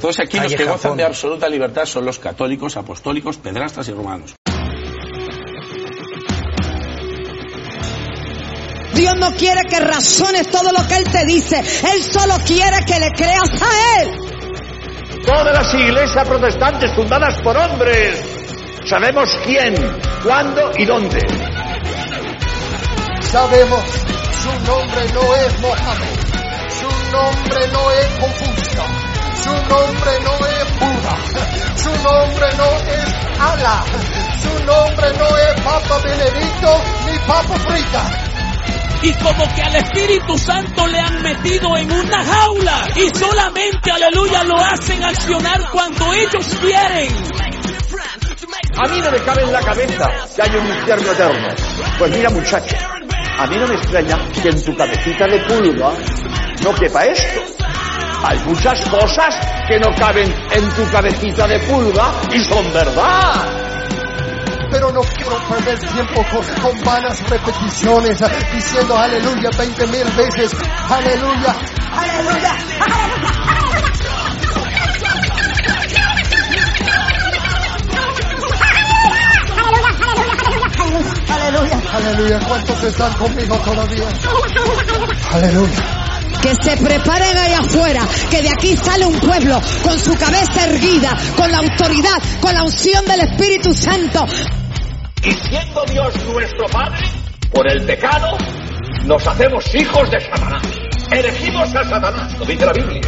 Todos aquellos que gozan de absoluta libertad son los católicos, apostólicos, pedrastas y romanos. Dios no quiere que razones todo lo que Él te dice. Él solo quiere que le creas a Él. Todas las iglesias protestantes fundadas por hombres. Sabemos quién, cuándo y dónde. Sabemos, su nombre no es Mohammed. Su nombre no es Confucio. Su nombre no es Buda. Su nombre no es Allah. Su nombre no es Papa Benedicto ni Papa Frita y como que al Espíritu Santo le han metido en una jaula y solamente, aleluya, lo hacen accionar cuando ellos quieren. A mí no me cabe en la cabeza que haya un infierno eterno. Pues mira muchacho, a mí no me extraña que en tu cabecita de pulga no quepa esto. Hay muchas cosas que no caben en tu cabecita de pulga y son verdad pero no quiero perder tiempo con, vanas repeticiones diciendo aleluya 20 mil veces, aleluya, aleluya, aleluya. Aleluya, ¿cuántos están conmigo todavía? Aleluya. Que se preparen ahí afuera, que de aquí sale un pueblo con su cabeza erguida, con la autoridad, con la unción del Espíritu Santo, y siendo Dios nuestro Padre, por el pecado, nos hacemos hijos de Satanás. Elegimos a Satanás, lo dice la Biblia.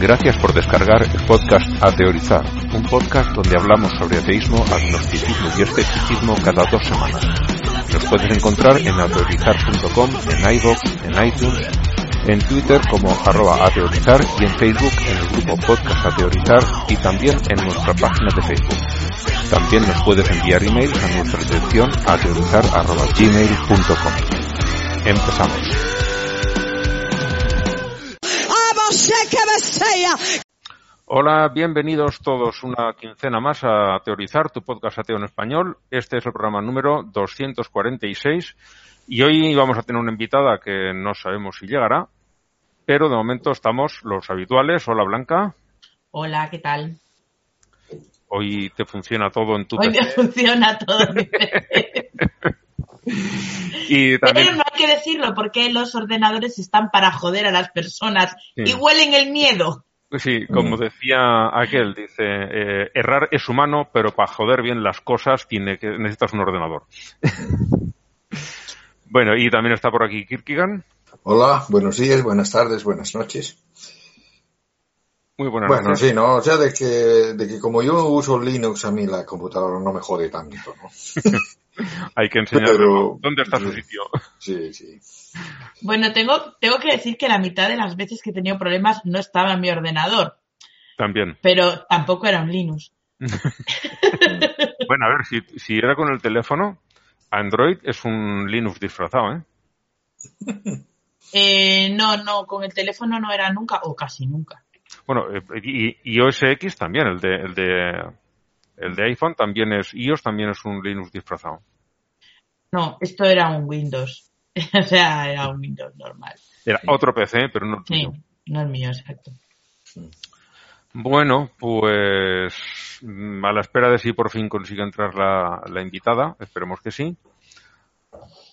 Gracias por descargar el podcast A Teorizar, un podcast donde hablamos sobre ateísmo, agnosticismo y escepticismo cada dos semanas. Nos puedes encontrar en ateorizar.com, en iVoox, en iTunes, en Twitter como arroba ateorizar y en Facebook en el grupo Podcast Ateorizar y también en nuestra página de Facebook. También nos puedes enviar emails a nuestra dirección ateorizar.gmail.com. Empezamos. Hola, bienvenidos todos una quincena más a Teorizar, tu podcast ateo en español. Este es el programa número 246 y hoy vamos a tener una invitada que no sabemos si llegará, pero de momento estamos los habituales. Hola Blanca. Hola, ¿qué tal? Hoy te funciona todo en tu Hoy me funciona todo en mi y también... Pero no hay que decirlo porque los ordenadores están para joder a las personas y huelen el miedo. Sí, como decía aquel, dice, eh, errar es humano, pero para joder bien las cosas tiene que, necesitas un ordenador. bueno, y también está por aquí Kirkigan. Hola, buenos días, buenas tardes, buenas noches. Muy buenas Bueno, sí, ¿no? O sea, de que, de que como yo uso Linux, a mí la computadora no me jode tanto, ¿no? Hay que enseñar dónde está su sitio. Sí, sí. Bueno, tengo, tengo que decir que la mitad de las veces que he tenido problemas no estaba en mi ordenador. También. Pero tampoco era un Linux. bueno, a ver, si, si era con el teléfono, Android es un Linux disfrazado, ¿eh? eh no, no, con el teléfono no era nunca o casi nunca. Bueno, eh, y, y, OS X también, el de, el de, el de iPhone también es, iOS también es un Linux disfrazado. No, esto era un Windows. o sea, era un Windows normal. Era otro PC, pero no Sí, no es mío, exacto. Bueno, pues mm, a la espera de si por fin consigue entrar la, la invitada, esperemos que sí.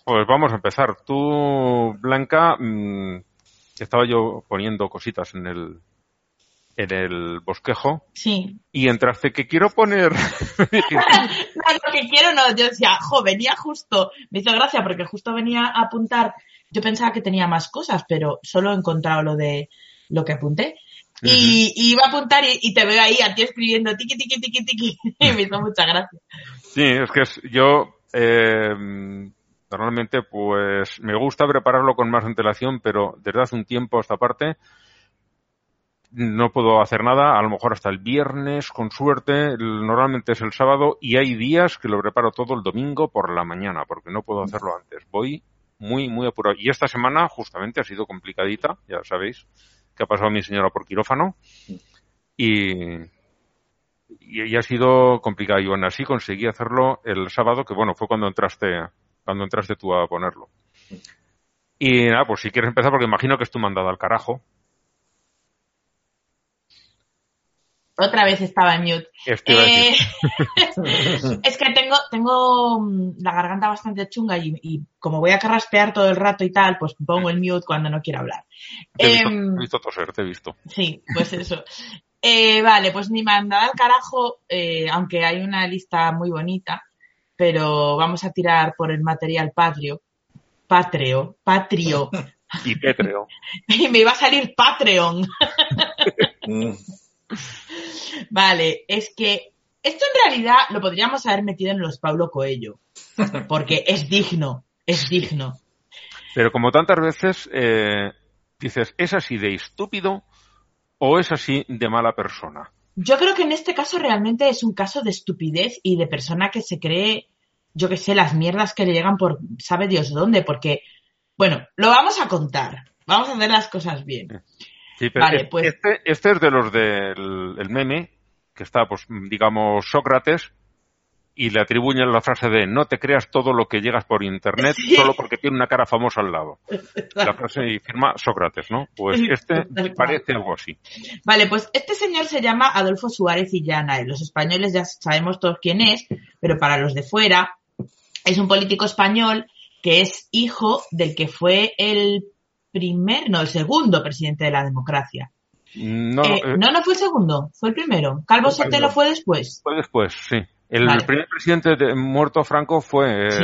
Pues vamos a empezar. Tú, Blanca, mmm, estaba yo poniendo cositas en el, en el bosquejo. Sí. Y entraste, que quiero poner. no, lo que quiero no, yo decía, jo, venía justo, me hizo gracia porque justo venía a apuntar, yo pensaba que tenía más cosas, pero solo he encontrado lo de lo que apunté. Y, iba a apuntar y, te veo ahí a ti escribiendo tiki tiki tiki tiki y me hizo mucha gracia. Sí, es que yo eh, normalmente pues me gusta prepararlo con más antelación, pero desde hace un tiempo a esta parte no puedo hacer nada, a lo mejor hasta el viernes, con suerte, normalmente es el sábado y hay días que lo preparo todo el domingo por la mañana, porque no puedo hacerlo antes. Voy muy, muy apurado. Y esta semana justamente ha sido complicadita, ya sabéis, que ha pasado mi señora por quirófano y, y, ha sido complicado. Y aún así conseguí hacerlo el sábado, que bueno, fue cuando entraste, cuando entraste tú a ponerlo. Y nada, pues si quieres empezar, porque imagino que es tu mandado al carajo. Otra vez estaba en mute. Eh, es que tengo, tengo mm, la garganta bastante chunga y, y como voy a carraspear todo el rato y tal, pues pongo el mute cuando no quiero hablar. Te he visto, Em, te he visto toser, te he visto. Sí, pues eso. Eh, vale, pues ni mandada al carajo, eh, aunque hay una lista muy bonita, pero vamos a tirar por el material patrio. Patreo, patrio. Y pétreo. Y me iba a salir Patreon. Vale, es que esto en realidad lo podríamos haber metido en los Paulo Coelho, porque es digno, es digno. Pero como tantas veces eh, dices, ¿es así de estúpido o es así de mala persona? Yo creo que en este caso realmente es un caso de estupidez y de persona que se cree, yo que sé, las mierdas que le llegan por sabe Dios dónde, porque, bueno, lo vamos a contar, vamos a hacer las cosas bien. Sí, pero Vale, es- pues- este, este es de los del el meme, que está, pues, digamos, Sócrates, y le atribuyen la frase de no te creas todo lo que llegas por internet Sí. solo porque tiene una cara famosa al lado. La frase y firma Sócrates, ¿no? Pues este parece algo así. Vale, pues este señor se llama Adolfo Suárez y Llana, y los españoles ya sabemos todos quién es, pero para los de fuera, es un político español que es hijo del que fue el primer, no, el segundo presidente de la democracia. No, Eh, eh, no, no fue el segundo, fue el primero. Calvo Sotelo fue después. fue después, sí. El Vale. primer presidente de- muerto Franco fue eh, Sí.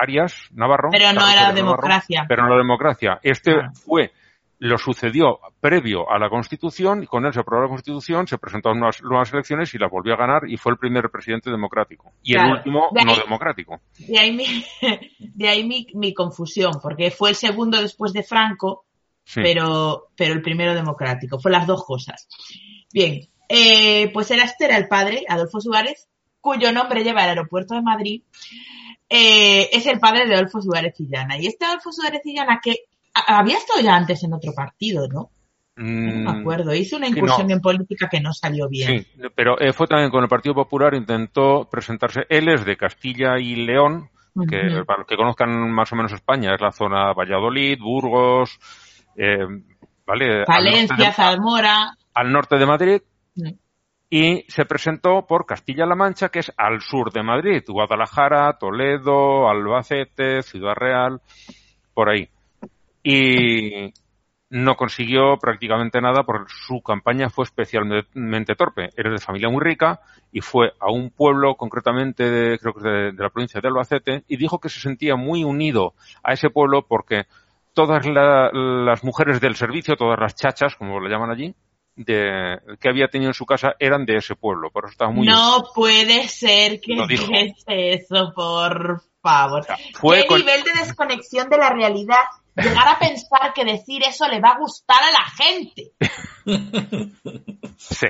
Arias Navarro. Pero no Carlos era Navarro, democracia. pero no la democracia. Este Ah. fue, lo sucedió previo a la Constitución y con él se aprobó la Constitución, se presentaron unas nuevas elecciones y las volvió a ganar y fue el primer presidente democrático. Y Claro. el último De no democrático. De ahí mi, de ahí mi, mi confusión, porque fue el segundo después de Franco, Sí. pero, pero el primero democrático. Fue las dos cosas. Bien, eh, pues era este era el padre, Adolfo Suárez, cuyo nombre lleva el aeropuerto de Madrid. Eh, es el padre de Adolfo Suárez y Llana. Y este Adolfo Suárez y Llana que había estado ya antes en otro partido, ¿no? No me Mm, acuerdo. Hizo una incursión no. en política que no salió bien. Sí, pero eh, fue también con el Partido Popular, intentó presentarse. Él es de Castilla y León, que para los que conozcan más o menos España, es la zona Valladolid, Burgos, eh, ¿vale? Valencia, Zamora. al norte de Madrid, y se presentó por Castilla-La Mancha, que es al sur de Madrid, Guadalajara, Toledo, Albacete, Ciudad Real, por ahí. Y no consiguió prácticamente nada porque su campaña fue especialmente torpe. Era de familia muy rica y fue a un pueblo, concretamente de, creo que es de, de la provincia de Albacete, y dijo que se sentía muy unido a ese pueblo porque todas la- las mujeres del servicio, todas las chachas, como le llaman allí, de, que había tenido en su casa eran de ese pueblo. Por eso estaba muy No puede ser que Lo dijo. es eso, por favor. fue ¿Qué con- nivel de desconexión de la realidad? Llegar a pensar que decir eso le va a gustar a la gente. Sí.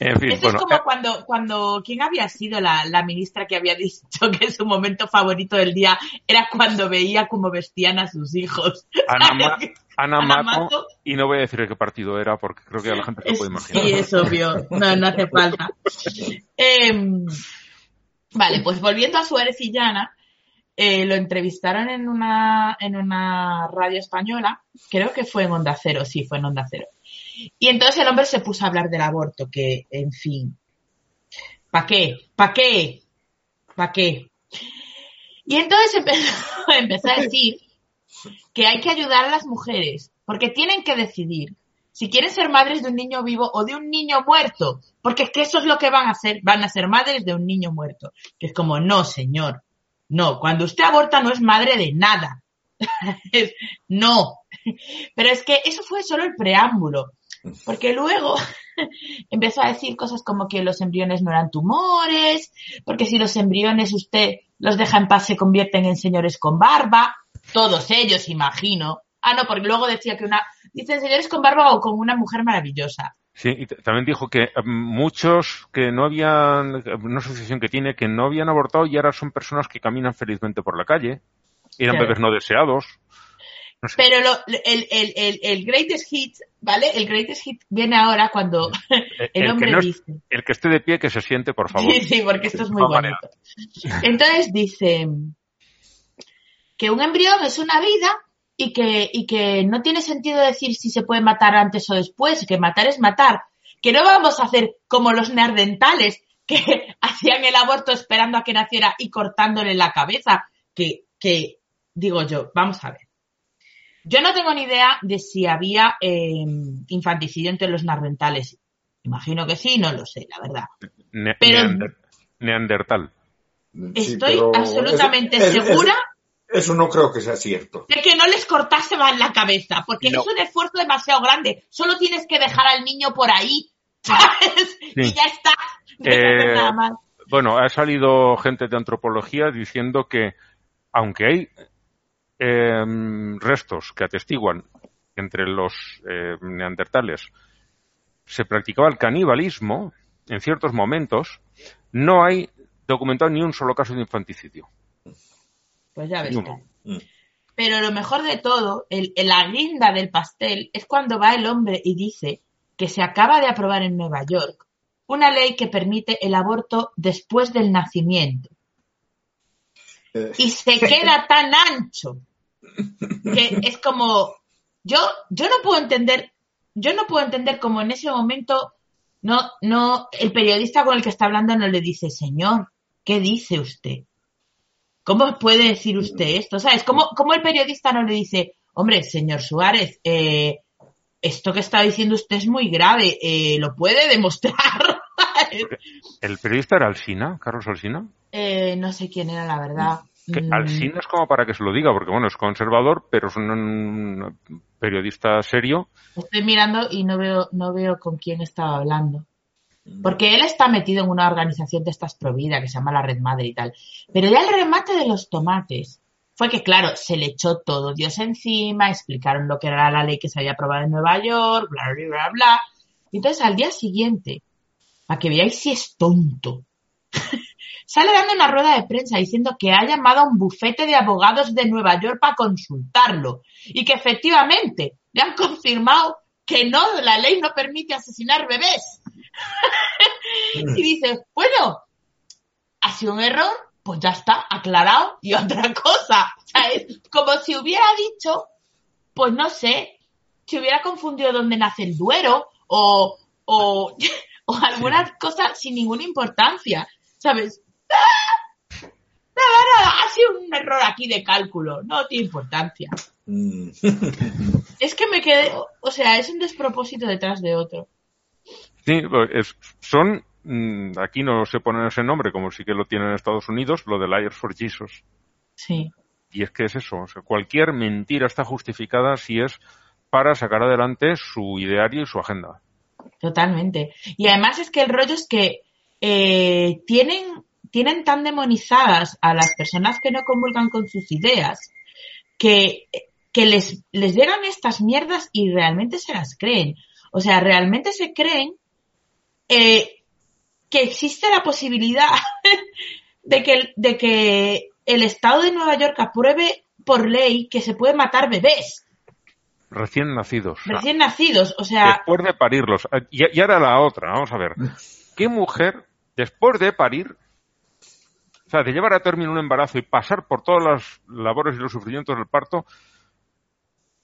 En fin, Eso bueno, es como eh, cuando, cuando, ¿quién había sido la, la ministra que había dicho que su momento favorito del día era cuando veía cómo vestían a sus hijos? Ana, Ma- Ana Ana Mato, Mato. y no voy a decir de qué partido era porque creo que la gente se lo puede imaginar. sí, es obvio. No, no hace falta. Em, vale, pues volviendo a Suárez y Llana, eh, lo entrevistaron en una, en una radio española, creo que fue en Onda Cero, sí, fue en Onda Cero. Y entonces el hombre se puso a hablar del aborto, que, en fin, ¿pa' qué? ¿Pa' qué? ¿Pa' qué? Y entonces empezó, empezó a decir que hay que ayudar a las mujeres, porque tienen que decidir si quieren ser madres de un niño vivo o de un niño muerto, porque es que eso es lo que van a hacer, van a ser madres de un niño muerto. Que es como, no, señor, no, cuando usted aborta no es madre de nada. No. Pero es que eso fue solo el preámbulo, porque luego empezó a decir cosas como que los embriones no eran tumores, porque si los embriones usted los deja en paz se convierten en señores con barba, todos ellos, imagino. Ah, no, porque luego decía que una, dicen señores con barba o con una mujer maravillosa. Sí, y también dijo que eh, muchos que no habían, una asociación que tiene, que no habían abortado y ahora son personas que caminan felizmente por la calle, eran Claro. bebés no deseados. No sé. Pero lo, el, el, el, el greatest hit, ¿vale? El greatest hit viene ahora cuando el que hombre no dice, el que esté de pie, que se siente, por favor. Sí, sí, porque esto es muy bonito. Entonces dice que un embrión es una vida y que, y que no tiene sentido decir si se puede matar antes o después, que matar es matar. que no vamos a hacer como los neandertales que hacían el aborto esperando a que naciera y cortándole la cabeza, que, que digo yo, vamos a ver. Yo no tengo ni idea de si había eh, infanticidio entre los neandertales. Imagino que sí, no lo sé, la verdad. Ne- Pero- neander- Neandertal. Sí, Estoy pero absolutamente segura eso no creo que sea cierto. de que no les cortase más la cabeza, porque No. es un esfuerzo demasiado grande. Solo tienes que dejar al niño por ahí, ¿sabes? Y ya está. No Eh, nada más. Bueno, ha salido gente de antropología diciendo que, aunque hay em, restos que atestiguan entre los eh, neandertales se practicaba el canibalismo en ciertos momentos, no hay documentado ni un solo caso de infanticidio. Pues ya ves. Mm. Pero lo mejor de todo, el, la guinda del pastel, es cuando va el hombre y dice que se acaba de aprobar en Nueva York una ley que permite el aborto después del nacimiento. Eh, Y se queda tan ancho que es como, yo, yo no puedo entender, yo no puedo entender cómo en ese momento no, no, el periodista con el que está hablando no le dice, señor, ¿qué dice usted? ¿Cómo puede decir usted esto? ¿Sabes? ¿Cómo, cómo el periodista no le dice, hombre, señor Suárez, eh, esto que está diciendo usted es muy grave, eh, ¿lo puede demostrar? ¿El periodista era Alsina, Carlos Alsina? Eh, no sé quién era, la verdad. Que Mm, Alsina es como para que se lo diga, porque bueno, es conservador, pero es un, un periodista serio. Estoy mirando y no veo, no veo con quién estaba hablando. Porque él está metido en una organización de estas provida que se llama la Red Madre y tal. Pero ya el remate de los tomates fue que, claro, se le echó todo Dios encima, explicaron lo que era la ley que se había aprobado en Nueva York, bla, bla, bla, bla. Y entonces al día siguiente, para que veáis si es tonto, sale dando una rueda de prensa diciendo que ha llamado a un bufete de abogados de Nueva York para consultarlo y que efectivamente le han confirmado que no, la ley no permite asesinar bebés. y dice, bueno, ha sido un error, pues ya está, aclarado y otra cosa. O sea, es como si hubiera dicho, pues no sé, si hubiera confundido dónde nace el duero o, o, o algunas cosas sin ninguna importancia, ¿sabes? ¡Ah! Nada, nada, ha sido un error aquí de cálculo, no tiene importancia. Es que me quedé, o sea, es un despropósito detrás de otro. Sí, pues, es- son, mm, aquí no se pone ese nombre como sí que lo tienen en Estados Unidos, lo de Liars for Jesus. Sí. Y es que es eso, o sea, cualquier mentira está justificada si es para sacar adelante su ideario y su agenda. Totalmente. Y además es que el rollo es que eh, tienen, tienen tan demonizadas a las personas que no comulgan con sus ideas que, que les, les llegan estas mierdas y realmente se las creen. O sea, realmente se creen eh, que existe la posibilidad de que, el- de que el Estado de Nueva York apruebe por ley que se puede matar bebés Recién nacidos. recién nacidos. O sea, después de parirlos. Ah, Y, y ahora la otra, vamos a ver. ¿Qué mujer, después de parir, o sea, de llevar a término un embarazo y pasar por todas las labores y los sufrimientos del parto,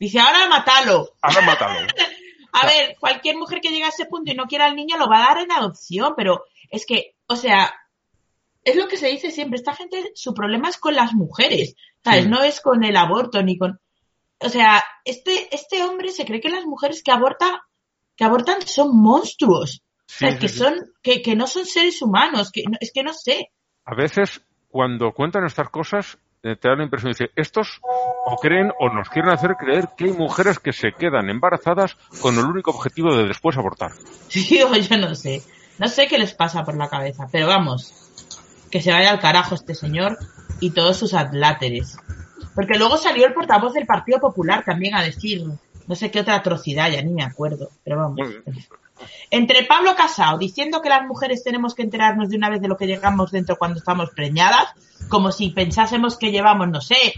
dice, ahora mátalo. ahora mátalo? A ver, cualquier mujer que llegue a ese punto y no quiera al niño lo va a dar en adopción, pero es que, o sea, es lo que se dice siempre, esta gente, su problema es con las mujeres, ¿sabes? Sí. No es con el aborto ni con... O sea, este, este hombre se cree que las mujeres que aborta, que abortan son monstruos, Sí, que son, que, que no son seres humanos, que no- es que no sé. A veces, cuando cuentan estas cosas, te da la impresión de que estos o creen o nos quieren hacer creer que hay mujeres que se quedan embarazadas con el único objetivo de después abortar. Digo, yo no sé. No sé qué les pasa por la cabeza, pero vamos, que se vaya al carajo este señor y todos sus atláteres. Porque luego salió el portavoz del Partido Popular también a decir no sé qué otra atrocidad, ya ni me acuerdo, pero vamos. Entre Pablo Casao diciendo que las mujeres tenemos que enterarnos de una vez de lo que llegamos dentro cuando estamos preñadas, como si pensásemos que llevamos, no sé,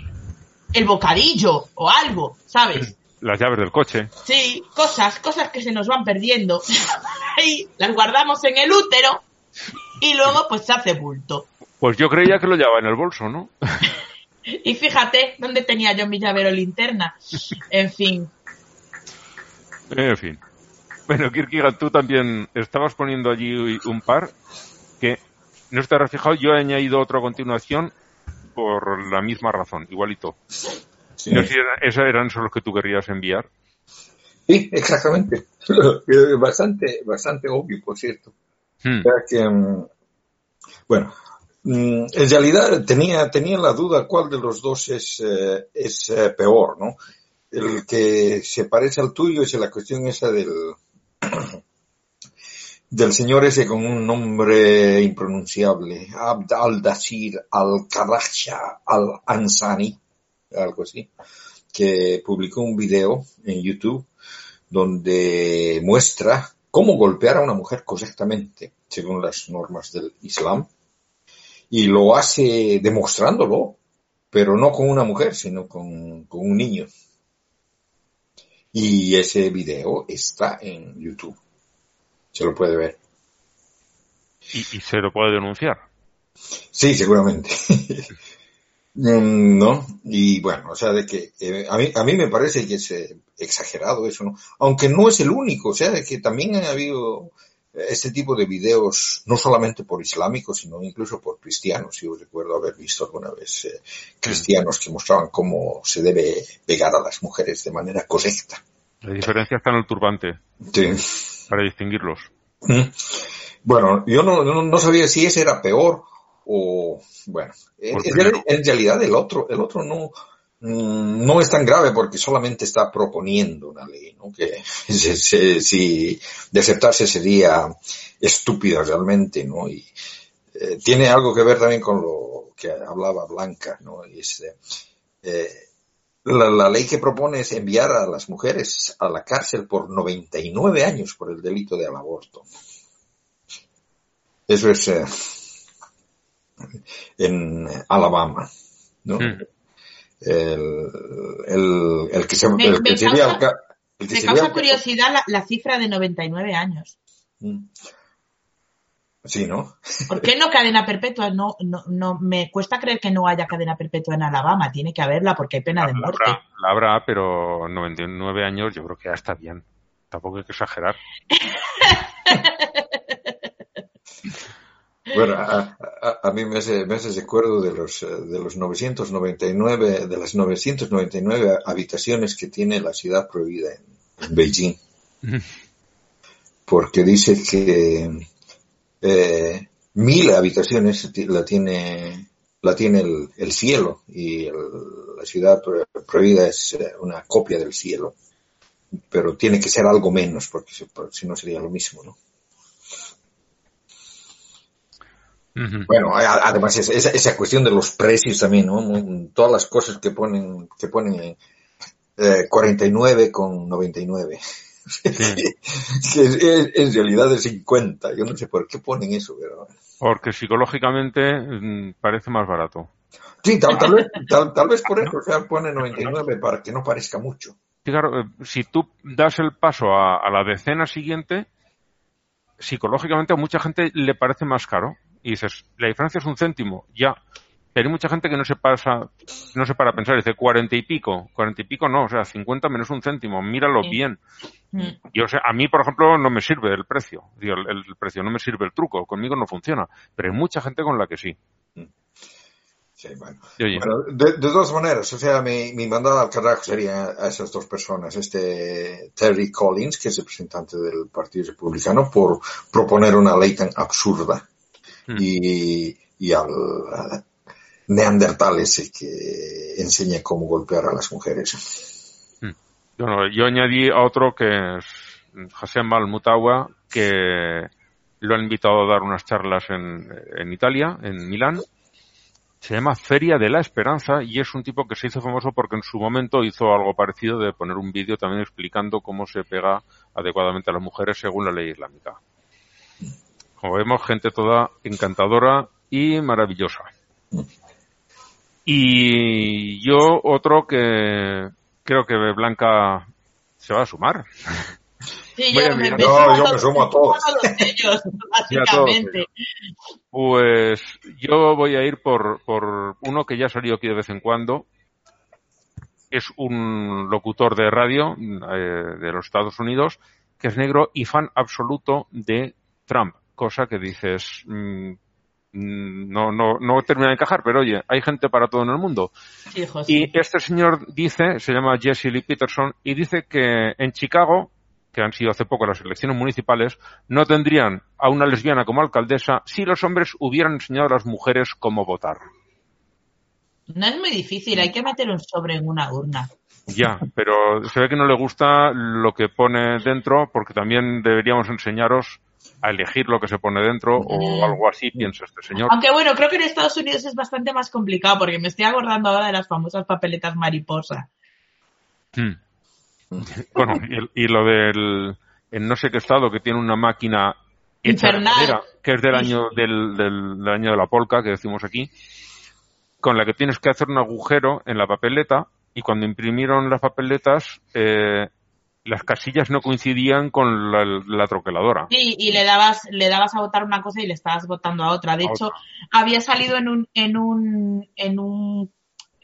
el bocadillo o algo, ¿sabes? Las llaves del coche. Sí, cosas, cosas que se nos van perdiendo. Ahí las guardamos en el útero y luego pues se hace bulto. Pues yo creía que lo llevaba en el bolso, ¿no? Y fíjate dónde tenía yo mi llavero linterna. En fin, En fin. Bueno, Kierkegaard, tú también estabas poniendo allí un par que no has fijado, yo he añadido otro a continuación por la misma razón, igualito. Sí. No sé si era- esos eran esos los que tú querrías enviar. Sí, exactamente. bastante, bastante obvio, por cierto. Hmm. O sea que, mm, bueno, mm, en realidad tenía, tenía la duda cuál de los dos es, eh, es eh, peor, ¿no? El que se parece al tuyo es la cuestión esa del, del señor ese con un nombre impronunciable, Abd al-Dasir al-Karacha al-Ansani, algo así, que publicó un video en YouTube donde muestra cómo golpear a una mujer correctamente, según las normas del Islam, y lo hace demostrándolo, pero no con una mujer, sino con, con un niño. Y ese video está en YouTube. Se lo puede ver. Y, y se lo puede denunciar. Sí, seguramente. Mm, ¿No? Y bueno, o sea, de que eh, a, mí, a mí me parece que es eh, exagerado eso, ¿no? Aunque no es el único, o sea, de que también ha habido este tipo de videos, no solamente por islámicos, sino incluso por cristianos. Yo recuerdo haber visto alguna vez eh, cristianos que mostraban cómo se debe pegar a las mujeres de manera correcta. La diferencia está en el turbante, Sí. para distinguirlos. Mm. Bueno, yo no, no, no sabía si ese era peor o, bueno, en, realidad el otro, el otro no, no es tan grave porque solamente está proponiendo una ley, ¿no? Que se- si de aceptarse sería estúpida realmente, ¿no? Y eh, tiene algo que ver también con lo que hablaba Blanca, ¿no? Y es, eh, la, ley que propone es enviar a las mujeres a la cárcel por 99 años por el delito del aborto. Eso es eh, en Alabama, ¿no? Hmm. El, el, el que, se, Me- el que me sería causa- el ca- el que Me sería causa el- curiosidad la, la cifra de 99 años. Mm. Sí, ¿no? ¿Por qué no cadena perpetua? No, no, no, me cuesta creer que no haya cadena perpetua en Alabama. Tiene que haberla porque hay pena de La muerte. habrá, la habrá, pero 99 años yo creo que ya está bien. Tampoco hay que exagerar. Bueno, a, a- a mí me hace, me hace recuerdo de los, eh, de los 999, de las 999 habitaciones que tiene la ciudad prohibida en, en Beijing. Porque dice que eh, mil habitaciones la tiene, la tiene el, el cielo y el- la ciudad pro- prohibida es eh, una copia del cielo. Pero tiene que ser algo menos porque si no sería lo mismo, ¿no? Bueno, además es- esa, esa cuestión de los precios también, ¿no? Todas las cosas que ponen, que ponen eh, 49 con 99. que es- en realidad es 50. Yo no sé por qué ponen eso, pero... Porque psicológicamente mm, parece más barato. Sí, tal, tal vez, tal, tal vez por eso, o sea, pone 99 para que no parezca mucho. Claro, eh, si tú das el paso a, a la decena siguiente, psicológicamente a mucha gente le parece más caro. Y dices, la diferencia es un céntimo, ya. Pero hay mucha gente que no se pasa, no se para a pensar, dice cuarenta y pico, cuarenta y pico no, o sea, 50 menos un céntimo, míralo Sí. bien. Mm. Yo sé, a mí, por ejemplo, no me sirve el precio, digo, el, el precio no me sirve el truco, conmigo no funciona, pero hay mucha gente con la que sí. Sí, bueno. Y oye, Bueno, de, de todas maneras, o sea, mi, mi mandada al carajo sería a esas dos personas, este Terry Collins, que es representante del Partido Republicano, por proponer una ley tan absurda, Hmm. y, y al a Neandertal ese que enseña cómo golpear a las mujeres. Bueno, yo añadí a otro que es Hassem Al-Mutawa, que lo han invitado a dar unas charlas en, en Italia, en Milán. Se llama Feria de la Esperanza y es un tipo que se hizo famoso porque en su momento hizo algo parecido de poner un vídeo también explicando cómo se pega adecuadamente a las mujeres según la ley islámica. Como vemos, gente toda encantadora y maravillosa. Y yo otro que creo que Blanca se va a sumar. Sí, Voy a yo me, No, sumo a yo me todos- sumo a todos. todos ellos, básicamente. Pues yo voy a ir por, por uno que ya ha salido aquí de vez en cuando. Es un locutor de radio eh, de los Estados Unidos que es negro y fan absoluto de Trump, cosa que dices, mm, mm, no, no, no termina de encajar, pero oye, hay gente para todo en el mundo. Sí. Y este señor dice, se llama Jesse Lee Peterson, y dice que en Chicago, que han sido hace poco las elecciones municipales, no tendrían a una lesbiana como alcaldesa si los hombres hubieran enseñado a las mujeres cómo votar. No es muy difícil, hay que meter un sobre en una urna. Ya, pero se ve que no le gusta lo que pone dentro, porque también deberíamos enseñaros a elegir lo que se pone dentro o algo así, piensa este señor. Aunque bueno, creo que en Estados Unidos es bastante más complicado porque me estoy acordando ahora de las famosas papeletas mariposa. Hmm. Bueno, y, y lo del en no sé qué estado que tiene una máquina hecha de Infernal. madera, que es del año del, del, del año de la polca que decimos aquí, con la que tienes que hacer un agujero en la papeleta y cuando imprimieron las papeletas eh, las casillas no coincidían con la, la troqueladora. Sí, y le dabas, le dabas a votar una cosa y le estabas votando a otra. De A hecho, otra. había salido en un, en un, en un,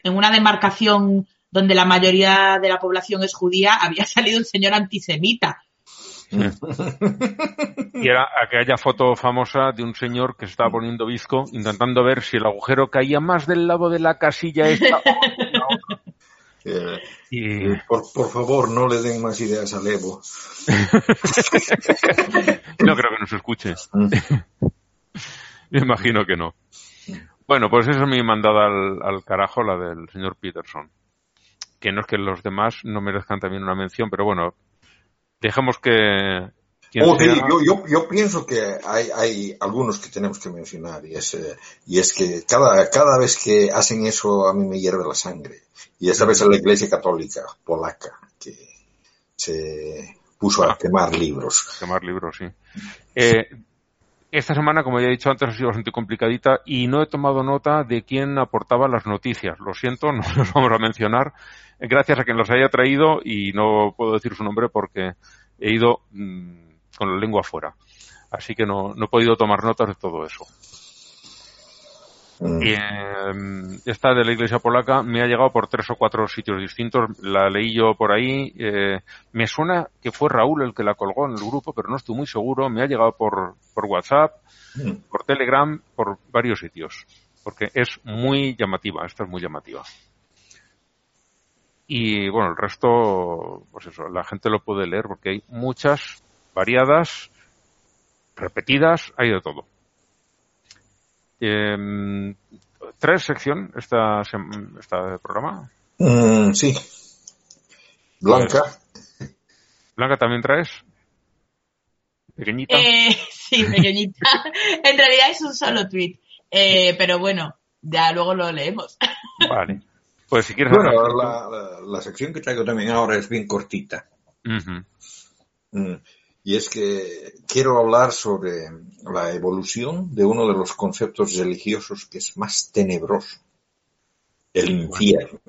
en una demarcación donde la mayoría de la población es judía, había salido un señor antisemita. Y era aquella foto famosa de un señor que se estaba poniendo bizco intentando ver si el agujero caía más del lado de la casilla esta. Eh, Y por, por favor, no le den más ideas al Evo. no creo que nos escuche. Me imagino que no. Bueno, pues esa es mi mandada al, al carajo, la del señor Peterson. Que no es que los demás no merezcan también una mención, pero bueno, dejemos que... Oh, sí, yo, yo, yo pienso que hay, hay algunos que tenemos que mencionar y es, eh, y es que cada, cada vez que hacen eso a mí me hierve la sangre. Y esta vez es la Iglesia Católica polaca que se puso a Ah. quemar libros. quemar libros, sí. Eh, esta semana, como ya he dicho antes, ha sido bastante complicadita y no he tomado nota de quién aportaba las noticias. Lo siento, no los vamos a mencionar. Gracias a quien los haya traído y no puedo decir su nombre porque he ido mm, con la lengua afuera. Así que no, no he podido tomar notas de todo eso. Mm. Y, eh, esta de la iglesia polaca me ha llegado por tres o cuatro sitios distintos. La leí yo por ahí. eh, me suena que fue Raúl el que la colgó en el grupo, pero no estoy muy seguro. Me ha llegado por, por WhatsApp, Mm. por Telegram, por varios sitios. Porque es muy llamativa. Esta es muy llamativa. Y bueno, el resto, pues eso, la gente lo puede leer porque hay muchas, variadas, repetidas, hay de todo. Em, ¿Tres sección esta, sem- esta programa? Mm, sí. Blanca. Blanca, ¿también traes? Pequeñita. Eh, sí, pequeñita. en realidad es un solo tweet. Eh, pero bueno, ya luego lo leemos. Vale. Pues si quieres... Bueno, la, la- la sección que traigo también ahora es bien cortita. Mm, Y es que quiero hablar sobre la evolución de uno de los conceptos religiosos que es más tenebroso, el infierno.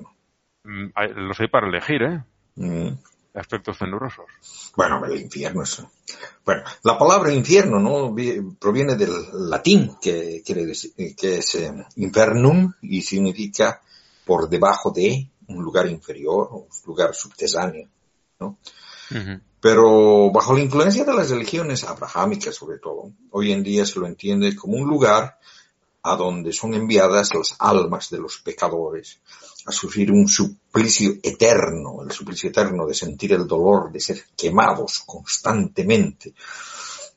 Mm, hay- Los hay para elegir, ¿eh? Mm, Aspectos tenebrosos. Bueno, el infierno es... Bueno, la palabra infierno ¿no? Vi- proviene del latín, que, quiere decir, que es eh, infernum y significa por debajo de un lugar inferior, un lugar subterráneo. ¿no? Pero bajo la influencia de las religiones abrahámicas, sobre todo, hoy en día se lo entiende como un lugar a donde son enviadas las almas de los pecadores a sufrir un suplicio eterno, el suplicio eterno de sentir el dolor de ser quemados constantemente,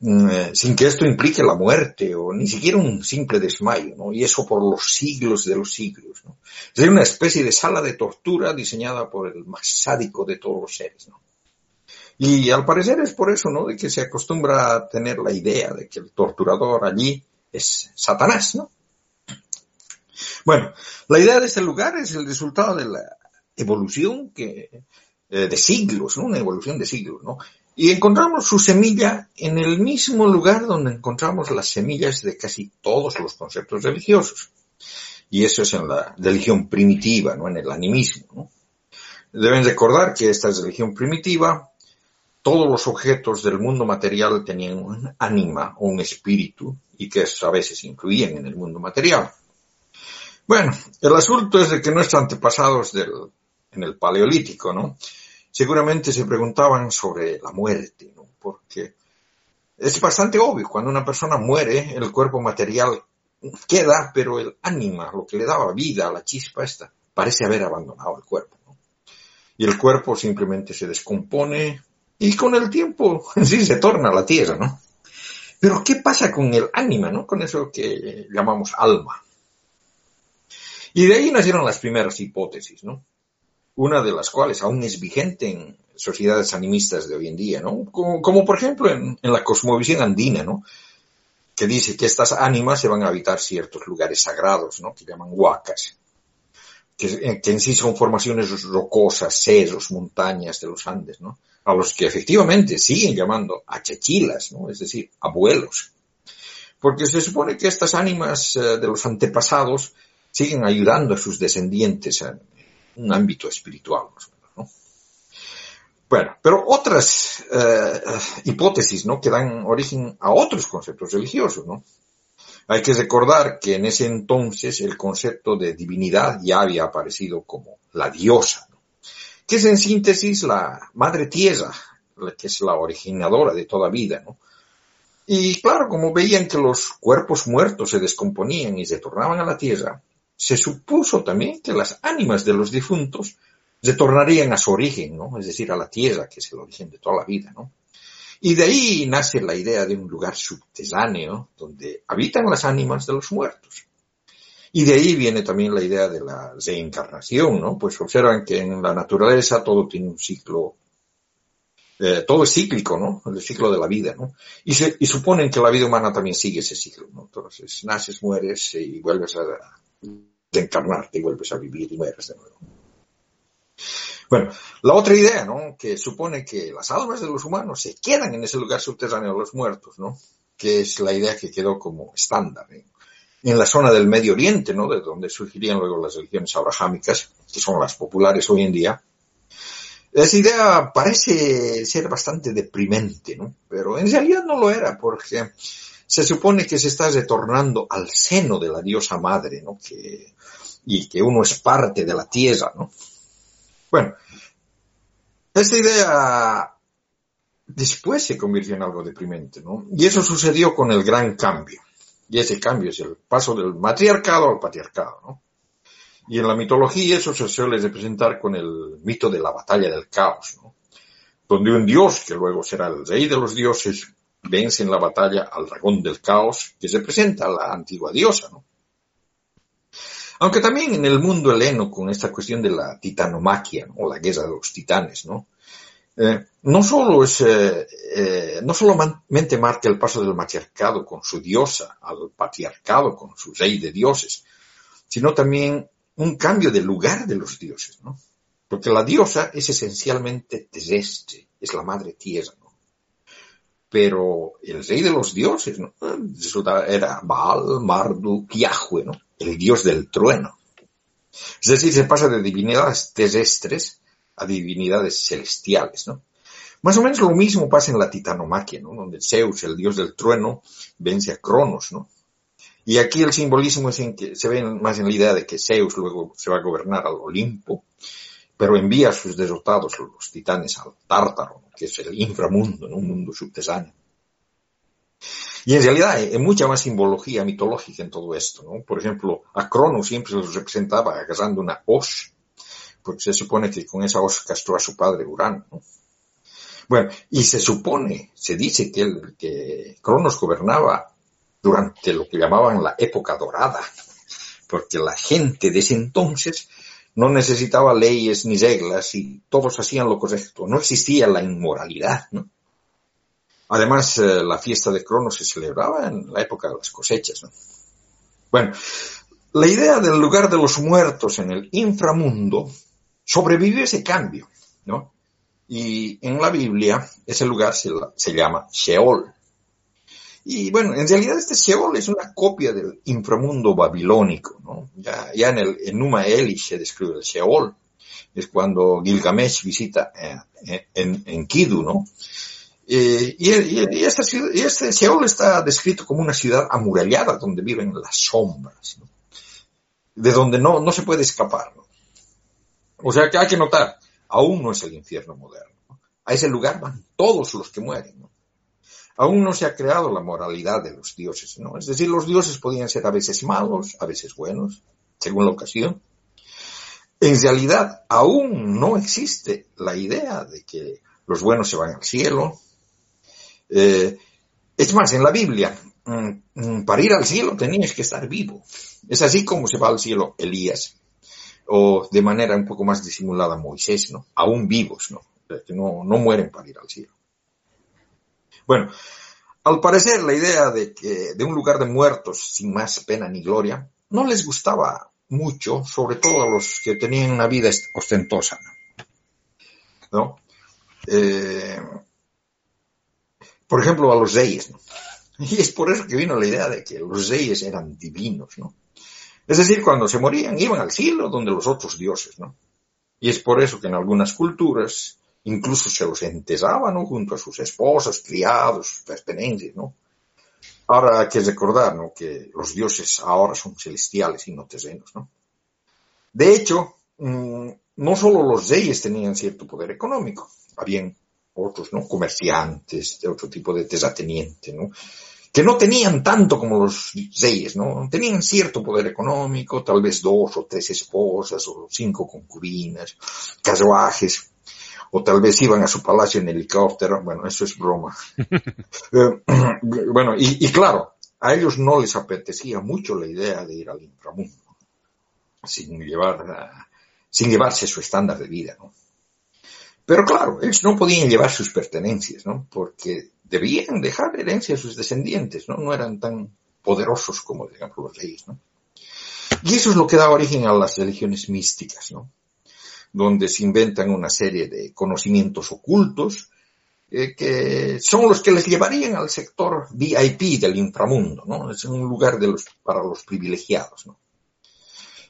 mm, eh, sin que esto implique la muerte o ni siquiera un simple desmayo, ¿no? Y eso por los siglos de los siglos, ¿no? Es una especie de sala de tortura diseñada por el más sádico de todos los seres, ¿no? Y al parecer es por eso, ¿no? De que se acostumbra a tener la idea de que el torturador allí es Satanás, ¿no? Bueno, la idea de este lugar es el resultado de la evolución que, eh, de siglos, ¿no? Una evolución de siglos, ¿no? Y encontramos su semilla en el mismo lugar donde encontramos las semillas de casi todos los conceptos religiosos. Y eso es en la religión primitiva, ¿no? En el animismo, ¿no? Deben recordar que esta religión primitiva todos los objetos del mundo material tenían un ánima o un espíritu y que a veces influían en el mundo material. Bueno, el asunto es de que nuestros antepasados del, en el paleolítico, ¿no? seguramente se preguntaban sobre la muerte, ¿no? Porque es bastante obvio, cuando una persona muere, el cuerpo material queda, pero el ánima, lo que le daba vida a la chispa esta, parece haber abandonado el cuerpo. ¿no? Y el cuerpo simplemente se descompone y con el tiempo sí se torna la tierra, ¿no? Pero ¿qué pasa con el ánima, ¿no? Con eso que llamamos alma. Y de ahí nacieron las primeras hipótesis, ¿no? Una de las cuales aún es vigente en sociedades animistas de hoy en día, ¿no? Como, por ejemplo en, la cosmovisión andina, ¿no? Que dice que estas ánimas se van a habitar ciertos lugares sagrados, ¿no? Que llaman huacas. Que, que en sí son formaciones rocosas, cerros, montañas de los Andes, ¿no? A los que efectivamente siguen llamando achachilas, ¿no? Es decir, abuelos. Porque se supone que estas ánimas eh, de los antepasados siguen ayudando a sus descendientes en un ámbito espiritual. ¿no? Bueno, pero otras eh, hipótesis ¿no? que dan origen a otros conceptos religiosos. ¿no? Hay que recordar que en ese entonces el concepto de divinidad ya había aparecido como la diosa. Que es en síntesis la madre tierra, que es la originadora de toda vida. ¿no? Y claro, como veían que los cuerpos muertos se descomponían y se tornaban a la tierra, se supuso también que las ánimas de los difuntos retornarían a su origen, ¿no? Es decir, a la tierra, que es el origen de toda la vida, ¿no? Y de ahí nace la idea de un lugar subterráneo donde habitan las ánimas de los muertos. Y de ahí viene también la idea de la reencarnación, ¿no? Pues observan que en la naturaleza todo tiene un ciclo, eh, todo es cíclico, ¿no? El ciclo de la vida, ¿no? Y, se, y suponen que la vida humana también sigue ese ciclo, ¿no? Entonces, naces, mueres y vuelves a, de encarnarte y vuelves a vivir y mueres de nuevo. Bueno, la otra idea, ¿no? Que supone que las almas de los humanos se quedan en ese lugar subterráneo de los muertos, ¿no? Que es la idea que quedó como estándar ¿eh? En la zona del Medio Oriente, ¿no? De donde surgirían luego las religiones abrahámicas, que son las populares hoy en día. Esa idea parece ser bastante deprimente, ¿no? Pero en realidad no lo era, porque se supone que se está retornando al seno de la diosa madre, ¿no? Y que uno es parte de la tierra, ¿no? Bueno, esta idea después se convirtió en algo deprimente, ¿no? Y eso sucedió con el gran cambio. Y ese cambio es el paso del matriarcado al patriarcado, ¿no? Y en la mitología eso se suele representar con el mito de la batalla del caos, ¿no? Donde un dios, que luego será el rey de los dioses, vence en la batalla al dragón del caos, que representa a la antigua diosa, ¿no? Aunque también en el mundo heleno, con esta cuestión de la titanomaquia, o la guerra de los titanes, ¿no? Eh, no solo es, eh, eh, no solamente marca el paso del matriarcado con su diosa al patriarcado con su rey de dioses, sino también un cambio de lugar de los dioses, ¿no? Porque la diosa es esencialmente terrestre, es la madre tierra, ¿no? pero el rey de los dioses, ¿no? era Baal, Marduk, Yahweh, ¿no? El dios del trueno. Es decir, se pasa de divinidades terrestres a divinidades celestiales, ¿no? Más o menos lo mismo pasa en la titanomaquia, ¿no? Donde Zeus, el dios del trueno, vence a Cronos, ¿no? Y aquí el simbolismo es en que se ve más en la idea de que Zeus luego se va a gobernar al Olimpo, pero envía a sus derrotados, los titanes, al Tártaro, que es el inframundo, un mundo subterráneo. Y en realidad hay mucha más simbología mitológica en todo esto. ¿no? Por ejemplo, a Cronos siempre se los representaba agarrando una hoz, porque se supone que con esa hoz castró a su padre Urano. ¿no? Bueno, y se supone, se dice que, el, que Cronos gobernaba durante lo que llamaban la época dorada, porque la gente de ese entonces no necesitaba leyes ni reglas y todos hacían lo correcto. No existía la inmoralidad, ¿no? Además, eh, la fiesta de Cronos se celebraba en la época de las cosechas, ¿no? Bueno, la idea del lugar de los muertos en el inframundo sobrevivió ese cambio, ¿no? Y en la Biblia ese lugar se, se llama Sheol. Y bueno, en realidad este Sheol es una copia del inframundo babilónico, ¿no? Ya, ya en el en Numa Elish se describe el Sheol, es cuando Gilgamesh visita eh, en, en, Kidu, ¿no? Eh, y, y, este Sheol está descrito como una ciudad amurallada donde viven las sombras, de donde no, no se puede escapar. O sea que hay que notar, aún no es el infierno moderno. A ese lugar van todos los que mueren. Aún no se ha creado la moralidad de los dioses, ¿no? Es decir, los dioses podían ser a veces malos, a veces buenos, según la ocasión. En realidad, aún no existe la idea de que los buenos se van al cielo. Eh, es más, en la Biblia, mm, mm, para ir al cielo tenías que estar vivo. Es así como se va al cielo Elías, o de manera un poco más disimulada Moisés, ¿no? Aún vivos, ¿no? Que no, no mueren para ir al cielo. Bueno, al parecer la idea de que de un lugar de muertos sin más pena ni gloria no les gustaba mucho, sobre todo a los que tenían una vida ostentosa, ¿no? Eh, por ejemplo, a los reyes, ¿no? Y es por eso que vino la idea de que los reyes eran divinos, ¿no? Es decir, cuando se morían iban al cielo donde los otros dioses, ¿no? Y es por eso que en algunas culturas incluso se los enterraban, ¿no? Junto a sus esposas, criados, pertenencias, ¿no? Ahora hay que recordar, ¿no? Que los dioses ahora son celestiales y no terrenos, ¿no? De hecho, mm, no solo los reyes tenían cierto poder económico, habían otros, ¿no? Comerciantes, de otro tipo de terrateniente, ¿no? Que no tenían tanto como los reyes, ¿no? Tenían cierto poder económico, tal vez dos o tres esposas o cinco concubinas, carruajes, o tal vez iban a su palacio en helicóptero, bueno, eso es broma. Eh, bueno, y, claro, a ellos no les apetecía mucho la idea de ir al inframundo, sin llevar, sin llevarse su estándar de vida, ¿no? Pero claro, ellos no podían llevar sus pertenencias, ¿no? Porque debían dejar herencia a sus descendientes, ¿no? No eran tan poderosos como, digamos, los reyes, ¿no? Y eso es lo que da origen a las religiones místicas, ¿no? donde se inventan una serie de conocimientos ocultos eh, que son los que les llevarían al sector VIP del inframundo, ¿no? Es un lugar para los privilegiados, ¿no?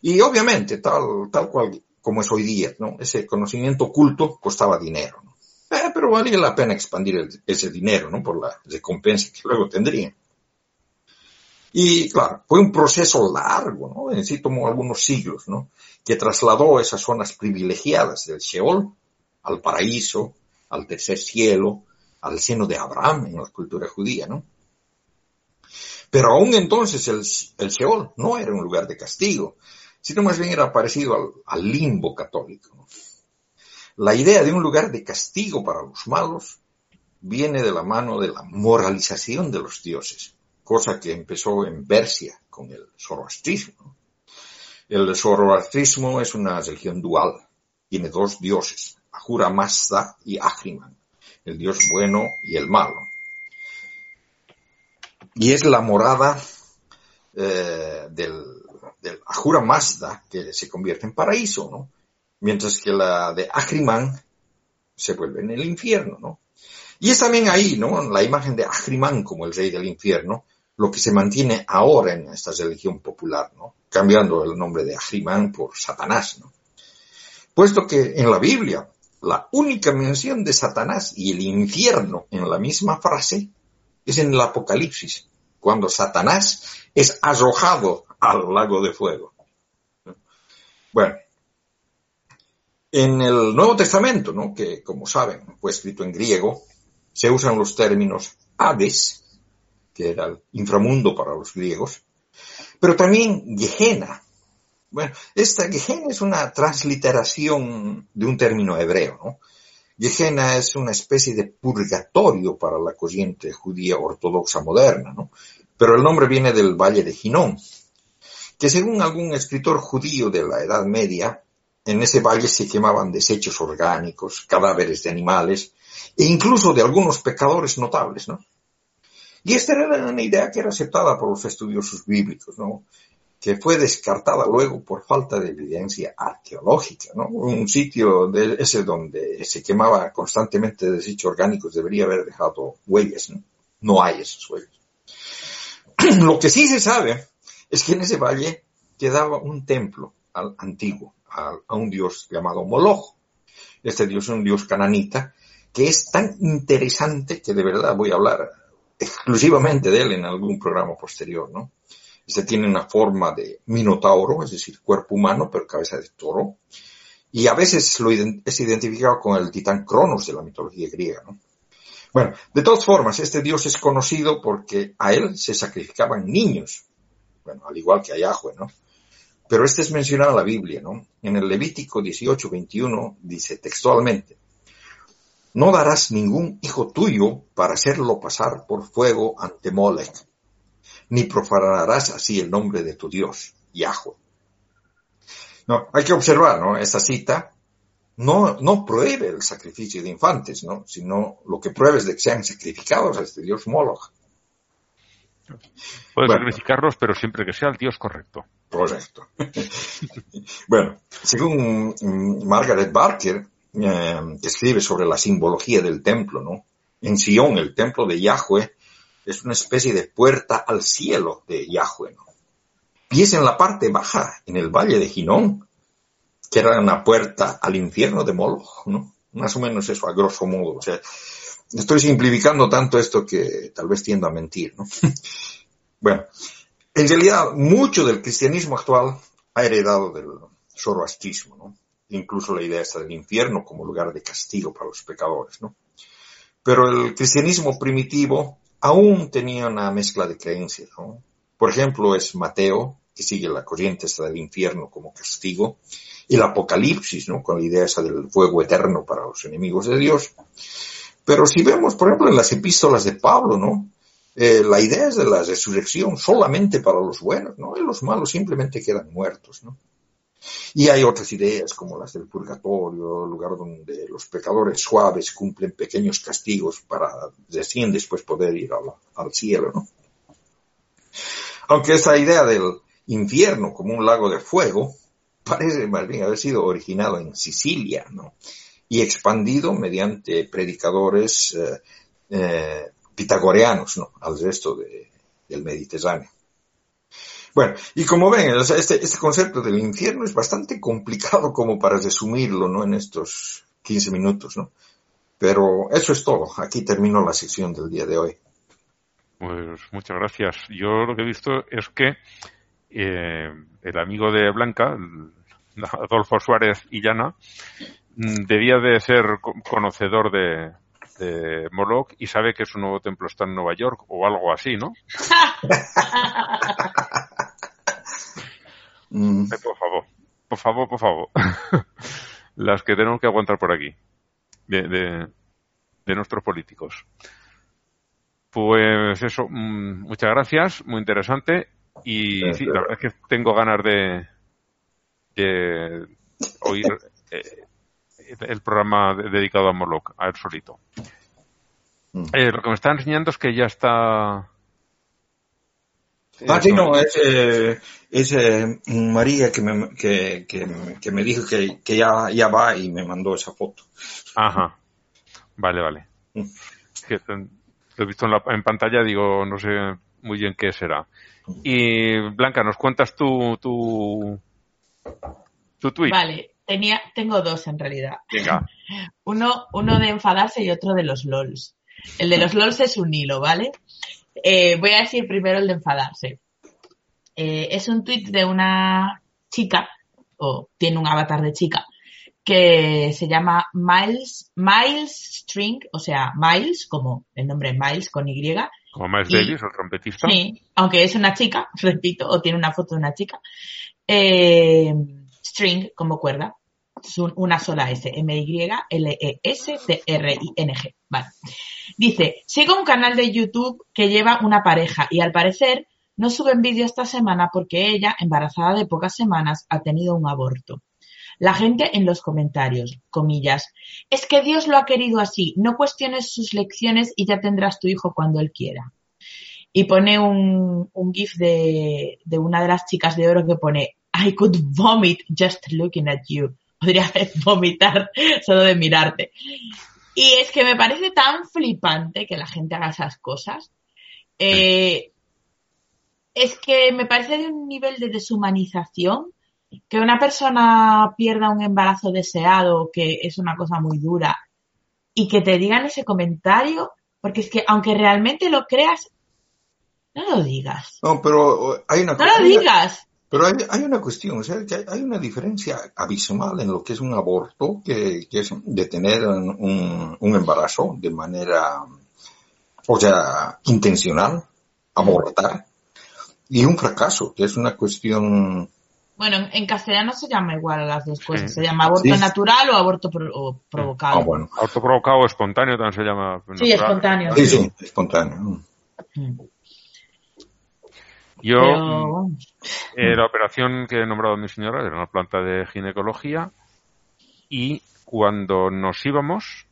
Y obviamente, tal, tal cual como es hoy día, ¿no? Ese conocimiento oculto costaba dinero, ¿no? Eh, pero valía la pena expandir ese dinero, ¿no? Por la recompensa que luego tendrían. Y claro, fue un proceso largo, ¿no? En sí tomó algunos siglos, ¿no? Que trasladó esas zonas privilegiadas del Sheol al paraíso, al tercer cielo, al seno de Abraham en la cultura judía, ¿no? Pero aún entonces el, el Sheol no era un lugar de castigo, sino más bien era parecido al, limbo católico. La idea de un lugar de castigo para los malos viene de la mano de la moralización de los dioses cosa que empezó en Persia con el zoroastrismo. El zoroastrismo es una religión dual, tiene dos dioses, Ahura Mazda y Ahriman, el dios bueno y el malo. Y es la morada eh, del, del Ahura Mazda que se convierte en paraíso, ¿no? Mientras que la de Ahriman se vuelve en el infierno, ¿no? Y es también ahí, ¿no? La imagen de Ahriman como el rey del infierno, lo que se mantiene ahora en esta religión popular, ¿no? cambiando el nombre de Ahriman por Satanás. ¿no? Puesto que en la Biblia la única mención de Satanás y el infierno en la misma frase es en el Apocalipsis, cuando Satanás es arrojado al lago de fuego. Bueno, en el Nuevo Testamento, ¿no? que como saben fue escrito en griego, se usan los términos Hades, que era el inframundo para los griegos, pero también Gehenna. Bueno, esta Gehenna es una transliteración de un término hebreo, ¿no? Gehenna es una especie de purgatorio para la corriente judía ortodoxa moderna, ¿no? Pero el nombre viene del valle de Ginón, que según algún escritor judío de la Edad Media, en ese valle se quemaban desechos orgánicos, cadáveres de animales e incluso de algunos pecadores notables, ¿no? Y esta era una idea que era aceptada por los estudiosos bíblicos, ¿no? que fue descartada luego por falta de evidencia arqueológica, ¿no? Un sitio de ese donde se quemaba constantemente desechos orgánicos debería haber dejado huellas, ¿no? No hay esas huellas. Lo que sí se sabe es que en ese valle quedaba un templo al, antiguo, a, un dios llamado Moloch. Este dios es un dios cananita que es tan interesante que de verdad voy a hablar exclusivamente de él en algún programa posterior, ¿no? Este tiene una forma de minotauro, es decir, cuerpo humano, pero cabeza de toro. y a veces lo es identificado con el titán Cronos de la mitología griega. ¿no? Bueno, de todas formas, este dios es conocido porque a él se sacrificaban niños, bueno, al igual que a Yahweh, ¿no? Pero este es mencionado en la Biblia, ¿no? En el Levítico 18, 21 dice textualmente, no darás ningún hijo tuyo para hacerlo pasar por fuego ante Molech, ni profanarás así el nombre de tu Dios, Yahweh. No, hay que observar, ¿no? Esta cita no, no prohíbe el sacrificio de infantes, ¿no? Sino lo que prueba es de que sean sacrificados a este Dios Moloch. Puedes Bueno. sacrificarlos, pero siempre que sea el Dios correcto. Correcto. bueno, según Margaret Barker, eh, que escribe sobre la simbología del templo, ¿no? En Sion, el templo de Yahweh es una especie de puerta al cielo de Yahweh, ¿no? Pies en la parte baja, en el valle de Ginón, que era una puerta al infierno de Moloch, ¿no? Más o menos eso, a grosso modo. O sea, estoy simplificando tanto esto que tal vez tiendo a mentir, ¿no? bueno, en realidad, mucho del cristianismo actual ha heredado del zoroastrismo, ¿no? Incluso la idea esta del infierno como lugar de castigo para los pecadores, ¿no? Pero el cristianismo primitivo aún tenía una mezcla de creencias, ¿no? Por ejemplo, es Mateo, que sigue la corriente esta del infierno como castigo, el Apocalipsis, ¿no? Con la idea esa del fuego eterno para los enemigos de Dios. Pero si vemos, por ejemplo, en las epístolas de Pablo, ¿no? Eh, la idea es de la resurrección solamente para los buenos, ¿no? Los malos simplemente quedan muertos, ¿no? Y hay otras ideas como las del purgatorio, lugar donde los pecadores suaves cumplen pequeños castigos para recién después poder ir al, cielo, ¿no? Aunque esa idea del infierno como un lago de fuego parece más bien haber sido originado en Sicilia, ¿no? Y expandido mediante predicadores eh, eh, pitagoreanos, ¿no? Al resto de- del Mediterráneo. Bueno, y como ven, este, este concepto del infierno es bastante complicado como para resumirlo, ¿no? En estos 15 minutos, ¿no? Pero eso es todo. Aquí termino la sección del día de hoy. Pues muchas gracias. Yo lo que he visto es que eh, el amigo de Blanca, Adolfo Suárez Illana, debía de ser co- conocedor de, de Moloch y sabe que su nuevo templo está en Nueva York o algo así, ¿no? Mm, Eh, por favor, por favor, por favor. Las que tenemos que aguantar por aquí, de, de, de nuestros políticos. Pues eso, mm, muchas gracias, muy interesante. Y sí, la verdad es que tengo ganas de, de oír eh, el programa de- dedicado a Moloch, a él solito. Mm. Eh, lo que me está enseñando es que ya está. Ah, sí, no, es, eh, es eh, María que me, que, que, que me dijo que, que ya, ya va y me mandó esa foto. Ajá. Vale, vale. Mm. Que, lo he visto en, la, en pantalla, digo, no sé muy bien qué será. Y Blanca, ¿nos cuentas tu, tu, tu tweet? Vale, tenía, tengo dos en realidad. Venga. Uno, uno de enfadarse y otro de los LOLs. El de los LOLs es un hilo, ¿vale? Eh, voy a decir primero el de enfadarse. Eh, es un tweet de una chica, o tiene un avatar de chica, que se llama Miles, Miles String, o sea, Miles, como el nombre Miles con Y, Como Miles Y- Davis, el trompetista. Sí, aunque es una chica, repito, o tiene una foto de una chica. Eh, string como cuerda. Es un- una sola S. M-Y-L-E-S-T-R-I-N-G. Vale. Dice, sigo un canal de YouTube que lleva una pareja y al parecer no suben vídeo esta semana porque ella, embarazada de pocas semanas, ha tenido un aborto. La gente en los comentarios, comillas, es que Dios lo ha querido así, no cuestiones sus lecciones y ya tendrás tu hijo cuando él quiera y pone un, un gif de, de una de las chicas de oro que pone I could vomit just looking at you. Podría vomitar solo de mirarte. Y es que me parece tan flipante que la gente haga esas cosas. Eh, es que me parece de un nivel de deshumanización que una persona pierda un embarazo deseado, que es una cosa muy dura, y que te digan ese comentario, porque es que aunque realmente lo creas, no lo digas. No, pero hay una No lo digas. Pero hay, hay una cuestión, o sea, que hay- hay una diferencia abismal en lo que es un aborto, que, que es detener un, un embarazo de manera, o sea, intencional, abortar, y un fracaso, que es una cuestión Bueno, en, castellano se llama igual a las dos cosas. Sí. Se llama aborto Sí. natural o aborto pro- o provocado. Ah, bueno. Autoprovocado o espontáneo también se llama. Sí, natural. espontáneo. Sí, sí, espontáneo. Mm. Yo, Pero, eh, la operación que he nombrado mi señora era una planta de ginecología y cuando nos íbamos,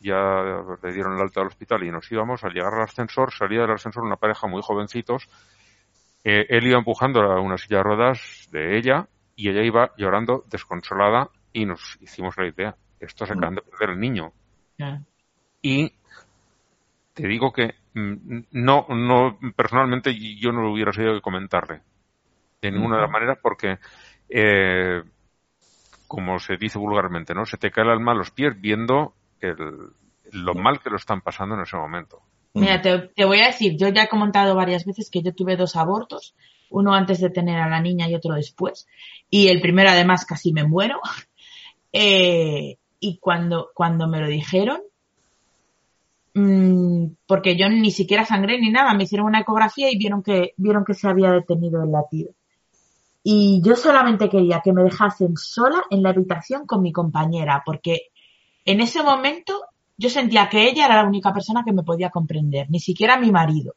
ya le dieron el alta al hospital y nos íbamos, al llegar al ascensor, salía del ascensor una pareja muy jovencitos. Eh, él iba empujando a una silla de ruedas de ella y ella iba llorando desconsolada y nos hicimos la idea, esto se acaban de perder el niño. Y te digo que no, no, personalmente yo no lo hubiera sabido que comentarle de ninguna de las maneras porque, eh, como se dice vulgarmente, ¿no? Se te cae el alma a los pies viendo el, lo mal que lo están pasando en ese momento. Mira, te, te voy a decir, yo ya he comentado varias veces que yo tuve dos abortos, uno antes de tener a la niña y otro después, y el primero además casi me muero. Eh, y cuando, cuando me lo dijeron, mm, porque yo ni siquiera sangré ni nada, me hicieron una ecografía y vieron que, vieron que se había detenido el latido. Y yo solamente quería que me dejasen sola en la habitación con mi compañera, porque en ese momento yo sentía que ella era la única persona que me podía comprender, ni siquiera mi marido.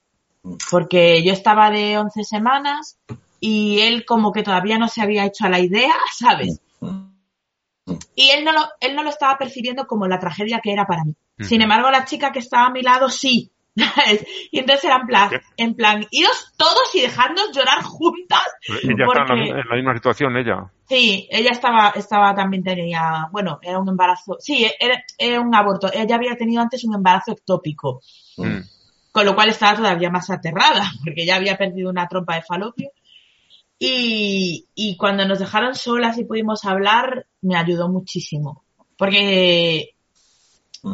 Porque yo estaba de 11 semanas y él como que todavía no se había hecho a la idea, ¿sabes? Y él no lo, él no lo estaba percibiendo como la tragedia que era para mí. Sin embargo, la chica que estaba a mi lado sí. Y entonces era en plan, en plan, iros todos y dejadnos llorar juntas. Ella está en la, Porque- en la misma situación, ella. Sí, ella estaba, estaba también tenía, bueno, era un embarazo, sí, era, era un aborto. Ella había tenido antes un embarazo ectópico, Mm. con lo cual estaba todavía más aterrada, porque ya había perdido una trompa de falopio. Y, y cuando nos dejaron solas y pudimos hablar, me ayudó muchísimo. Porque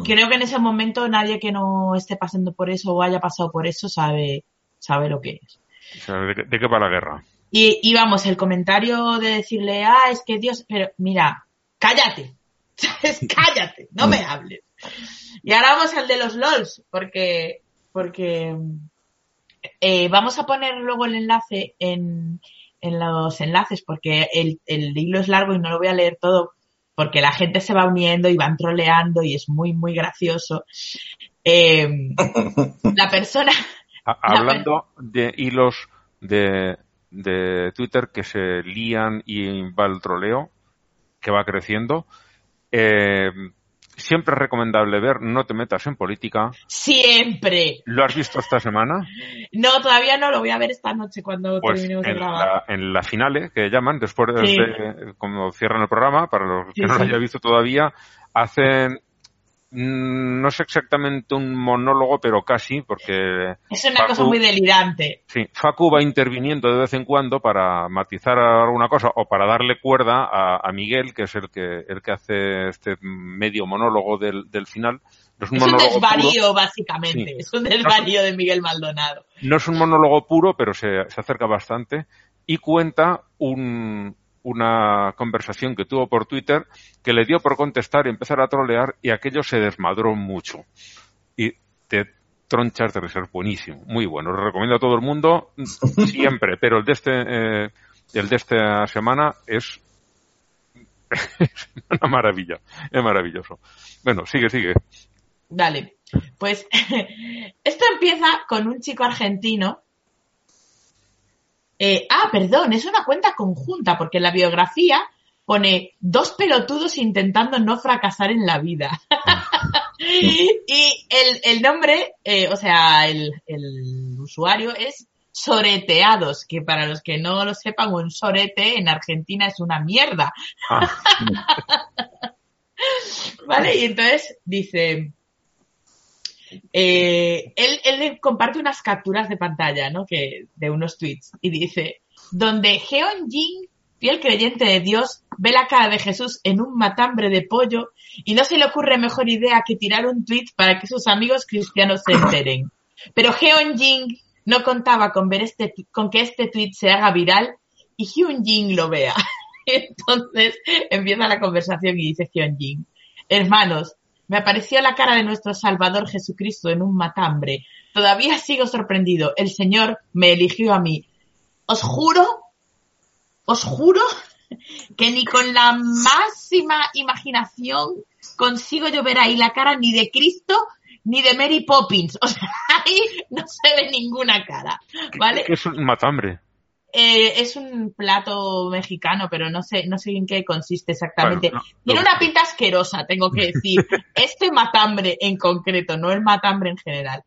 creo que en ese momento nadie que no esté pasando por eso o haya pasado por eso sabe, sabe lo que es. O sea, ¿de, qué- de qué va la guerra? Y, y vamos, el comentario de decirle, ah, es que Dios, pero mira, cállate, ¿sabes? Cállate, no me hables. Y ahora vamos al de los LOLs, porque, porque eh, vamos a poner luego el enlace en, en los enlaces, porque el, el hilo es largo y no lo voy a leer todo, porque la gente se va uniendo y van troleando y es muy, muy gracioso. Eh, la persona, hablando de hilos de, de Twitter que se lían y va el troleo, que va creciendo, eh, siempre es recomendable ver No te metas en política. siempre, ¿Lo has visto esta semana? No, todavía no, lo voy a ver esta noche cuando Pues terminemos de en grabar. la, en la finale, que llaman, después de, Sí. de- como cierran el programa, para los que Sí, no lo sí. haya visto todavía, hacen, no sé exactamente un monólogo, pero casi, porque Es una cosa muy delirante. Sí, Facu va interviniendo de vez en cuando para matizar alguna cosa o para darle cuerda a, a Miguel, que es el que el que hace este medio monólogo del, del final. No es un Es un desvarío, puro, básicamente. Sí. Es un desvarío de Miguel Maldonado. no es un monólogo puro, pero se, se acerca bastante y cuenta un- una conversación que tuvo por Twitter que le dio por contestar y empezar a trolear y aquello se desmadró mucho. Y te tronchas de risas, buenísimo, muy bueno. Lo recomiendo a todo el mundo siempre, pero el de este, eh, el de esta semana es es una maravilla, es maravilloso. Bueno, sigue, sigue. Dale. Pues esto empieza con un chico argentino. Eh, ah, perdón, es una cuenta conjunta, porque en la biografía pone dos pelotudos intentando no fracasar en la vida. y el, el nombre, eh, o sea, el, el usuario es Soreteados, que para los que no lo sepan, un sorete en Argentina es una mierda. Ah, ¿Vale? Y entonces dice, eh, él, él comparte unas capturas de pantalla, ¿no? Que, de unos tweets y dice, donde Geon Jin, fiel creyente de Dios, ve la cara de Jesús en un matambre de pollo y no se le ocurre mejor idea que tirar un tweet para que sus amigos cristianos se enteren. Pero Geon Jin no contaba con ver este, con que este tweet se haga viral y Hyun Jin lo vea. Entonces empieza la conversación y dice Hyun Jin, hermanos, me apareció la cara de nuestro Salvador Jesucristo en un matambre. Todavía sigo sorprendido. El Señor me eligió a mí. Os juro, os juro que ni con la máxima imaginación consigo yo ver ahí la cara ni de Cristo ni de Mary Poppins. O sea, ahí no se ve ninguna cara, ¿vale? Es un matambre. Eh, es un plato mexicano, pero no sé, no sé en qué consiste exactamente. Bueno, no, Tiene no. una pinta asquerosa, tengo que decir. Este matambre en concreto, no el matambre en general.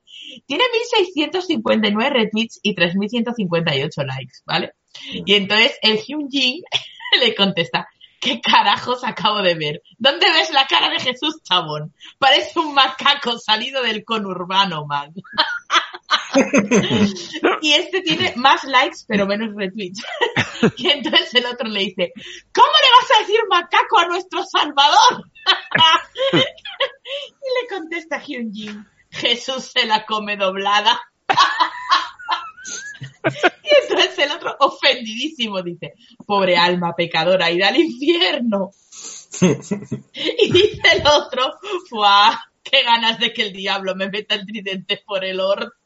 Tiene 1659 retweets y 3158 likes, ¿vale? Y entonces el Hyun Jin le contesta, ¿qué carajos acabo de ver? ¿Dónde ves la cara de Jesús Chabón? Parece un macaco salido del conurbano, man. y este tiene más likes pero menos retweets. y entonces el otro le dice, ¿cómo le vas a decir macaco a nuestro Salvador? y le contesta Hyun Jin, Jesús se la come doblada. y entonces el otro, ofendidísimo, dice, pobre alma pecadora, irá al infierno. y dice el otro, ¡fuah! ¡Qué ganas de que el diablo me meta el tridente por el orto!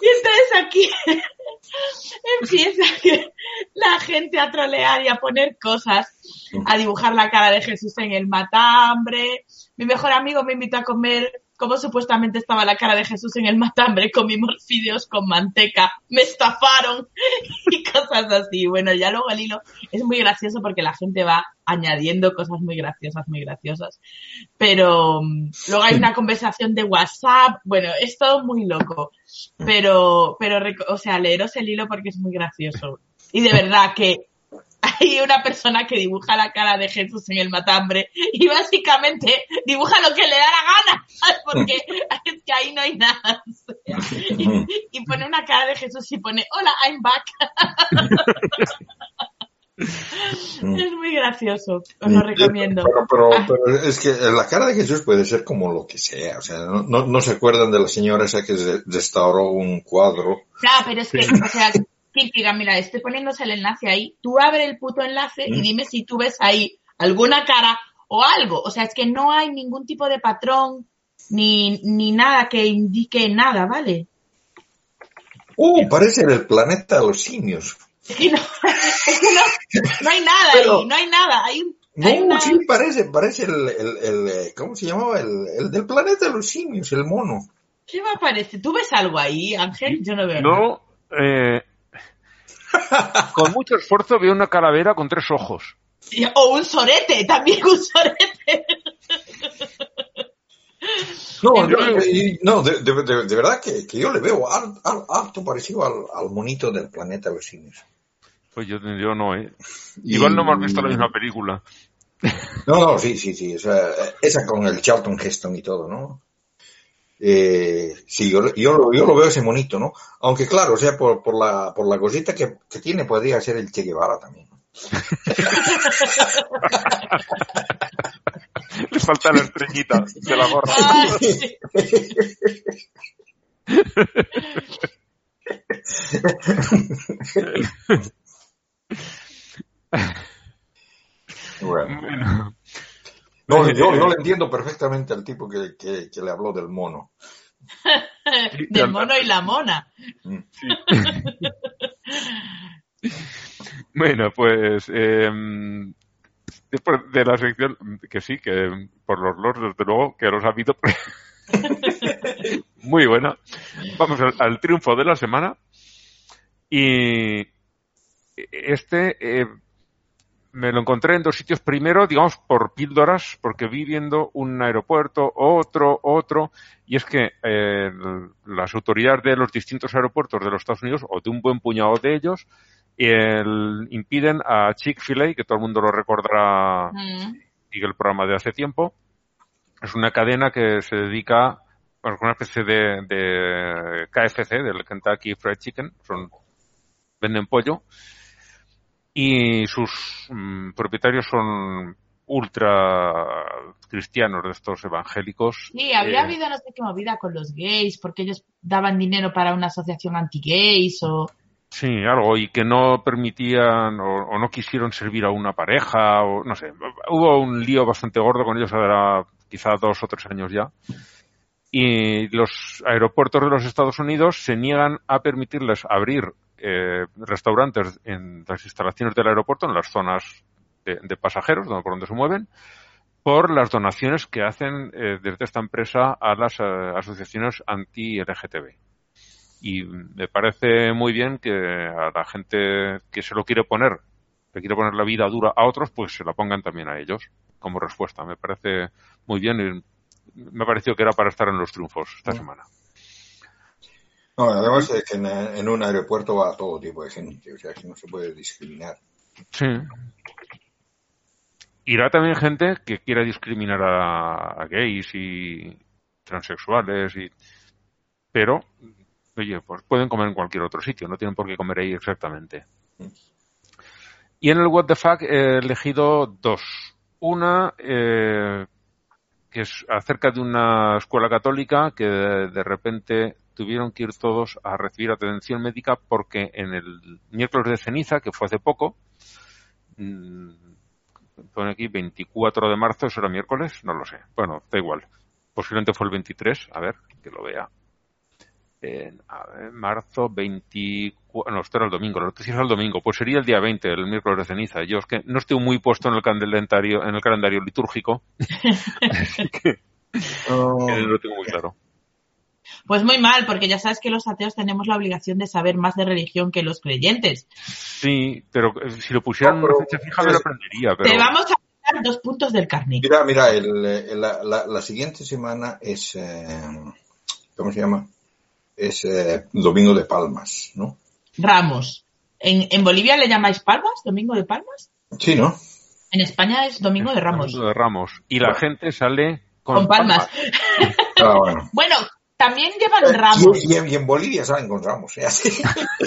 Y entonces aquí empieza la gente a trolear y a poner cosas, a dibujar la cara de Jesús en el matambre. Mi mejor amigo me invitó a comer como supuestamente estaba la cara de Jesús en el matambre, comimos fideos con manteca, me estafaron y cosas así. Bueno, ya luego el hilo es muy gracioso porque la gente va añadiendo cosas muy graciosas, muy graciosas. Pero mm, luego hay una conversación de WhatsApp, bueno, es todo muy loco. Pero, pero, o sea, leeros el hilo porque es muy gracioso. Y de verdad que hay una persona que dibuja la cara de Jesús en el matambre y básicamente dibuja lo que le da la gana, ¿sabes? porque es que ahí no hay nada. y, y pone una cara de Jesús y pone, hola, I'm back. es muy gracioso, os lo recomiendo. Pero, pero, Ah. pero es que la cara de Jesús puede ser como lo que sea. O sea, no, no, no se acuerdan de la señora esa que restauró un cuadro. Ya, pero es que, o sea, Kika, mira, estoy poniéndose el enlace ahí. Tú abre el puto enlace y dime si tú ves ahí alguna cara o algo. O sea, es que no hay ningún tipo de patrón ni, ni nada que indique nada, ¿vale? ¡Uh! Parece el planeta de los simios. Es que no, es que no, no hay nada Pero- ahí, no hay nada. Hay un, No, hay una- sí, parece, parece el, el, el, eh, ¿cómo se llamaba? El, el del planeta de los simios, el mono. ¿Qué me aparece? ¿Tú ves algo ahí, Ángel? Yo no veo nada. No, eh, con mucho esfuerzo veo una calavera con tres ojos. O un sorete, también un sorete. No, yo, no de, de, de- de verdad que, que yo le veo har- har- harto parecido al, al monito del planeta simios. Pues yo, yo no, ¿eh? Igual no hemos visto la misma película. No, no, sí, sí, sí. o sea, esa con el Charlton Heston y todo, ¿no? Eh, sí, yo, yo, lo- yo lo veo ese monito, ¿no? Aunque claro, o sea, por, por, la, por la cosita que, que tiene, podría ser el Che Guevara también. ¿no? Le falta la estrellita de la gorra. Ay, sí. Bueno. Bueno, No, yo, yo le entiendo perfectamente al tipo que, que, que le habló del mono. Del mono y la mona. bueno, pues eh, después de la sección, que sí, que por los lords, desde luego, que los ha habido muy buena. Vamos al, al triunfo de la semana. Y este eh, me lo encontré en dos sitios. Primero, digamos, por píldoras, porque vi viendo un aeropuerto, otro, otro. Y es que eh, las autoridades de los distintos aeropuertos de los Estados Unidos, o de un buen puñado de ellos, el- impiden a Chick-fil-A, que todo el mundo lo recordará, Mm. sigue el programa de hace tiempo. Es una cadena que se dedica, bueno, una especie de, de KFC, del Kentucky Fried Chicken, son, venden pollo, y sus mm, propietarios son ultra cristianos de estos evangélicos. Sí, habría eh, habido no sé qué movida con los gays, porque ellos daban dinero para una asociación anti-gays o... Sí, algo, y que no permitían o, o no quisieron servir a una pareja, o no sé. Hubo un lío bastante gordo con ellos, ahora quizá dos o tres años ya. Y los aeropuertos de los Estados Unidos se niegan a permitirles abrir eh, restaurantes en las instalaciones del aeropuerto, en las zonas de, de pasajeros, donde, por donde se mueven, por las donaciones que hacen eh, desde esta empresa a las eh, asociaciones anti-LGTB. Y me parece muy bien que a la gente que se lo quiere poner, que quiere poner la vida dura a otros, pues se la pongan también a ellos como respuesta. Me parece muy bien y me ha parecido que era para estar en los triunfos esta semana. No, además es que en, en un aeropuerto va todo tipo de gente, o sea que no se puede discriminar. Sí. Irá también gente que quiera discriminar a, a gays y transexuales y pero oye, pues pueden comer en cualquier otro sitio, no tienen por qué comer ahí exactamente. Y en el What the Fuck he elegido dos. Una eh, que es acerca de una escuela católica que de, repente tuvieron que ir todos a recibir atención médica porque en el miércoles de ceniza, que fue hace poco, mm, pone aquí 24 de marzo, ¿eso era miércoles? No lo sé. Bueno, da igual. Posiblemente fue el 23, a ver, que lo vea. En, marzo 24, no, esto era el domingo, la noticia era el domingo, pues sería el día 20, el miércoles de ceniza. Yo es que no estoy muy puesto en el calendario, en el calendario litúrgico, así que, Oh, no lo tengo muy claro. Pues muy mal, porque ya sabes que los ateos tenemos la obligación de saber más de religión que los creyentes. Sí, pero eh, si lo pusieran en una fecha fija me lo aprendería, pero Te vamos a dar dos puntos del carnet. Mira, mira, el, el- la, la- la siguiente semana es, eh, ¿cómo se llama? Es eh, Domingo de Palmas, ¿no? Ramos. ¿En, ¿En Bolivia le llamáis palmas? ¿Domingo de palmas? Sí, ¿no? En España es Domingo de Ramos. Domingo de Ramos. Y la gente sale con, Con palmas. Ah, bueno. Bueno, también llevan ramos. Y, y en- Bolivia salen con ramos, ¿eh? Así.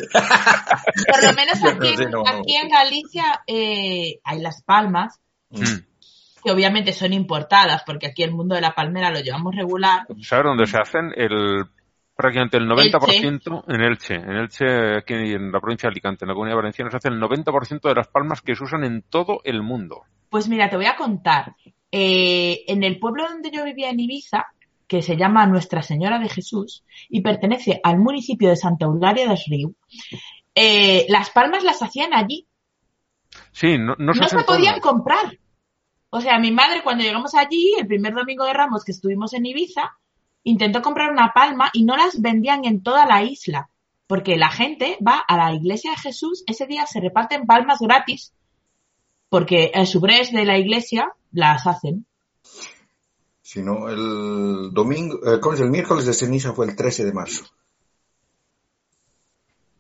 Por lo menos aquí, No sé, no. aquí en Galicia eh, hay las palmas, Mm. que obviamente son importadas, porque aquí el mundo de la palmera lo llevamos regular. ¿Sabes dónde se hacen? El, prácticamente el 90% en Elche. En Elche, aquí en la provincia de Alicante, en la comunidad valenciana, se hace el 90% de las palmas que se usan en todo el mundo. Pues mira, te voy a contar. Eh, en el pueblo donde yo vivía en Ibiza, que se llama Nuestra Señora de Jesús y pertenece al municipio de Santa Eulalia de Riu, eh, las palmas las hacían allí. Sí, no, no se no hacen se podían comprar. O sea, mi madre cuando llegamos allí, el primer domingo de Ramos que estuvimos en Ibiza, intentó comprar una palma y no las vendían en toda la isla. Porque la gente va a la iglesia de Jesús, ese día se reparten palmas gratis, porque el subres de la iglesia las hacen. Si no, el domingo, eh, ¿cómo es? El miércoles de ceniza fue el 13 de marzo.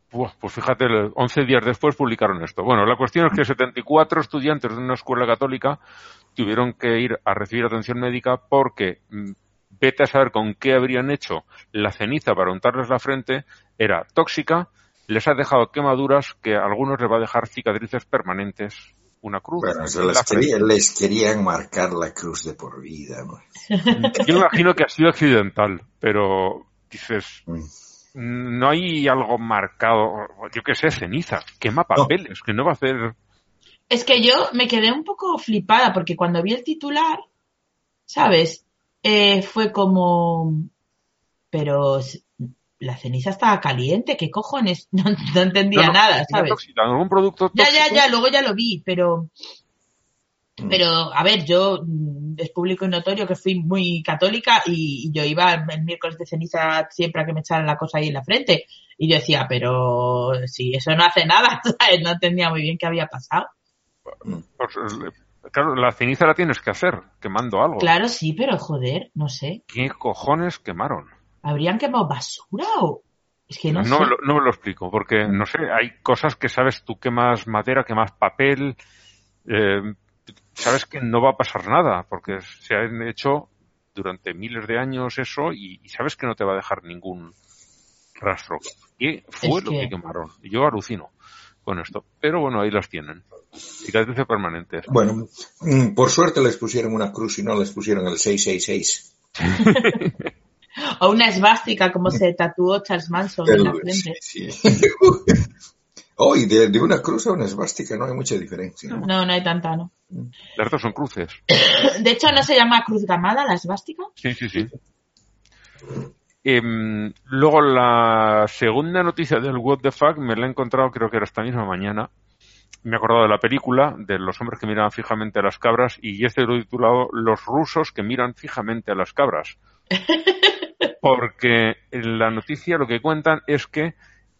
Pues fíjate, el- 11 días después publicaron esto. Bueno, la cuestión es que 74 estudiantes de una escuela católica tuvieron que ir a recibir atención médica porque mm, vete a saber con qué habrían hecho la ceniza para untarles la frente, era tóxica, les ha dejado quemaduras que a algunos les va a dejar cicatrices permanentes, una cruz. Bueno, se les, quería- querían marcar la cruz de por vida, ¿no? Yo me imagino que ha sido accidental, pero dices, Mm. no hay algo marcado, yo qué sé, ceniza, quema papeles, que no va a hacer... Es que yo me quedé un poco flipada porque cuando vi el titular, ¿sabes? Eh, fue como, pero la ceniza estaba caliente, ¿qué cojones? No, no entendía No, no, nada, ¿sabes? tóxica, algún producto Ya, ya, ya, luego ya lo vi, pero, Mm. pero, a ver, yo mm, es público y notorio que fui muy católica y, y yo iba el miércoles de ceniza siempre a que me echaran la cosa ahí en la frente. Y yo decía, pero si eso no hace nada, ¿sabes? No entendía muy bien qué había pasado. Pues, eh, claro, la ceniza la tienes que hacer, quemando algo. Claro, sí, pero joder, no sé. ¿Qué cojones quemaron? ¿Habrían quemado basura o...? Es que no, No, sé. no me lo explico, porque, no sé, hay cosas que sabes tú, quemas madera, quemas papel, eh, sabes que no va a pasar nada, porque se han hecho durante miles de años eso y, y sabes que no te va a dejar ningún rastro. ¿Qué fue Es lo que que- quemaron? Yo alucino. Con esto. Pero bueno, ahí las tienen. Cicatrices permanentes. Bueno, mm, por suerte les pusieron una cruz y no les pusieron el 666. O una esvástica como se tatuó Charles Manson en la frente. sí, sí. Oh, y de, de una cruz a una esvástica no hay mucha diferencia. ¿no? No, no hay tanta, ¿no? Las dos son cruces. De hecho, ¿no se llama cruz gamada la esvástica? Sí, sí, sí. Em, luego la segunda noticia del What the Fuck me la he encontrado creo que era esta misma mañana. Me he acordado de la película, de los hombres que miraban fijamente a las cabras y este lo he titulado Los rusos que miran fijamente a las cabras. Porque en la noticia lo que cuentan es que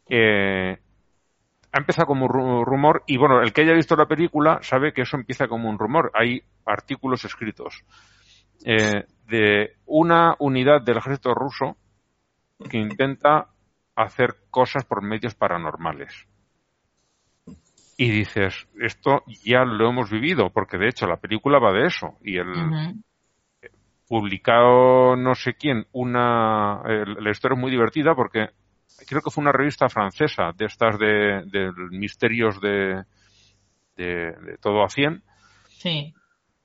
eh, ha empezado como ru- rumor y bueno, el que haya visto la película sabe que eso empieza como un rumor. Hay artículos escritos eh, de una unidad del ejército ruso que intenta hacer cosas por medios paranormales. Y dices, esto ya lo hemos vivido, porque de hecho la película va de eso. Y el Ujú. publicado no sé quién una... eh, la historia es muy divertida porque creo que fue una revista francesa de estas de, de misterios de, de, de todo a 100 Sí.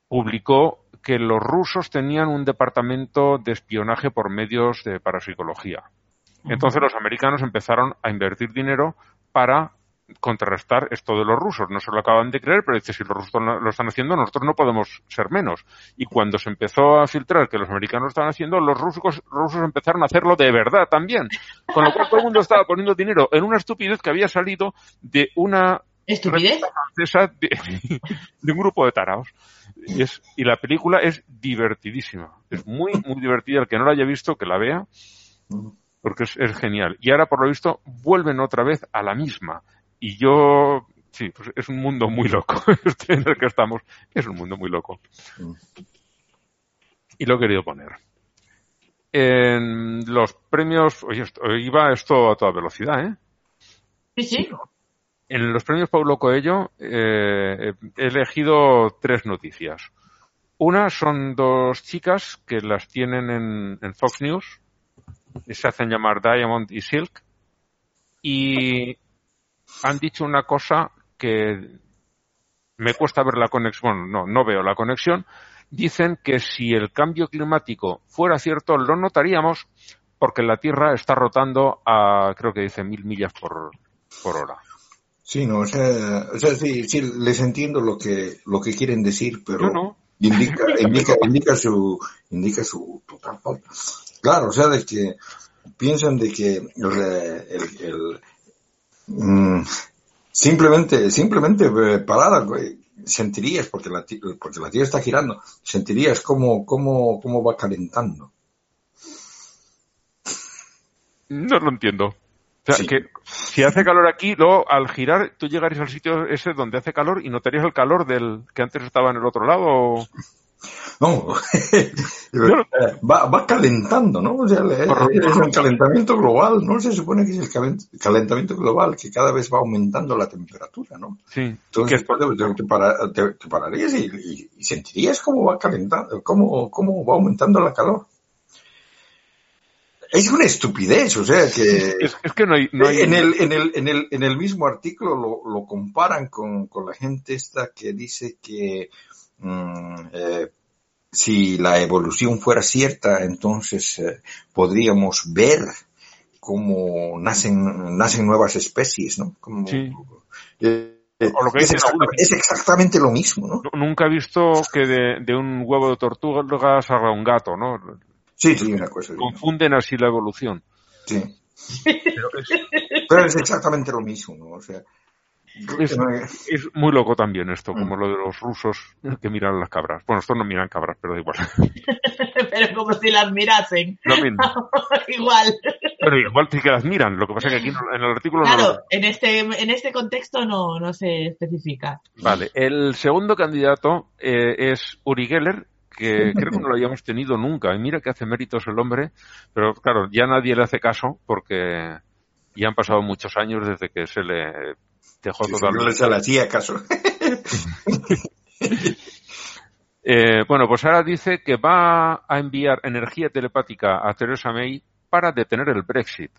publicó que los rusos tenían un departamento de espionaje por medios de parapsicología. Entonces los americanos empezaron a invertir dinero para contrarrestar esto de los rusos. No se lo acaban de creer, pero dice, si los rusos lo lo están haciendo, nosotros no podemos ser menos. Y cuando se empezó a filtrar que los americanos lo estaban haciendo, los rusos, rusos empezaron a hacerlo de verdad también. Con lo cual todo el mundo estaba poniendo dinero en una estupidez que había salido de una ¿Estupidez? francesa de, de un grupo de taraos. Y, es, y la película es divertidísima. Es muy, muy divertida. El que no la haya visto, que la vea, porque es, es genial. Y ahora, por lo visto, vuelven otra vez a la misma. Y yo, sí, pues es un mundo muy loco este en el que estamos. Es un mundo muy loco. Y lo he querido poner. En los premios, oye, esto- iba esto a toda velocidad, ¿eh? Sí, sí. En los premios Paulo Coelho eh, he elegido tres noticias. Una son dos chicas que las tienen en, Fox News se hacen llamar Diamond y Silk y han dicho una cosa que me cuesta ver la conexión, bueno, no, no veo la conexión. Dicen que si el cambio climático fuera cierto, lo notaríamos porque la Tierra está rotando a, creo que dice, mil millas por hora. Sí, no, o sea, o sea, sí, sí, les entiendo lo que, lo que quieren decir, pero no. indica, indica, indica su, indica su total falta. Claro, o sea, de que piensan de que el, el- el, mm, simplemente, simplemente eh, parada, güey, sentirías, porque la, porque la Tierra está girando, sentirías cómo, cómo, cómo va calentando. No lo entiendo. O sea, Sí. que si hace calor aquí, luego al girar tú llegarías al sitio ese donde hace calor y notarías el calor del que antes estaba en el otro lado. o- No, va, va calentando, ¿no? O sea, es un calentamiento global, ¿no? Se supone que es el calen- calentamiento global que cada vez va aumentando la temperatura, ¿no? Sí. Entonces te, te- te para- te- te pararías y, y- y sentirías cómo va calentando, cómo, cómo va aumentando la calor. Es una estupidez, o sea que es, es que no hay, no hay- en, el, en, el, en, el, en el mismo artículo lo, lo comparan con, con la gente esta que dice que mm, eh, si la evolución fuera cierta, entonces eh, podríamos ver cómo nacen, nacen nuevas especies, ¿no? Como, Sí. eh, O lo que es, exacta- es exactamente lo mismo, ¿no? nunca he visto que de, de un huevo de tortuga salga un gato, ¿no? Sí, sí, una cosa. Confunden así la evolución. Sí. Pero es, Pero es exactamente lo mismo, ¿no? O sea, es, es muy loco también esto, Mm. como lo de los rusos que miran las cabras. Bueno, estos no miran cabras, pero da igual. Pero como si las mirasen. Lo mismo. Igual. Pero igual sí que las miran. Lo que pasa es que aquí en el artículo no lo Claro, en este, en este contexto no, no se especifica. Vale, el segundo candidato eh, es Uri Geller, que creo que no lo habíamos tenido nunca. Y mira que hace méritos el hombre, pero claro, ya nadie le hace caso porque ya han pasado muchos años desde que se le dejó sí, totalmente. les hacía caso. Eh, bueno, pues ahora dice que va a enviar energía telepática a Theresa May para detener el Brexit.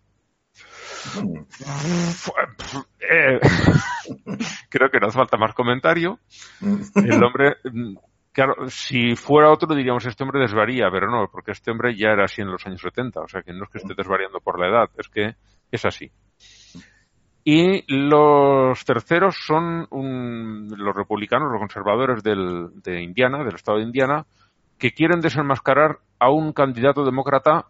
Eh, creo que nos falta más comentario. El hombre, claro, si fuera otro diríamos este hombre desvaría, pero no, porque este hombre ya era así en los años 70, o sea que no es que esté desvariando por la edad, es que es así. Y los terceros son un- los republicanos, los conservadores del- de Indiana, del estado de Indiana, que quieren desenmascarar a un candidato demócrata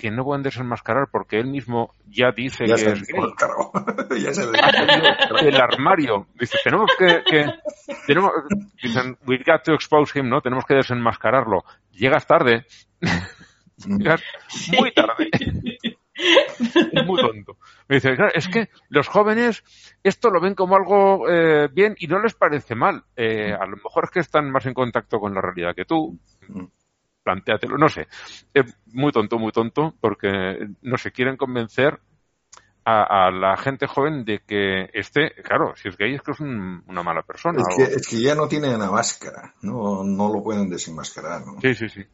que no pueden desenmascarar porque él mismo ya dice Ya que es gay. ya se el armario. Dice, tenemos que, que- tenemos, dicen, we got to expose him, ¿no? Tenemos que desenmascararlo. Llegas tarde. Llegas muy tarde. Es muy tonto. Me dice, claro, es que los jóvenes esto lo ven como algo eh, bien y no les parece mal. Eh, a lo mejor es que están más en contacto con la realidad que tú. Plantéatelo, no sé. Es muy tonto, muy tonto, porque no se quieren convencer a, a la gente joven de que esté, claro, si es gay es que es un- una mala persona. Es o- que, es que ya no tienen la máscara, no, no lo pueden desenmascarar. ¿no? Sí, sí, sí.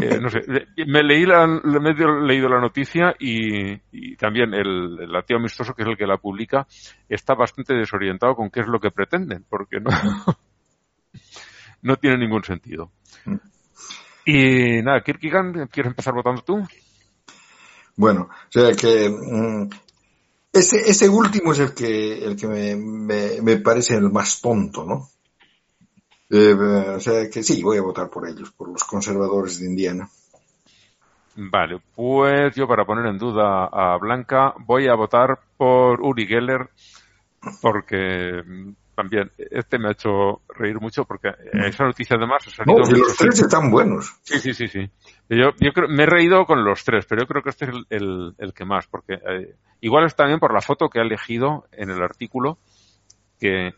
Eh, no sé, me leí la, me he leído la noticia y, y también el, el ateo amistoso, que es el que la publica, está bastante desorientado con qué es lo que pretenden, porque no, no tiene ningún sentido. Y nada, Kierkegaard, ¿quieres empezar votando tú? Bueno, o sea que mm, ese, ese último es el que, el que me, me, me parece el más tonto, ¿no? Eh, o sea que sí, voy a votar por ellos, por los conservadores de Indiana. Vale, pues yo para poner en duda a Blanca voy a votar por Uri Geller porque también este me ha hecho reír mucho porque esa noticia además ha salido... No, los tres están buenos. Sí, sí, sí, sí. Yo, yo creo, me he reído con los tres, pero yo creo que este es el, el- el que más, porque eh, igual es también por la foto que ha elegido en el artículo, que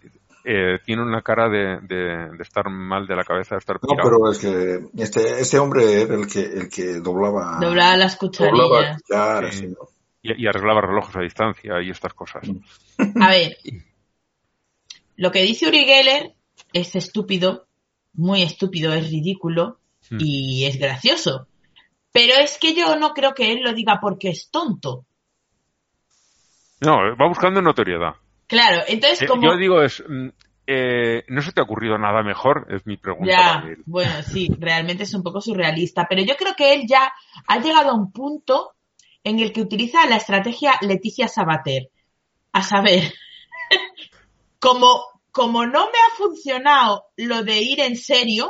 eh, tiene una cara de, de- de estar mal de la cabeza, de estar No, pero es que este, este hombre era el que, el que doblaba, Doblaba las doblaba cucharillas. cucharas, Sí. sí, ¿no? y, y arreglaba relojes a distancia y estas cosas. A ver, lo que dice Uri Geller es estúpido, muy estúpido, es ridículo Hmm. y es gracioso. Pero es que yo no creo que él lo diga porque es tonto. No, va buscando notoriedad. Claro, entonces Eh, como... Yo digo es, mm, eh, ¿no se te ha ocurrido nada mejor? Es mi pregunta. Ya, para él. bueno, sí, realmente es un poco surrealista, pero yo creo que él ya ha llegado a un punto en el que utiliza la estrategia Leticia Sabater. A saber, como, como no me ha funcionado lo de ir en serio,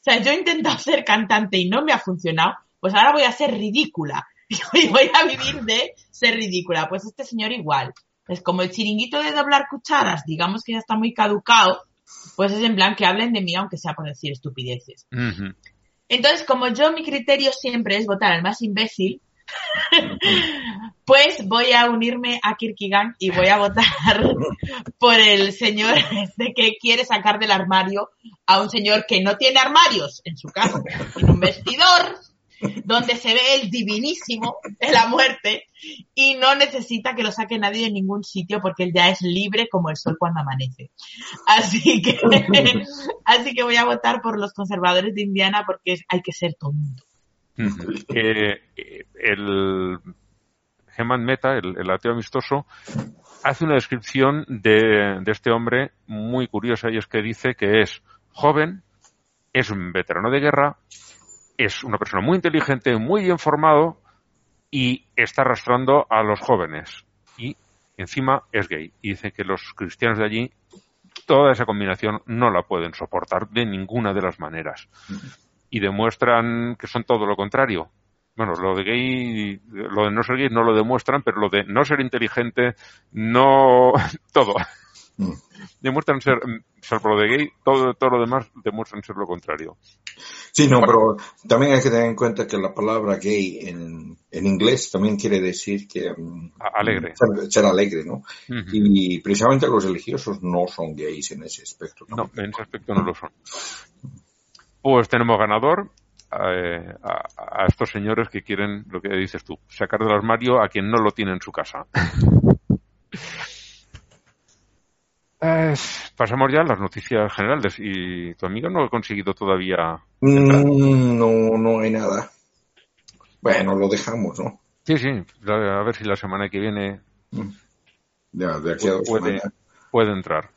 o sea, yo he intentado ser cantante y no me ha funcionado, pues ahora voy a ser ridícula. Y voy a vivir de ser ridícula. Pues este señor igual. Es como el chiringuito de doblar cucharas, digamos que ya está muy caducado, pues es en plan que hablen de mí aunque sea por decir estupideces. Entonces, como yo mi criterio siempre es votar al más imbécil, pues voy a unirme a Kierkegaard y voy a votar por el señor este que quiere sacar del armario a un señor que no tiene armarios en su casa, tiene un vestidor donde se ve el divinísimo de la muerte y no necesita que lo saque nadie de ningún sitio porque él ya es libre como el sol cuando amanece. Así que, así que voy a votar por los conservadores de Indiana porque hay que ser tonto. Eh, eh, el Geman Meta, el, el ateo amistoso, hace una descripción de, de este hombre muy curiosa y es que dice que es joven, es un veterano de guerra, es una persona muy inteligente, muy bien formado y está arrastrando a los jóvenes. Y encima es gay. Y dice que los cristianos de allí toda esa combinación no la pueden soportar de ninguna de las maneras. Y demuestran que son todo lo contrario. Bueno, lo de gay, lo de no ser gay no lo demuestran, pero lo de no ser inteligente, no, todo. Mm. Demuestran ser, salvo lo de gay, todo, todo lo demás demuestran ser lo contrario. Sí, no, pero también hay que tener en cuenta que la palabra gay en, en inglés también quiere decir que mm, Alegre. ser, ser alegre, ¿no? Y precisamente los religiosos no son gays en ese aspecto. No, en ese aspecto no lo son. Pues tenemos ganador eh, a, a estos señores que quieren, lo que dices tú, sacar del armario a quien no lo tiene en su casa. Eh, pasamos ya a las noticias generales y tu amigo no ha conseguido todavía. Mm, no, no hay nada. Bueno, lo dejamos, ¿no? Sí, sí, a ver si la semana que viene Ya, de aquí a dos puede, semanas. puede entrar.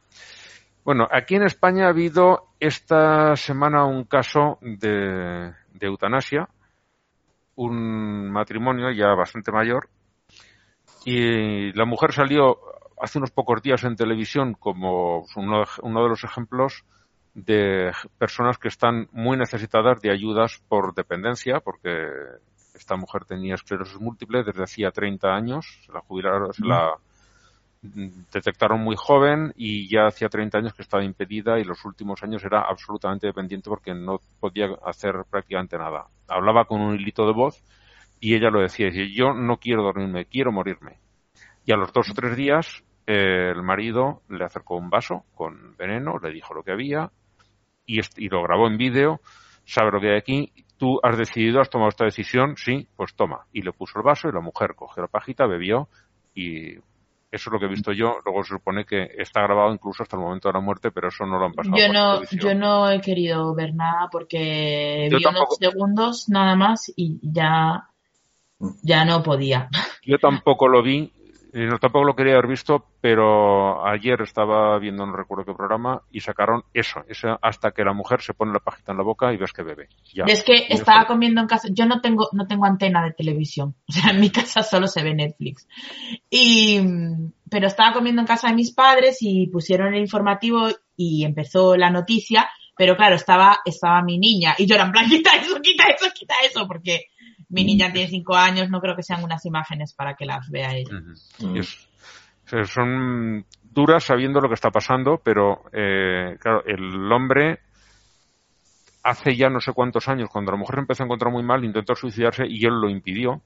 Bueno, aquí en España ha habido esta semana un caso de, eutanasia, un matrimonio ya bastante mayor, y la mujer salió hace unos pocos días en televisión como uno, uno de los ejemplos de personas que están muy necesitadas de ayudas por dependencia, porque esta mujer tenía esclerosis múltiple desde hacía 30 años, se la jubilaron, se la detectaron muy joven y ya hacía 30 años que estaba impedida y los últimos años era absolutamente dependiente porque no podía hacer prácticamente nada. Hablaba con un hilito de voz y ella lo decía, decía, yo no quiero dormirme, quiero morirme. Y a los dos o tres días el marido le acercó un vaso con veneno, le dijo lo que había y, y lo grabó en vídeo, sabe lo que hay aquí, tú has decidido, has tomado esta decisión, sí, pues toma. Y le puso el vaso y la mujer cogió la pajita, bebió y eso es lo que he visto yo. Luego se supone que está grabado incluso hasta el momento de la muerte, pero eso no lo han pasado Yo no, yo no he querido ver nada porque Yo vi tampoco. unos segundos nada más y ya, ya no podía. Yo tampoco lo vi, no, tampoco lo quería haber visto, pero ayer estaba viendo, no recuerdo qué programa, y sacaron eso, eso hasta que la mujer se pone la pajita en la boca y ves que bebe. Ya. Es que Y estaba comiendo en casa, yo no tengo, no tengo antena de televisión, o sea, en mi casa solo se ve Netflix. Y, pero estaba comiendo en casa de mis padres y pusieron el informativo y empezó la noticia, pero claro, estaba, estaba mi niña y yo era en plan, quita eso, quita eso, quita eso, porque mi niña tiene cinco años, no creo que sean unas imágenes para que las vea ella. Sea, son duras sabiendo lo que está pasando, pero eh, claro, el hombre hace ya no sé cuántos años, cuando la mujer se empezó a encontrar muy mal, intentó suicidarse y él lo impidió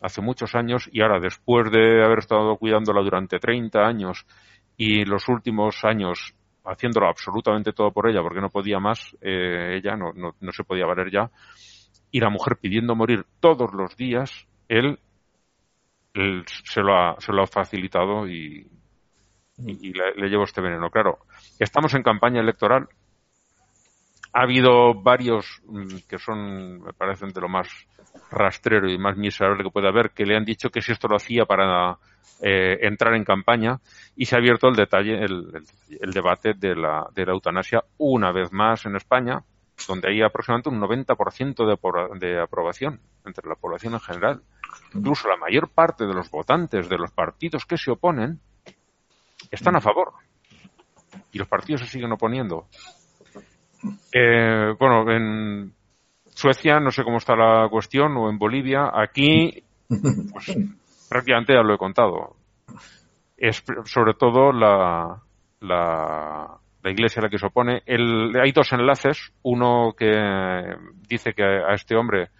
hace muchos años y ahora después de haber estado cuidándola durante 30 años y los últimos años haciéndolo absolutamente todo por ella porque no podía más, eh, ella no, no, no se podía valer ya, y la mujer pidiendo morir todos los días, él, él se, lo ha, se lo ha facilitado y, y, le, le llevo este veneno. Claro, estamos en campaña electoral. Ha habido varios mm, que son, me parecen, de lo más rastrero y más miserable que puede haber, que le han dicho que si esto lo hacía para eh, entrar en campaña y se ha abierto el detalle, el, el- el debate de la, de la eutanasia una vez más en España, donde hay aproximadamente un 90% de, de aprobación entre la población en general. Incluso la mayor parte de los votantes de los partidos que se oponen están a favor. Y los partidos se siguen oponiendo. Eh, bueno, en Suecia no sé cómo está la cuestión, o en Bolivia. Aquí, pues prácticamente ya lo he contado. Es sobre todo la, la, la iglesia a la que se opone. Hay dos enlaces. Uno que dice que a este hombre,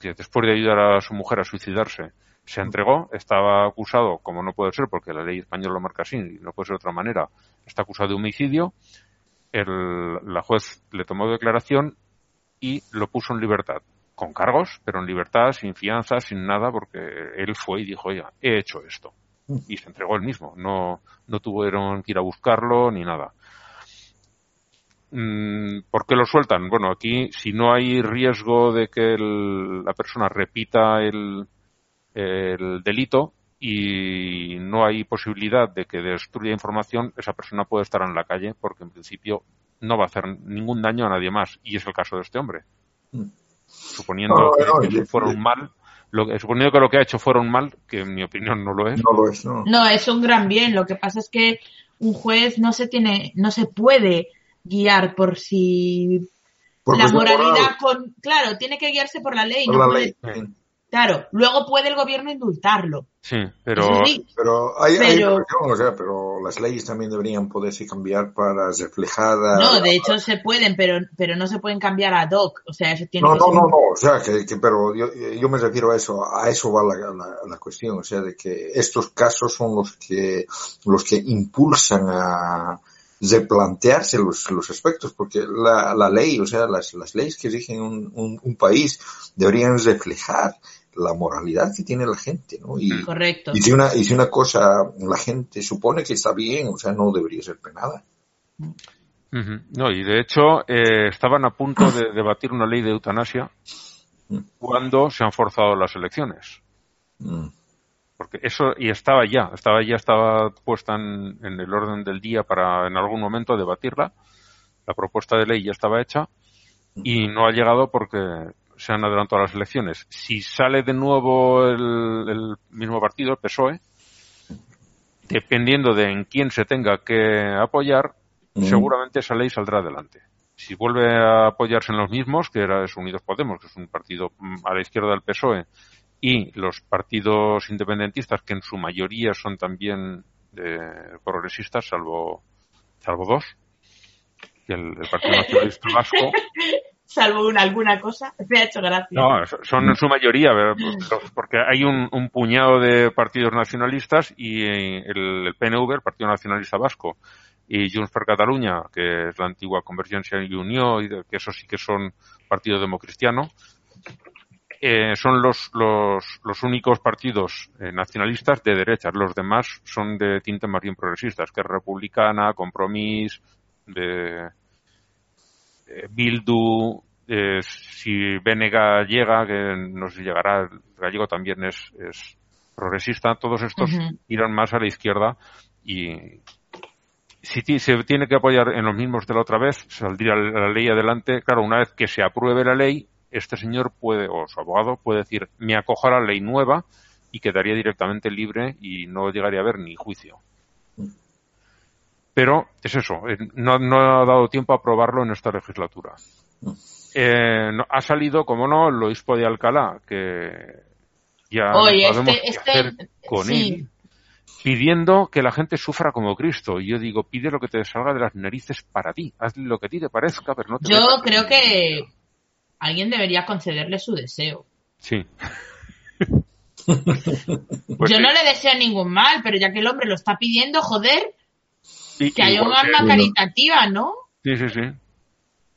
que después de ayudar a su mujer a suicidarse, se entregó, estaba acusado, como no puede ser, porque la ley española lo marca así, y no puede ser de otra manera, está acusado de homicidio. El, la juez le tomó declaración y lo puso en libertad, con cargos, pero en libertad, sin fianza, sin nada, porque él fue y dijo, oiga, he hecho esto. Y se entregó él mismo, no, no tuvieron que ir a buscarlo ni nada. Mm, ¿Por qué lo sueltan? Bueno, aquí si no hay riesgo de que el- la persona repita el, el delito y no hay posibilidad de que destruya información, esa persona puede estar en la calle porque en principio no va a hacer ningún daño a nadie más. Y es el caso de este hombre. Suponiendo No, que, no, que fuera un mal, lo que- suponiendo que lo que ha hecho fuera un mal, que en mi opinión no lo es. No lo es, no. No, es un gran bien. Lo que pasa es que un juez no se tiene, no se puede guiar por si la moralidad moral, con, claro, tiene que guiarse por la ley. por no la puede- ley. Claro, luego puede el gobierno indultarlo. Sí, pero sí, Pero hay, hay Pero- una cuestión, o sea, pero las leyes también deberían poderse cambiar para reflejar a- no, de hecho se pueden, pero, pero no se pueden cambiar ad hoc. O sea, eso tiene No, que no, ser no, no, o sea, que, que- pero yo, yo me refiero a eso, a eso va la, la, la cuestión, o sea, de que estos casos son los que, los que impulsan a replantearse los, los aspectos, porque la, la ley, o sea, las, las leyes que rigen un, un, un país deberían reflejar la moralidad que tiene la gente, ¿no? Y, Correcto. y si una, y si una cosa la gente supone que está bien, o sea, no debería ser penada. No, y de hecho eh, estaban a punto de debatir una ley de eutanasia cuando se han forzado las elecciones. Mm. Porque eso, y estaba ya, estaba ya, estaba puesta en, en el orden del día para en algún momento debatirla. La propuesta de ley ya estaba hecha y no ha llegado porque se han adelantado las elecciones. Si sale de nuevo el, el mismo partido, el PSOE, dependiendo de en quién se tenga que apoyar, Mm. seguramente esa ley saldrá adelante. Si vuelve a apoyarse en los mismos, que era es Unidos Podemos, que es un partido mm, a la izquierda del PSOE, y los partidos independentistas, que en su mayoría son también eh, progresistas, salvo, salvo dos, y el, el Partido Nacionalista Vasco, Salvo una, alguna cosa. Me ha hecho gracia. no, son en su mayoría, porque hay un, puñado de partidos nacionalistas y eh, el, el PNV, el Partido Nacionalista Vasco, y Junts per Catalunya, que es la antigua Convergencia y Unión, y que eso sí que son partido democristiano, eh, son los, los, los únicos partidos eh, nacionalistas de derechas. Los demás son de tinte más bien progresistas, que es Republicana, Compromís, de Bildu, eh, si Benega llega, que no sé si llegará, el gallego también es, es progresista, todos estos irán más a la izquierda y si se tiene que apoyar en los mismos de la otra vez, saldría la la ley adelante. Claro, una vez que se apruebe la ley, este señor puede, o su abogado puede decir, me acojo a la ley nueva y quedaría directamente libre y no llegaría a haber ni juicio. Pero es eso, eh, no, no ha dado tiempo a aprobarlo en esta legislatura. Eh, no- ha salido, como no, el obispo de Alcalá, que ya Oye, este, qué este, hacer con sí. él, pidiendo que la gente sufra como Cristo. Y yo digo, pide lo que te salga de las narices para ti, haz lo que a ti te parezca, pero no te Yo creo que alguien debería concederle su deseo. Sí. Pues Yo sí. no le deseo ningún mal, pero ya que el hombre lo está pidiendo, joder, Y- que haya un alma caritativa, ¿no? Sí, sí, sí.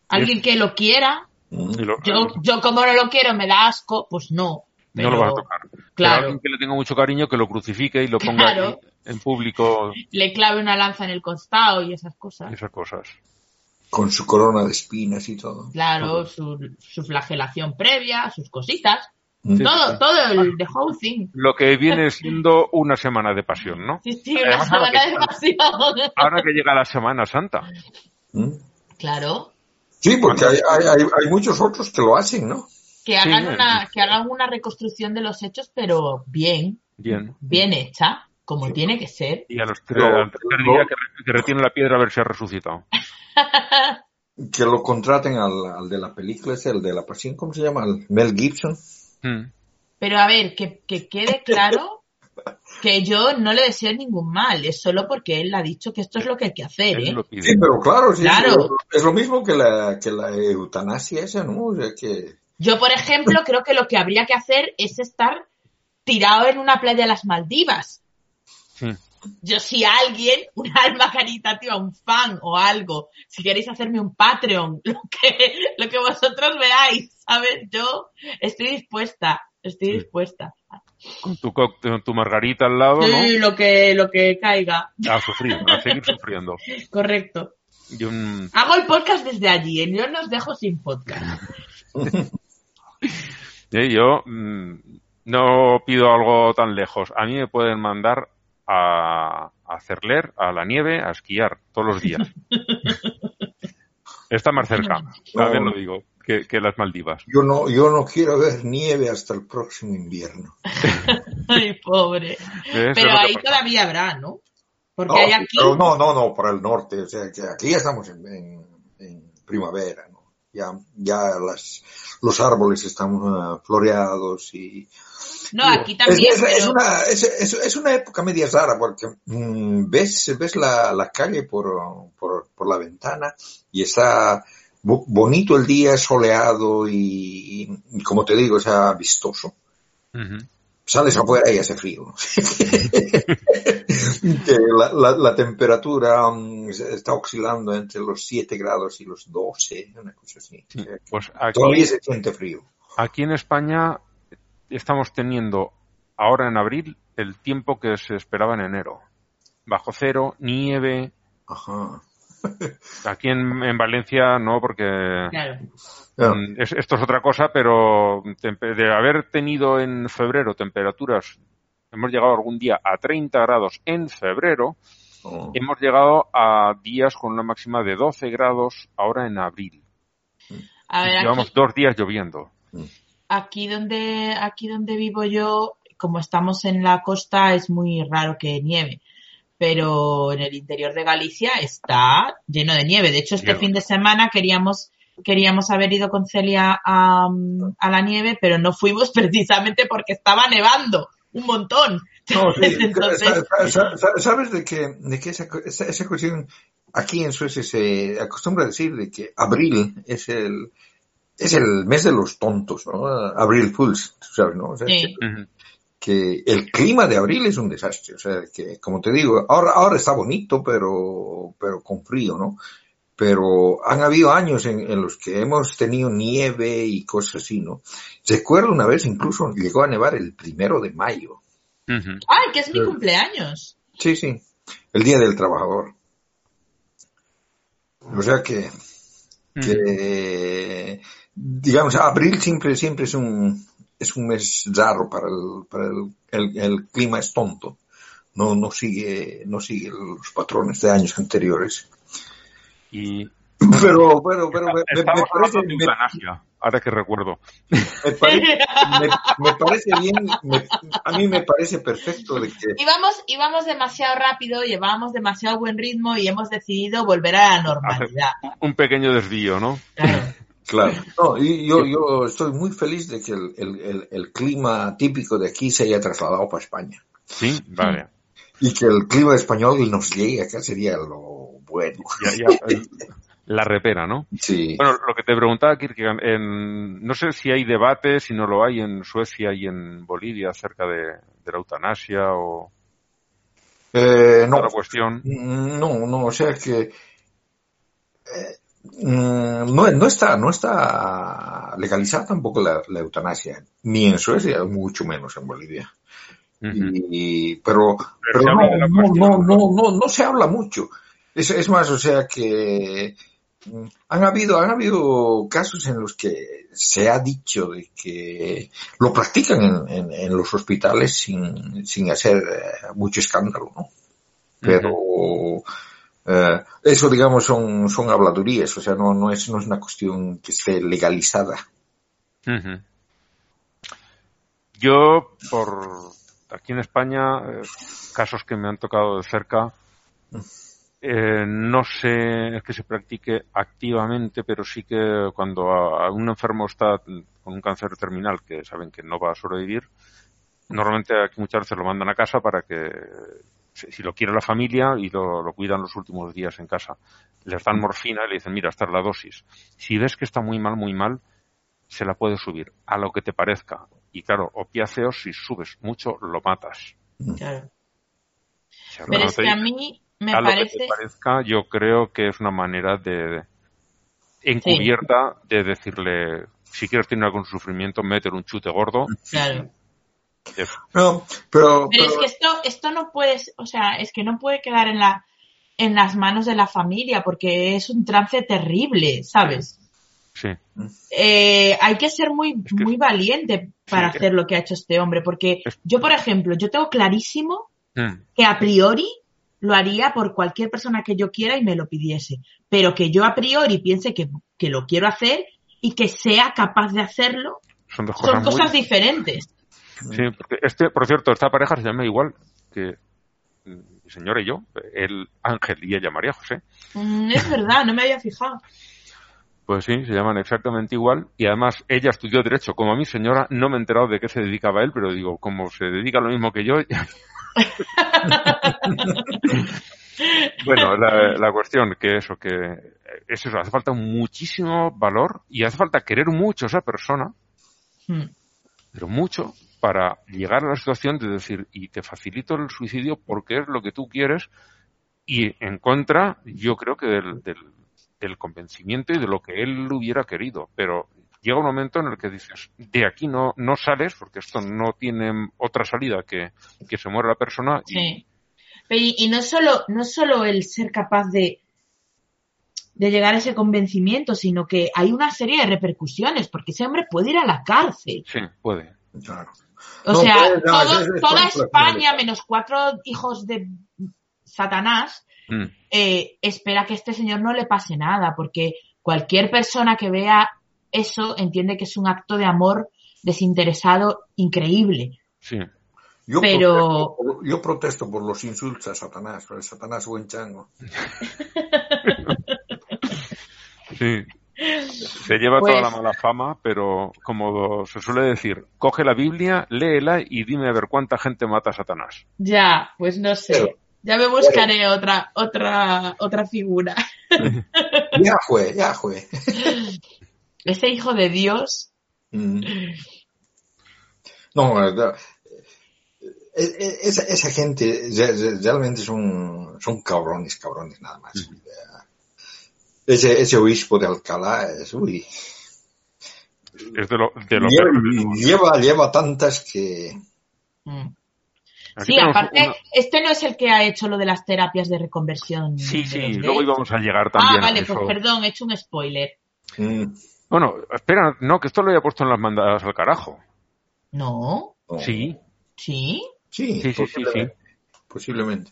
Alguien que lo quiera. Lo- Yo, yo como no lo quiero, me da asco, pues no. no lo Pero vas a tocar. Pero Claro. alguien que le tenga mucho cariño, que lo crucifique y lo ponga Claro. en público, le clave una lanza en el costado y esas cosas. esas cosas. Con su corona de espinas y todo. Claro, su, su flagelación previa, sus cositas. Todo, todo el the whole thing. Lo que viene siendo una semana de pasión, ¿no? Sí, sí, una Además, semana que- de pasión. Ahora que llega la Semana Santa. Mm. Claro, Sí, porque hay, hay, hay, hay muchos otros que lo hacen, ¿no? que hagan, Sí. una, que hagan una reconstrucción de los hechos, pero bien, Bien. bien hecha, como tiene que ser. Y a los tres, al tercer día que, re- que retiene la piedra a ver si ha resucitado. Que lo contraten al, al de la película, ese, el de la pasión, ¿cómo se llama? Al Mel Gibson. Mm. Pero a ver, que, que quede claro que yo no le deseo ningún mal, es solo porque él ha dicho que esto es lo que hay que hacer, ¿eh? Sí, pero claro, sí, Claro. es lo mismo que la, que la eutanasia esa, ¿no? O sea que... Yo, por ejemplo, creo que lo que habría que hacer es estar tirado en una playa de las Maldivas. Sí. Yo, si alguien, un alma caritativa, un fan o algo, si queréis hacerme un Patreon, lo que, lo que vosotros veáis, ¿sabes? Yo estoy dispuesta, estoy dispuesta. Con tu, cóctel, tu margarita al lado, Sí, lo que, lo que caiga. ¿no? A sufrir, a seguir sufriendo. Correcto. Hago el podcast desde allí, ¿eh? yo no os dejo sin podcast. Yo mm, no pido algo tan lejos. A mí me pueden mandar a, a Cerler, a la nieve, a esquiar todos los días. Está más cerca, también lo digo, que, que las Maldivas. Yo no, yo no quiero ver nieve hasta el próximo invierno. Ay, pobre. Pero ahí todavía habrá, ¿no? Porque No, hay aquí. no, no, no, para el norte. O sea, que aquí ya estamos en, en- en primavera, ¿no? Ya, ya las, los árboles están ah, floreados y... No, aquí también. Es, es- es pero- una, es, es- es una época media rara porque mm, ves, ves la, la calle por, por, por la ventana y está bo- bonito el día, soleado y, y, como te digo, o sea, vistoso. Sales afuera y hace frío. que la, la, la temperatura mm, está oscilando entre los 7 grados y los 12, una cosa así. Que Pues aquí, Todavía se siente frío. aquí en España estamos teniendo ahora en abril el tiempo que se esperaba en enero. Bajo cero, nieve, Ajá. Aquí en, en Valencia no, porque Claro. Mm, es- esto es otra cosa, pero de haber tenido en febrero temperaturas, hemos llegado algún día a 30 grados en febrero, Oh. hemos llegado a días con una máxima de 12 grados ahora en abril. A ver, Llevamos aquí, dos días lloviendo. aquí donde aquí donde vivo yo, como estamos en la costa, es muy raro que nieve. Pero en el interior de Galicia está lleno de nieve. De hecho, este fin de semana queríamos queríamos haber ido con Celia a, a la nieve, pero no fuimos precisamente porque estaba nevando un montón. No, sí, Entonces, ¿Sabes de que, de que esa, esa, esa cuestión aquí en Suecia se acostumbra a decir de que abril es el es el mes de los tontos, ¿no? Abril Fools, sabes, ¿no? O sea, Sí. que. Que el clima de abril es un desastre, o sea, que como te digo, ahora ahora está bonito, pero pero con frío, ¿no? Pero han habido años en, en los que hemos tenido nieve y cosas así, ¿no? Recuerdo una vez incluso llegó a nevar el primero de mayo. ¡ay, que es mi Sí. cumpleaños! Sí, sí. El Día del Trabajador. O sea que, que digamos, abril siempre, siempre es un, es un mes raro para el, para el, el, el clima es tonto. No, no sigue, no sigue los patrones de años anteriores. Y Pero, bueno, pero me, me- me parece, me, ahora que recuerdo. me parece, me- me parece bien, me- a mí me parece perfecto de que Íbamos, íbamos demasiado rápido, llevábamos demasiado buen ritmo y hemos decidido volver a la normalidad. Un pequeño desvío, ¿no? Claro. Claro. No, y yo, yo estoy muy feliz de que el, el- clima típico de aquí se haya trasladado para España. Sí, vale. Y que el clima español nos llegue acá sería lo bueno. Ya, ya, el- la repera, ¿no? Sí. Bueno, lo que te preguntaba, Kierkegaard, en, no sé si hay debate, si no lo hay en Suecia y en Bolivia acerca de, de la eutanasia o Eh, no, otra cuestión. no, no, o sea que eh, mm, no, no está, no está legalizada tampoco la, la eutanasia, ni en Suecia, mucho menos en Bolivia. Y, pero, Pero pero no, no, no, no, no, no se habla mucho. Es, es más, o sea que mm, han habido, han habido casos en los que se ha dicho de que lo practican en, en, en los hospitales sin, sin hacer eh, mucho escándalo, ¿no? Pero eh, eso, digamos, son, son habladurías, o sea, no, no es, no es una cuestión que esté legalizada. Yo, por aquí en España, eh, casos que me han tocado de cerca, eh, no sé que se practique activamente, pero sí que cuando a, a un enfermo está con un cáncer terminal que saben que no va a sobrevivir, normalmente aquí muchas veces lo mandan a casa para que, si lo quiere la familia y lo, lo cuidan los últimos días en casa, les dan morfina y le dicen, mira, esta es la dosis. Si ves que está muy mal, muy mal, se la puedes subir a lo que te parezca. Y claro, opiáceos, si subes mucho, lo matas. Claro. Si Pero es que a mí me a lo que parece... te parezca, yo creo que es una manera de, encubierta de decirle, si quieres tener algún sufrimiento, métele un chute gordo. Claro. No, pero, Pero es que esto, esto no puede, o sea, es que no puede quedar en la, en las manos de la familia porque es un trance terrible, ¿sabes? Sí. Eh, hay que ser muy, que- muy valiente para Sí. hacer lo que ha hecho este hombre, porque Es- yo, por ejemplo, yo tengo clarísimo Mm. que a priori lo haría por cualquier persona que yo quiera y me lo pidiese, pero que yo a priori piense que, que lo quiero hacer y que sea capaz de hacerlo, Son dos cosas son muy... cosas diferentes. Sí, porque este, por cierto, esta pareja se llama igual que mm, mi señora y yo, el Ángel y ella María José. Mm, es verdad, no me había fijado. Pues sí, se llaman exactamente igual y además ella estudió Derecho como a mi señora, no me he enterado de qué se dedicaba él, pero digo, como se dedica a lo mismo que yo... bueno, la, la cuestión que eso, que es eso, hace falta muchísimo valor y hace falta querer mucho a esa persona, Mm. pero mucho, para llegar a la situación de decir, y te facilito el suicidio porque es lo que tú quieres, y en contra, yo creo que del, del, del convencimiento y de lo que él hubiera querido. Pero llega un momento en el que dices, de aquí no, no sales, porque esto no tiene otra salida que, que se muera la persona. Y, Sí. Pero y, y no solo, no solo el ser capaz de, de llegar a ese convencimiento, sino que hay una serie de repercusiones, porque ese hombre puede ir a la cárcel. Sí, puede. Claro. O No, sea, puede, no, todo- es- es- toda es- España, menos cuatro hijos de Satanás, Mm. eh, espera que a este señor no le pase nada, porque cualquier persona que vea eso entiende que es un acto de amor desinteresado increíble. Sí. Yo, Pero- protesto, por- yo protesto por los insultos a Satanás, pero Satanás buen chango. Sí. Se lleva Pues- toda la mala fama, pero como se suele decir, coge la Biblia, léela y dime a ver cuánta gente mata a Satanás. Ya, pues no sé. Ya me buscaré otra, otra, otra figura. Ya fue, ya fue. Ese hijo de Dios. Mm. No, eh, eh, eh, esa, esa gente re- re- realmente son, son cabrones, cabrones nada más. Ese, ese obispo de Alcalá es, uy, Es de lo, de lo lleva, lleva, lleva tantas que... Mm. Sí, aparte, una- este no es el que ha hecho lo de las terapias de reconversión. Sí, de sí, luego íbamos a llegar también Ah, a vale, eso. pues perdón, he hecho un spoiler. mm, Bueno, espera, no, que esto lo había puesto en las mandadas al carajo. No, no. Sí, sí, Sí, sí, sí, sí, posiblemente.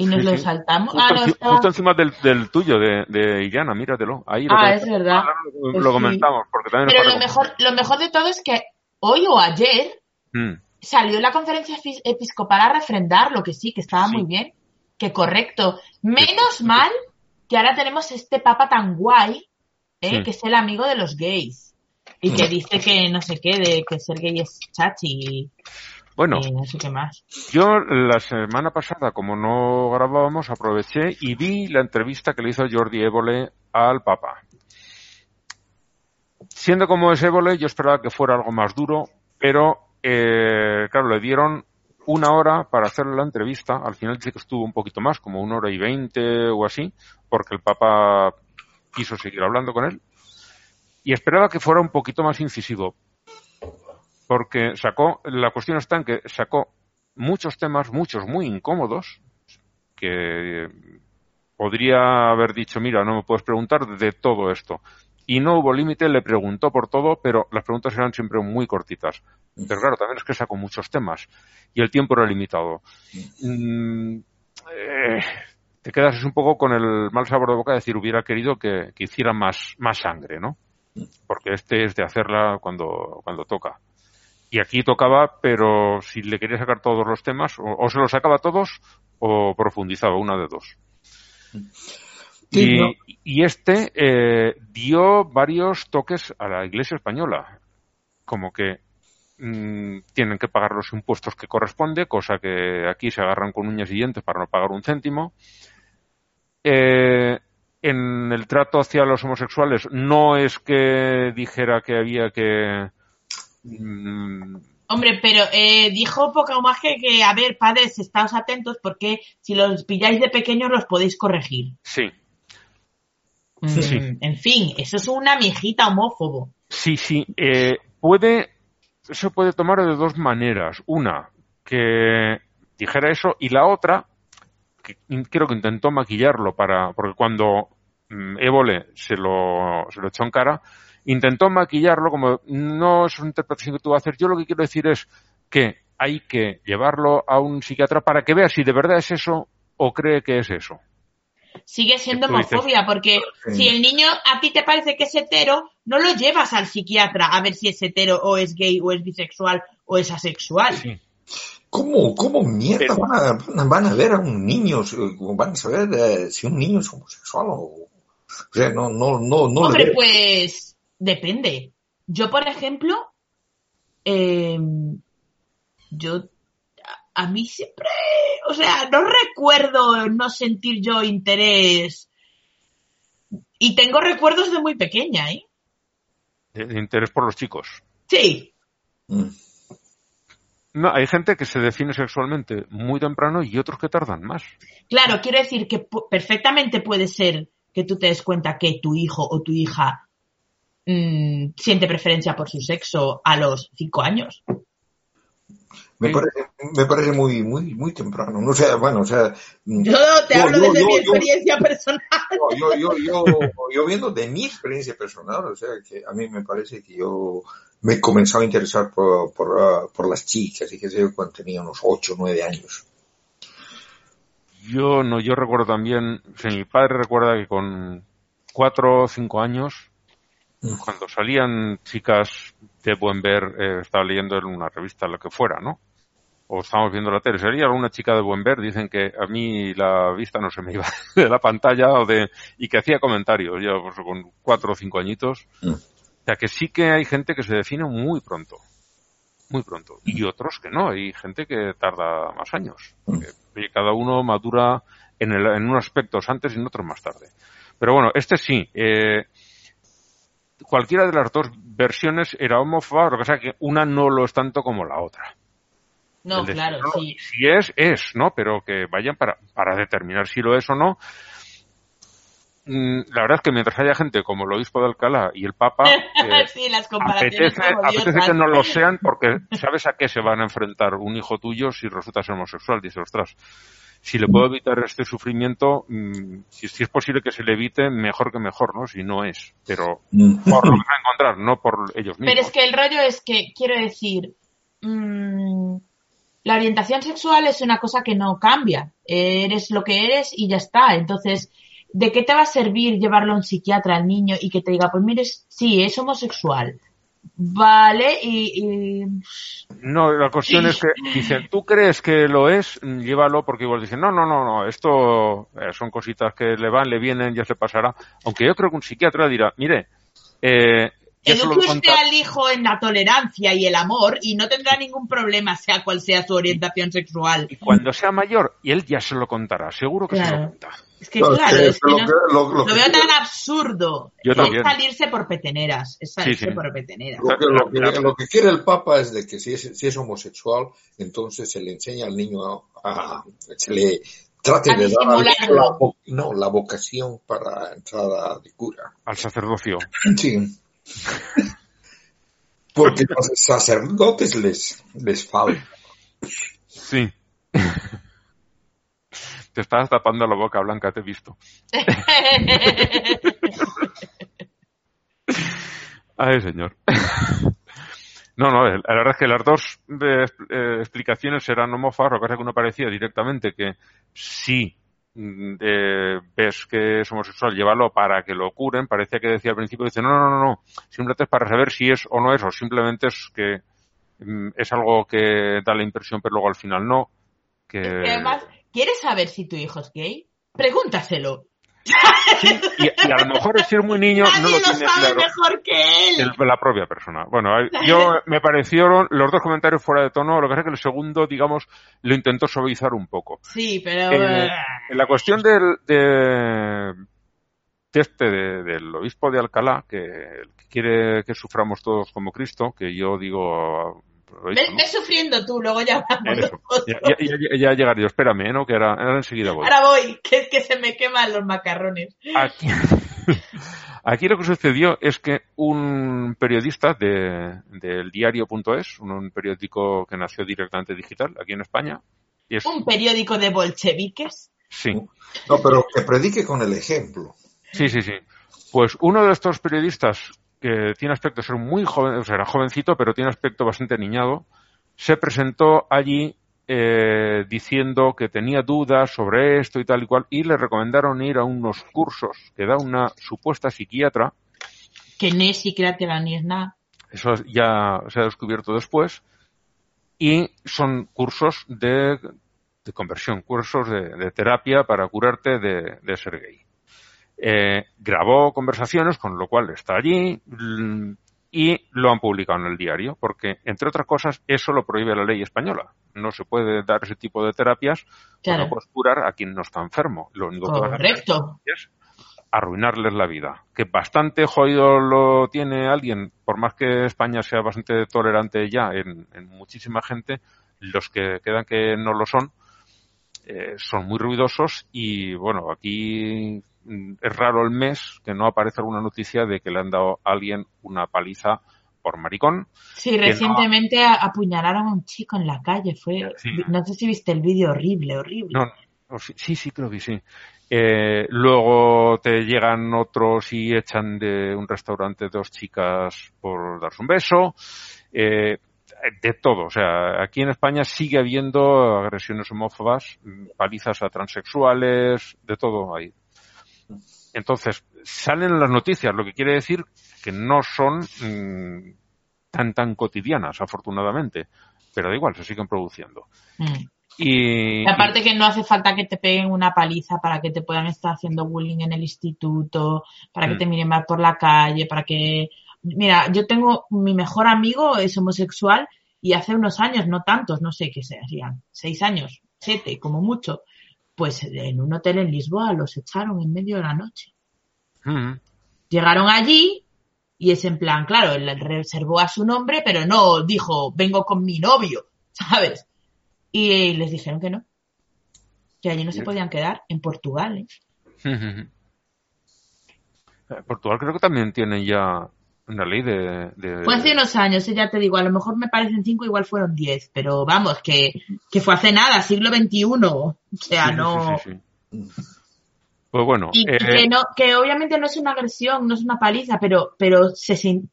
Y nos Sí, lo sí. saltamos. justo, Ah, no, estaba- justo encima del, del tuyo, de, de Illana, míratelo. Ahí lo, Ah, es verdad. lo, Pues lo comentamos, porque también Pero lo mejor, lo mejor de todo es que hoy o ayer Mm, salió la conferencia epi- episcopal a refrendar lo que sí, que estaba Sí. muy bien, que correcto. Menos mal que ahora tenemos este papa tan guay, ¿eh? Que es el amigo de los gays. Y que dice que no sé qué, de que ser gay es chachi Bueno, y no sé qué más. yo la semana pasada, como no grabábamos, aproveché y vi la entrevista que le hizo Jordi Évole al Papa. Siendo como es Évole, yo esperaba que fuera algo más duro, pero eh, claro, le dieron una hora para hacerle la entrevista. Al final dice que estuvo un poquito más, como una hora y veinte o así, porque el Papa quiso seguir hablando con él. Y esperaba que fuera un poquito más incisivo, porque sacó, la cuestión está en que sacó muchos temas, muchos muy incómodos, que eh, podría haber dicho, mira, no me puedes preguntar de todo esto. Y no hubo límite, le preguntó por todo, pero las preguntas eran siempre muy cortitas. Pero claro, también es que sacó muchos temas y el tiempo era limitado. Mm, eh, te quedas un poco con el mal sabor de boca de decir, hubiera querido que, que hiciera más, más sangre, ¿no? Porque este es de hacerla cuando, cuando toca. Y aquí tocaba, pero si le quería sacar todos los temas, o, o se los sacaba todos o profundizaba, una de dos. Sí, y, no. y este eh, dio varios toques a la Iglesia española, como que mm, tienen que pagar los impuestos que corresponde, cosa que aquí se agarran con uñas y dientes para no pagar un céntimo. Eh, en el trato hacia los homosexuales no es que dijera que había que mm, Hombre, pero eh, dijo poco más que, que, a ver, padres, estáos atentos porque si los pilláis de pequeños los podéis corregir. sí, Mm, Sí. En fin, eso es una mijita homófobo. Sí, sí. eh, puede, eso puede tomar de dos maneras. Una, que dijera eso, y la otra, que creo que intentó maquillarlo para, porque cuando mm, Évole se lo, se lo echó en cara, intentó maquillarlo como, no es una interpretación que tú vas a hacer. Yo lo que quiero decir es que hay que llevarlo a un psiquiatra para que vea si de verdad es eso o cree que es eso. Sigue siendo homofobia porque Sí. si el niño a ti te parece que es hetero, no lo llevas al psiquiatra a ver si es hetero o es gay o es bisexual o es asexual. Sí. ¿Cómo, cómo mierda van, a, van a- ver a un niño, eh, van a saber eh, si un niño es homosexual o... O sea, no, no, no, no Hombre, pues depende. Yo, por ejemplo, eh, yo, a, a mí siempre, o sea, no recuerdo no sentir yo interés. Y tengo recuerdos de muy pequeña, ¿eh? De, de interés por los chicos. Sí, Mm. No, hay gente que se define sexualmente muy temprano y otros que tardan más. claro, quiero decir que perfectamente puede ser que tú te des cuenta que tu hijo o tu hija mm, siente preferencia por su sexo a los cinco años. Me parece, me parece muy, muy, muy temprano. No sé, bueno, o sea. mm, Yo te yo- hablo yo- desde yo- mi yo- experiencia personal. yo, yo, yo, yo viendo de mi experiencia personal, o sea, que a mí me parece que yo me he comenzado a interesar por, por, ah, por las chicas, y que sé yo, cuando tenía unos 8 o 9 años. Yo no, yo recuerdo también, sea, mi padre recuerda que con cuatro o cinco años, cuando salían chicas de buen ver, eh, estaba leyendo en una revista, lo que fuera, ¿no? O estábamos viendo la tele, salía alguna chica de buen ver, dicen que a mí la vista no se me iba de la pantalla o de, y que hacía comentarios, yo pues, con cuatro o cinco añitos. Mm. O sea, que sí que hay gente que se define muy pronto. Muy pronto. Y otros que no. Hay gente que tarda más años. Porque oye, cada uno madura en, el, en unos aspectos antes y en otros más tarde. Pero bueno, este sí. Eh, cualquiera de las dos versiones era homófoba, lo que pasa que una no lo es tanto como la otra. No, decir, claro, no, sí. Si es, es, ¿no? Pero que vayan para, para determinar si lo es o no. Mm, La verdad es que mientras haya gente como el obispo de Alcalá y el Papa, eh, sí, las comparaciones apetece, como apetece que no lo sean porque sabes a qué se van a enfrentar un hijo tuyo si resulta ser homosexual. Dices, ostras, si le puedo evitar este sufrimiento, mm, si, si es posible que se le evite, mejor que mejor, ¿no? Si no es. Pero por lo que va a encontrar, no por ellos mismos. Pero es que el rollo es que, quiero decir, mm, la orientación sexual es una cosa que no cambia. Eres lo que eres y ya está. Entonces, ¿de qué te va a servir llevarlo a un psiquiatra al niño y que te diga, pues mire, sí, es homosexual? Vale, y, y- No, la cuestión es que dicen, ¿tú crees que lo es? Llévalo porque igual dicen, no, no, no, no, esto eh, son cositas que le van, le vienen, ya se pasará. Aunque yo creo que un psiquiatra dirá, mire, eh, eduque usted al hijo en la tolerancia y el amor y no tendrá ningún problema, sea cual sea su orientación sexual. y cuando sea mayor, y él ya se lo contará, seguro que se lo Claro. Es que No, claro, que- es que lo no- que- lo- lo lo que veo tan absurdo. Yo es también. salirse por peteneras, es salirse Sí, sí. por peteneras. Lo que, lo que- Claro. lo que quiere el Papa es de que si es, si es homosexual, entonces se le enseña al niño a, a- se le trate A de dar al niño disimularlo. la, no, la vocación para entrada de cura. Al sacerdocio. Sí. Porque los sacerdotes les, les falta. Sí. Te estás tapando la boca, Blanca, te he visto. Ay, señor. No, no, la verdad es que las dos eh, explicaciones eran homófobas, lo que pasa es que uno parecía directamente que sí mm, eh, ves que es homosexual, llévalo para que lo curen, parecía que decía al principio, dice, no, no, no, no, simplemente es para saber si es o no es, o simplemente es que mm, es algo que da la impresión, pero luego al final no, que... Y además, ¿quieres saber si tu hijo es gay? Pregúntaselo. Sí, y, y a lo mejor es ser muy niño Nadie no lo lo tiene sabe claro. mejor que él. el- la propia persona. Bueno, yo me parecieron los dos comentarios fuera de tono, lo que pasa es que el segundo, digamos, lo intentó suavizar un poco. Sí, pero... Eh, en la cuestión del, de, de este, de- del obispo de Alcalá, que, que quiere que suframos todos como Cristo, que yo digo... Ves, sufriendo tú, luego ya hablamos. Ya, ya- ya- ya llegaré yo, espérame, ¿eh? ¿no? Que ahora, ahora enseguida voy. Ahora voy, que es que se me queman los macarrones. Aquí, aquí lo que sucedió es que un periodista de, del diario.es, un, un periódico que nació directamente digital aquí en España, y es, Un periódico de bolcheviques. sí, No, pero que predique con el ejemplo. sí, sí, sí. Pues uno de estos periodistas que tiene aspecto de ser muy joven, o sea, era jovencito, pero tiene aspecto bastante niñado, se presentó allí eh, diciendo que tenía dudas sobre esto y tal y cual, y le recomendaron ir a unos cursos que da una supuesta psiquiatra, Que no es psiquiatra ni es nada. Eso ya se ha descubierto después. Y son cursos de, de conversión, cursos de, de terapia para curarte de, de ser gay. Eh, grabó conversaciones, con lo cual está allí, y lo han publicado en el diario, porque, entre otras cosas, eso lo prohíbe la ley española. No se puede dar ese tipo de terapias, Claro. no puedes curar a quien no está enfermo. Lo único que Correcto. es arruinarles la vida. Que bastante jodido lo tiene alguien, por más que España sea bastante tolerante ya en, en muchísima gente, los que quedan que no lo son, eh, son muy ruidosos y bueno, aquí es raro el mes que no aparece alguna noticia de que le han dado a alguien una paliza por maricón. Sí, recientemente apuñalaron a un chico en la calle. Fue, Sí. no sé si viste el vídeo horrible, horrible. No, no, sí, sí, sí, creo que sí. Eh, luego te llegan otros y echan de un restaurante dos chicas por darse un beso. Eh, de todo. O sea, aquí en España sigue habiendo agresiones homófobas, mm, palizas a transexuales, de todo ahí. Entonces, salen las noticias, lo que quiere decir que no son mm, tan tan cotidianas, afortunadamente. Pero da igual, se siguen produciendo. Mm. Y, Y aparte que no hace falta que te peguen una paliza para que te puedan estar haciendo bullying en el instituto, para que Mm. te miren mal por la calle, para que... Mira, yo tengo mi mejor amigo, es homosexual, y hace unos años, no tantos, no sé qué serían, seis años, siete, como mucho, pues en un hotel en Lisboa los echaron en medio de la noche. Mm, Llegaron allí y es en plan, claro, él reservó a su nombre, pero no dijo, vengo con mi novio, ¿sabes? Y les dijeron que no, que allí no se podían quedar, en Portugal, ¿eh? Portugal creo que también tiene ya una ley de... de- Fue hace unos años, eh, ya te digo, a lo mejor me parecen cinco, igual fueron diez, pero vamos, que, que fue hace nada, siglo XXI, o sea, Sí, no... sí, sí, sí. Pues bueno, Y, y eh, que no, que obviamente no es una agresión, no es una paliza, pero, pero se sin-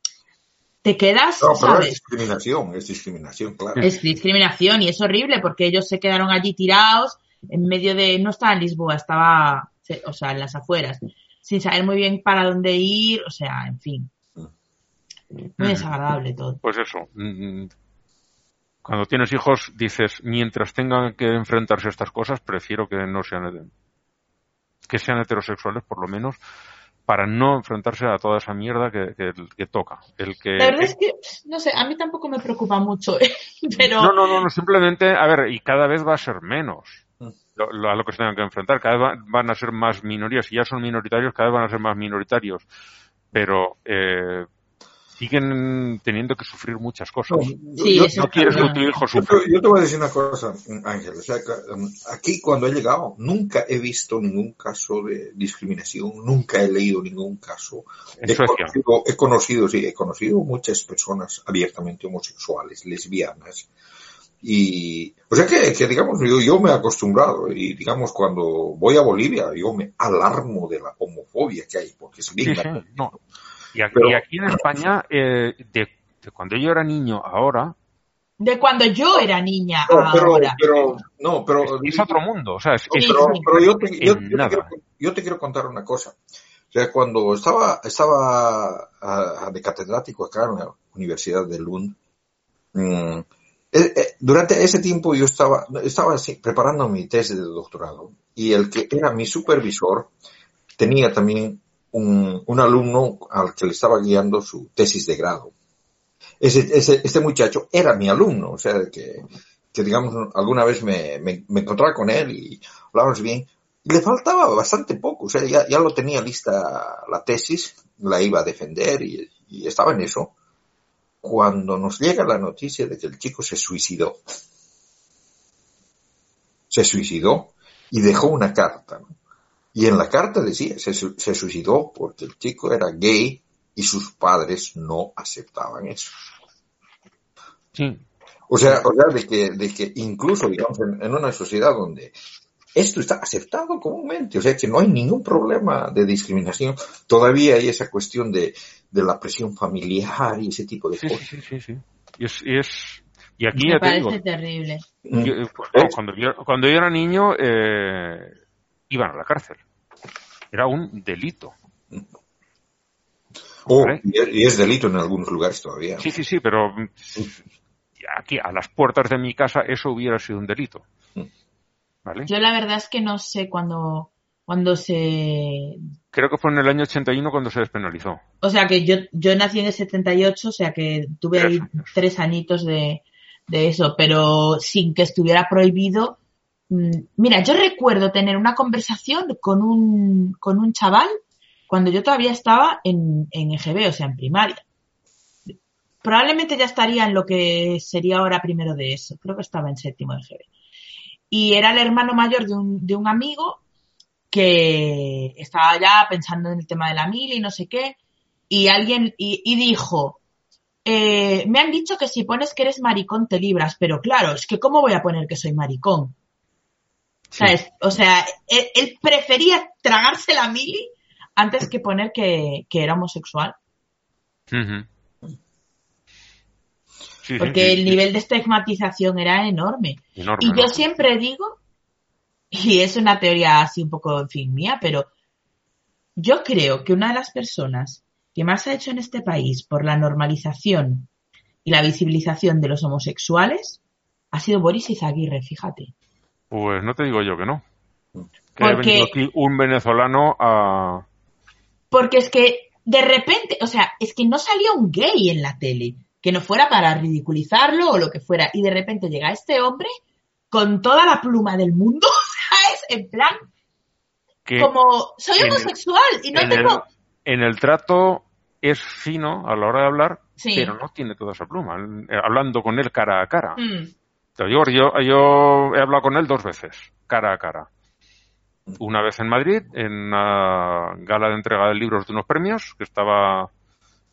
te quedas, No, pero es discriminación, es discriminación, claro. Es discriminación y es horrible porque ellos se quedaron allí tirados en medio de, no estaba en Lisboa, estaba, o sea, en las afueras, sin saber muy bien para dónde ir, o sea, en fin. Muy desagradable todo. pues eso. mm, Cuando tienes hijos dices, mientras tengan que enfrentarse a estas cosas, prefiero que no sean que sean heterosexuales por lo menos para no enfrentarse a toda esa mierda que, que, que toca. El que La verdad es que, no sé, a mí tampoco me preocupa mucho, ¿eh? pero No, no, no, no, simplemente, a ver, y cada vez va a ser menos lo, lo- a lo que se tengan que enfrentar. Cada vez va- van a ser más minorías. Si ya son minoritarios, cada vez van a ser más minoritarios. Pero eh, siguen teniendo que sufrir muchas cosas. Sí, no está quieres que claro. tu hijo Yo sufra. te, yo te voy a decir una cosa, Ángel. O sea, que, um, aquí cuando he llegado, nunca he visto ningún caso de discriminación, nunca he leído ningún caso. He conocido, he conocido, sí, he conocido muchas personas abiertamente homosexuales, lesbianas. Y, o sea que, que digamos, yo, yo me he acostumbrado y digamos, cuando voy a Bolivia, yo me alarmo de la homofobia que hay, porque es bien Sí, sí, no. Y aquí, Pero- y aquí en España, eh, de, de cuando yo era niño, ahora, de cuando yo era niña No, pero, ahora. pero, no, pero, es otro mundo. O sea, es, es- pero, pero yo, te, yo, te quiero, yo te quiero contar una cosa. O sea, cuando estaba, estaba de catedrático acá en la Universidad de Lund, mm, eh, eh, durante ese tiempo yo estaba, estaba así, preparando mi tesis de doctorado y el que era mi supervisor tenía también un, alumno al que le estaba guiando su tesis de grado. Ese, este muchacho era mi alumno, o sea, que, que digamos, alguna vez me, encontraba con él y hablábamos bien. Le faltaba bastante poco, o sea, ya, lo tenía lista la tesis, la iba a defender y, estaba en eso. Cuando nos llega la noticia de que el chico se suicidó, se suicidó y dejó una carta. Y en la carta decía, se, su- se suicidó porque el chico era gay y sus padres no aceptaban eso. sí, O sea, o sea de, que, de que incluso, digamos, en, en una sociedad donde esto está aceptado comúnmente, o sea, que no hay ningún problema de discriminación, todavía hay esa cuestión de, de la presión familiar y ese tipo de sí, cosas. sí, sí, sí. Y, es, y, es- y aquí Me ya te digo, parece terrible. Mm. yo- eh, no, cuando, yo, cuando yo era niño, eh, iban a la cárcel. Era un delito. Oh, Vale. y, es, delito en algunos lugares todavía. Sí, sí, sí, pero mm, aquí a las puertas de mi casa eso hubiera sido un delito. ¿Vale? Yo la verdad es que no sé cuándo, cuando se... Creo que fue en el año 81 cuando se despenalizó. O sea que yo, yo nací en el 78, o sea que tuve Tres ahí años. tres añitos de, de eso, pero sin que estuviera prohibido. Mm, Mira, yo recuerdo tener una conversación con un, con un chaval cuando yo todavía estaba en, en EGB, o sea, en primaria. Probablemente ya estaría en lo que sería ahora primero de eso. Creo que estaba en séptimo de EGB. Y era el hermano mayor de un, de un amigo que estaba ya pensando en el tema de la mil y no sé qué. Y alguien, y, dijo, eh, me han dicho que si pones que eres maricón te libras, pero claro, es que ¿cómo voy a poner que soy maricón? ¿Sabes? O sea, él, él prefería tragarse la mili antes que poner que, que era homosexual. Porque el nivel de estigmatización era enorme. Enorme, Y yo siempre digo, y es una teoría así un poco, en fin, mía, pero yo creo que una de las personas que más ha hecho en este país por la normalización y la visibilización de los homosexuales ha sido Boris Izaguirre, fíjate. Pues no te digo yo que no. Que ha Porque- venido aquí un venezolano a... Porque es que de repente, o sea, es que no salió un gay en la tele, que no fuera para ridiculizarlo o lo que fuera, y de repente llega este hombre con toda la pluma del mundo, ¿sabes? En plan, Que como soy el- homosexual y no en, tengo... el, en el trato es fino a la hora de hablar, Sí. pero no tiene toda esa pluma. Eh, Hablando con él cara a cara. Mm, Te yo, yo he hablado con él dos veces, cara a cara. Una vez en Madrid, en una gala de entrega de libros de unos premios, que estaba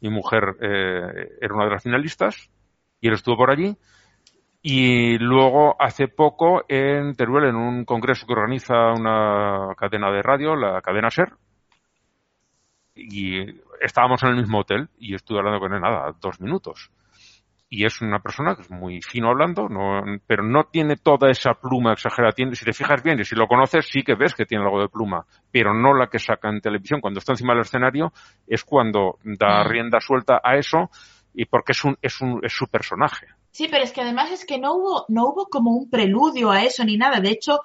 mi mujer, eh, era una de las finalistas, y él estuvo por allí. Y luego, hace poco, en Teruel, en un congreso que organiza una cadena de radio, la cadena SER, y estábamos en el mismo hotel y estuve hablando con él, nada, dos minutos y es una persona que es muy fino hablando, no, pero no tiene toda esa pluma exagerada. Tiene, si te fijas bien y si lo conoces, sí que ves que tiene algo de pluma, pero no la que saca en televisión. Cuando está encima del escenario es cuando da Mm. rienda suelta a eso y porque es un, es un, es su personaje. Sí, pero es que además es que no hubo, no hubo como un preludio a eso ni nada. De hecho,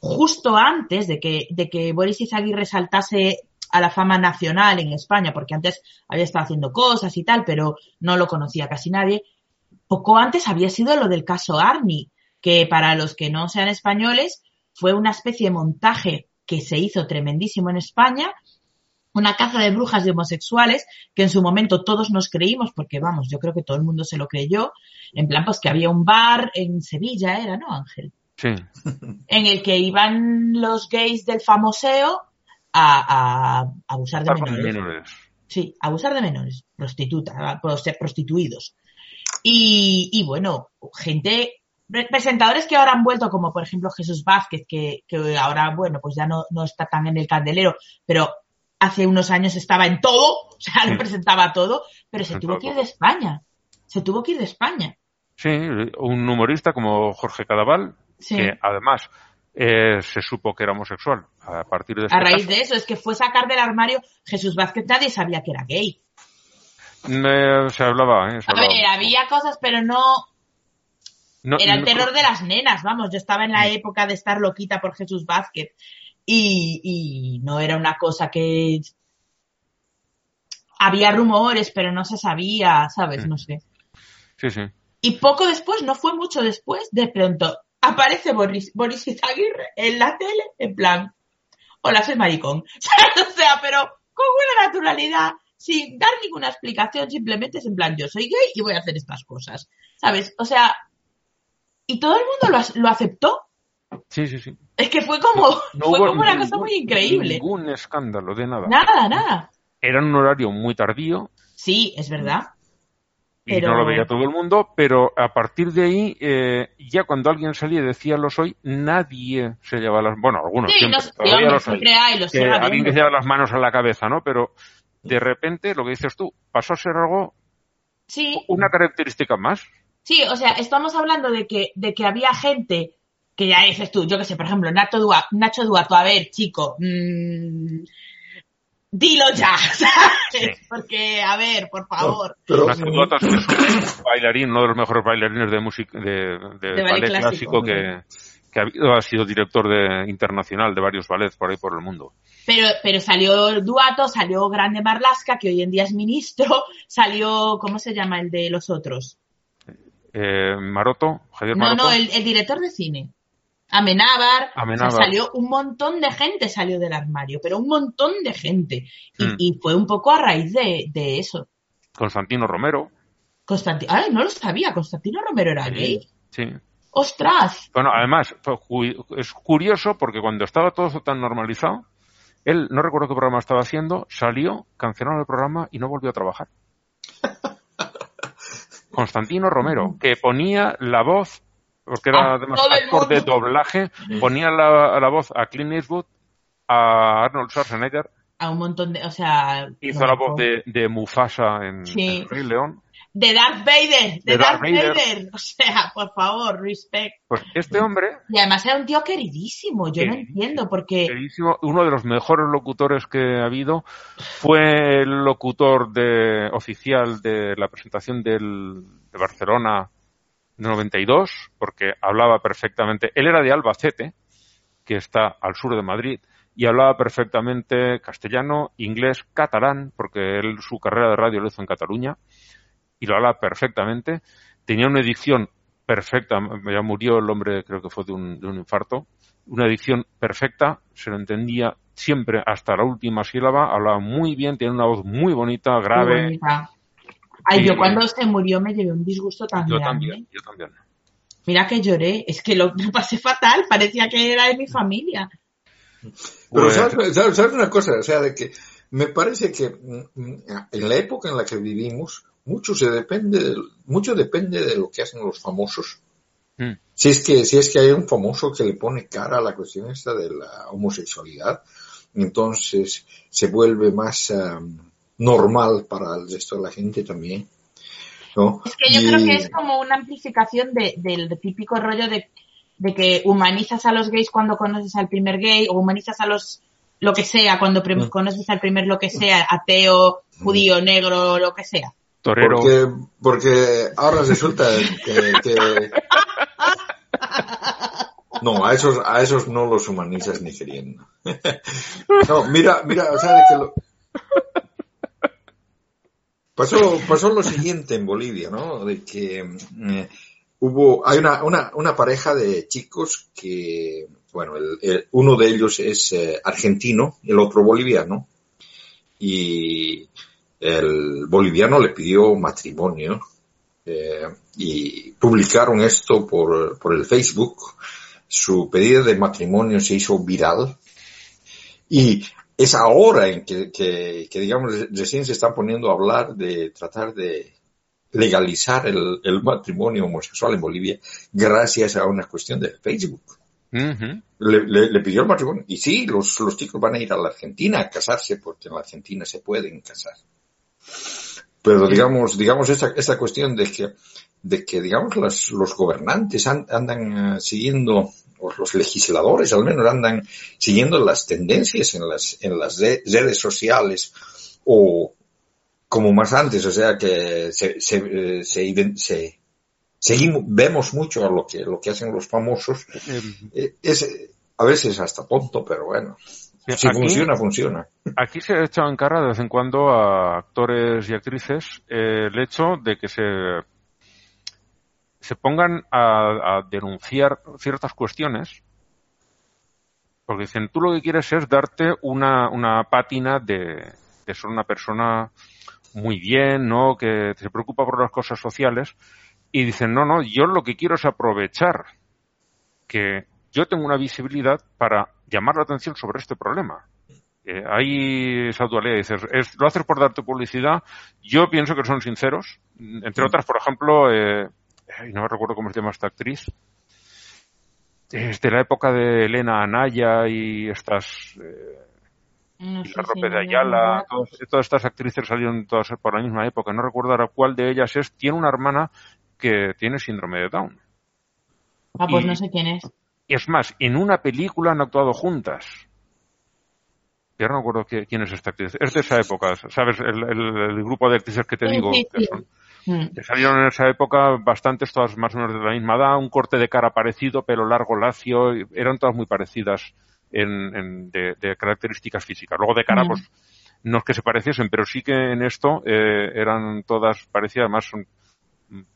justo antes de que, de que Boris Izaguirre saltase a la fama nacional en España, porque antes había estado haciendo cosas y tal, pero no lo conocía casi nadie, poco antes había sido lo del caso Arni, que para los que no sean españoles fue una especie de montaje que se hizo tremendísimo en España, una caza de brujas de homosexuales que en su momento todos nos creímos, porque vamos, yo creo que todo el mundo se lo creyó, en plan pues que había un bar en Sevilla, era, ¿no, Ángel? Sí, En el que iban los gays del famoseo a, a abusar de menores. menores. Sí, abusar de menores, prostituta, pues, ser prostituidos. Y, y bueno, gente, pre- presentadores que ahora han vuelto, como por ejemplo Jesús Vázquez, que, que ahora, bueno, pues ya no, no está tan en el candelero, pero hace unos años estaba en todo, o sea, lo presentaba todo, pero se En tuvo todo. que ir de España. Se tuvo que ir de España. Sí, un humorista como Jorge Cadaval, Sí. que además eh, se supo que era homosexual a partir de este A raíz caso. de eso, es que fue sacar del armario Jesús Vázquez, nadie sabía que era gay. Eh, se hablaba, ¿eh? Se A ver, había cosas, pero no, No- Era el no- terror de las nenas, vamos, yo estaba en la época de estar loquita por Jesús Vázquez y, y no era una cosa que había rumores, pero no se sabía, ¿sabes? Mm. No sé. Sí, sí. Y poco después, no fue mucho después, de pronto aparece Boris, Boris Izaguirre en la tele, en plan, hola, soy maricón. O sea, pero con una naturalidad, sin dar ninguna explicación, simplemente es en plan, yo soy gay y voy a hacer estas cosas. ¿Sabes? O sea, y todo el mundo lo, lo aceptó. Sí, sí, sí. Es que fue como, No fue como una ningún- cosa muy increíble. Ningún escándalo de nada. Nada, nada. Era un horario muy tardío Sí, es verdad. y Pero- no lo veía todo el mundo, pero a partir de ahí, eh, ya cuando alguien salía y decía lo soy, nadie se llevaba las... Bueno, algunos Sí, siempre, no, sí, todavía hombre, lo soy. siempre hay, lo Que sigue alguien que se lleva las manos a la cabeza, ¿no? Pero de repente, lo que dices tú, pasó a ser algo, Sí, una característica más. Sí, o sea, estamos hablando de que, de que había gente que ya dices tú, yo que sé, por ejemplo, Nacho, Dua- Nacho Duato, a ver, chico, mm, dilo ya, ¿sabes? Porque, a ver, por favor. Pero, Nacho Duato es un bailarín, uno de los mejores bailarines de música, de, de De ballet ballet clásico. clásico que, que ha, sido director de, internacional de varios ballets por ahí por el mundo. Pero, pero salió Duato, salió Grande Marlasca, que hoy en día es ministro, salió, ¿cómo se llama el de los otros? Eh, Maroto, Javier No, Maroto. no, el, el director de cine. Amenábar, Amenábar. O sea, salió un montón de gente salió del armario, pero un montón de gente. Y, Mm. y fue un poco a raíz de, de eso. Constantino Romero. Constantino, ay, no lo sabía, Constantino Romero era gay. Sí. ¡Ostras! Bueno, además, es curioso porque cuando estaba todo tan normalizado, él, no recuerdo qué programa estaba haciendo, salió, cancelaron el programa y no volvió a trabajar. Constantino Romero, que ponía la voz, porque era además actor de doblaje, ponía la, la voz a Clint Eastwood, a Arnold Schwarzenegger, A un montón de, o sea... hizo la voz de, de Mufasa en, Sí. en Rey León. De Darth Vader, de, De Darth, Darth Vader. Vader. O sea, por favor, respect. Pues este hombre, Y además era un tío queridísimo, yo no Queridísimo. entiendo porque... queridísimo, uno de los mejores locutores que ha habido, fue el locutor de, oficial de la presentación del, de Barcelona de 92, porque hablaba perfectamente, él era de Albacete, que está al sur de Madrid, y hablaba perfectamente castellano, inglés, catalán, porque él su carrera de radio lo hizo en Cataluña, y lo habla perfectamente. Tenía una edición perfecta, ya murió el hombre, creo que fue de un, de un infarto, una edición perfecta, se lo entendía siempre hasta la última sílaba, hablaba muy bien, tiene una voz muy bonita, Muy grave. bonita. Ay, yo cuando se murió me llevé un disgusto tan Yo grande. también, yo también. Mira que lloré, es que lo, lo pasé fatal, parecía que era de mi familia. Pero Pues- ¿sabes, sabes- sabes una cosa? O sea, de que me parece que mm, mm, en la época en la que vivimos, mucho se depende, del- mucho depende de lo que hacen los famosos. Mm. Si es que, si es que hay un famoso que le pone cara a la cuestión esta de la homosexualidad, entonces se vuelve más am, normal para el resto de la gente también. ¿no? Es que yo Y- creo que es como una amplificación de- del típico rollo de, de que humanizas a los gays cuando conoces al primer gay o humanizas a los lo que sea cuando Mm. conoces al primer lo que sea, ateo, judío, negro, lo que sea. Porque, porque ahora resulta que, No, a esos, a esos no los humanizas ni queriendo. No, mira, mira, o sea, que lo... Pasó, pasó lo siguiente en Bolivia, ¿no? De que eh, hubo, hay una, una, pareja de chicos que, bueno, el- uno de ellos es eh, argentino, el otro boliviano, y el boliviano le pidió matrimonio eh, y publicaron esto por, por el Facebook. Su pedido de matrimonio se hizo viral y es ahora en que, que, que, digamos, recién se están poniendo a hablar de tratar de legalizar el, el matrimonio homosexual en Bolivia gracias a una cuestión de Facebook. Le, le- le pidió el matrimonio. Y sí, los, los chicos van a ir a la Argentina a casarse porque en la Argentina se pueden casar. Pero digamos, digamos esta, esta cuestión de que, de que digamos las- los gobernantes an- andan eh, siguiendo, o los legisladores al menos andan siguiendo las tendencias en las, en las re- redes sociales o como más antes, o sea que se, se, eh, se, seguimos, vemos mucho a lo que, lo que hacen los famosos. Eh, eh, es a veces hasta tonto, pero bueno, si aquí- funciona, funciona. Aquí se ha echado en cara de vez en cuando a actores y actrices eh, el hecho de que se, se pongan a, a denunciar ciertas cuestiones porque dicen, tú lo que quieres es darte una, una pátina de, de ser una persona muy bien, ¿no? Que se preocupa por las cosas sociales. Y dicen, no, no, yo lo que quiero es aprovechar que yo tengo una visibilidad para llamar la atención sobre este problema. Eh, hay esa dualidad, dices, es, lo haces por darte publicidad, yo pienso que son sinceros, entre otras, por ejemplo, eh, no me recuerdo cómo se llama esta actriz, es de la época de Elena Anaya y estas, eh, No y sé la si López de Ayala, todas, todas estas actrices salieron todas por la misma época, no recuerdo ahora cuál de ellas es, tiene una hermana que tiene síndrome de Down. Ah, pues y- no sé quién es. Y es más, en una película han actuado juntas. Y ahora no recuerdo quién es esta actriz. Es de esa época, ¿sabes? El, el- el grupo de actrices que te digo. sí, que sí. son. Mm. Que salieron en esa época bastantes, todas más o menos de la misma edad, un corte de cara parecido, pelo largo, lacio, eran todas muy parecidas en, en- de, de características físicas. Luego de cara, Mm. pues, no es que se pareciesen, pero sí que en esto eh, eran todas parecidas, además son,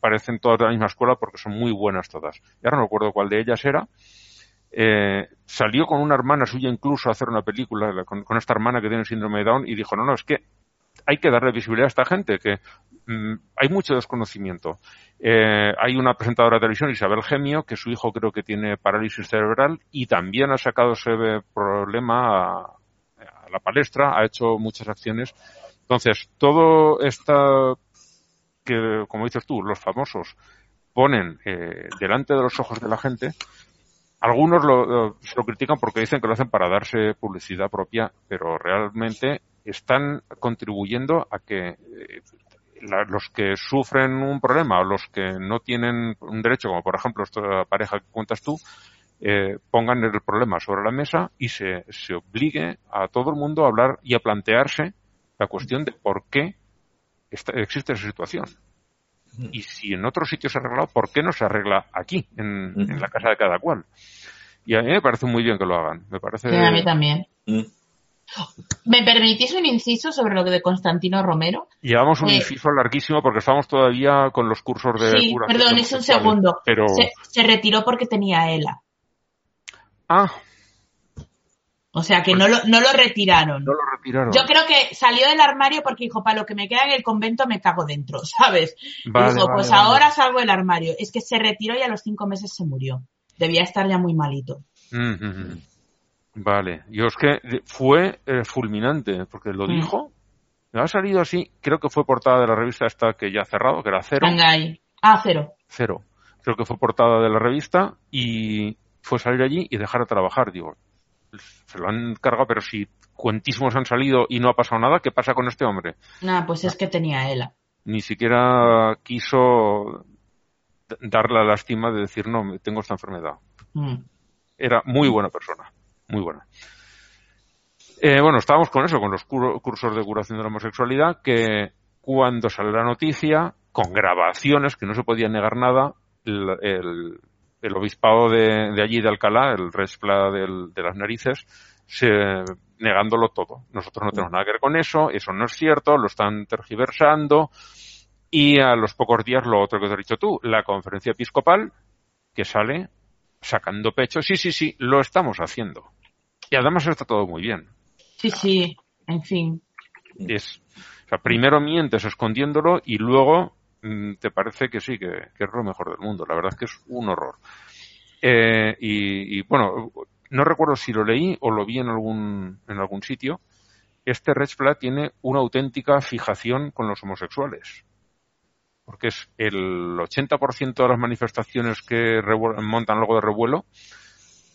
parecen todas de la misma escuela porque son muy buenas todas. Y ahora no recuerdo cuál de ellas era. Eh, salió con una hermana suya incluso a hacer una película la- con, con esta hermana que tiene síndrome de Down y dijo, no, no, es que hay que darle visibilidad a esta gente, que mm, hay mucho desconocimiento. Eh, hay una presentadora de televisión, Isabel Gemio, que su hijo creo que tiene parálisis cerebral y también ha sacado ese problema a, a la palestra, ha hecho muchas acciones. Entonces, todo esta que, como dices tú, los famosos ponen eh, delante de los ojos de la gente, algunos lo, se lo critican porque dicen que lo hacen para darse publicidad propia, pero realmente están contribuyendo a que eh, la- los que sufren un problema o los que no tienen un derecho, como por ejemplo esta pareja que cuentas tú, eh, pongan el problema sobre la mesa y se, se obligue a todo el mundo a hablar y a plantearse la cuestión de por qué esta- existe esa situación. Y si en otro sitio se ha arreglado, ¿por qué no se arregla aquí, en, en la casa de cada cual? Y a mí me parece muy bien que lo hagan. Me parece. Sí, a mí también. Mm. ¿Me permitís un inciso sobre lo de Constantino Romero? Llevamos un Eh, inciso larguísimo porque estamos todavía con los cursos de Sí, curación perdón, es un segundo. Pero. Se, se retiró porque tenía ELA. Ah, O sea que no lo, no lo retiraron. no lo retiraron. Yo creo que salió del armario porque dijo, para lo que me queda en el convento me cago dentro, ¿sabes? Vale, dijo, vale, pues vale. ahora salgo del armario. Es que se retiró y a los cinco meses se murió. Debía estar ya muy malito. Mm, mm, mm. Vale, yo es que fue eh, fulminante, porque lo Mm. dijo, me ha salido así, creo que fue portada de la revista esta que ya ha cerrado, que era Cero. Ah, cero. Cero, creo que fue portada de la revista y fue salir allí y dejar de trabajar, digo, se lo han cargado, pero si cuentísimos han salido y no ha pasado nada, ¿qué pasa con este hombre? Nah, pues es que tenía ELA. Ni siquiera quiso dar la lástima de decir, no, tengo esta enfermedad. Mm. era muy buena persona, muy buena. Eh, bueno, estábamos con eso, con los cur- cursos de curación de la homosexualidad, que cuando sale la noticia, con grabaciones, que no se podía negar nada, el, el- el obispado de, de allí, de Alcalá, el Respla del- de las narices, se, negándolo todo. Nosotros no tenemos nada que ver con eso, eso no es cierto, lo están tergiversando. Y a los pocos días, lo otro que te has dicho tú, la conferencia episcopal, que sale sacando pecho, sí, sí, sí, lo estamos haciendo. Y además está todo muy bien. Sí, sí, en fin. Es, o sea, primero mientes escondiéndolo y luego te parece que sí, que, que es lo mejor del mundo. La verdad es que es un horror. Eh, y, y, bueno, no recuerdo si lo leí o lo vi en algún, en algún sitio. Este Red tiene una auténtica fijación con los homosexuales. Porque es el 80% de las manifestaciones que montan luego de revuelo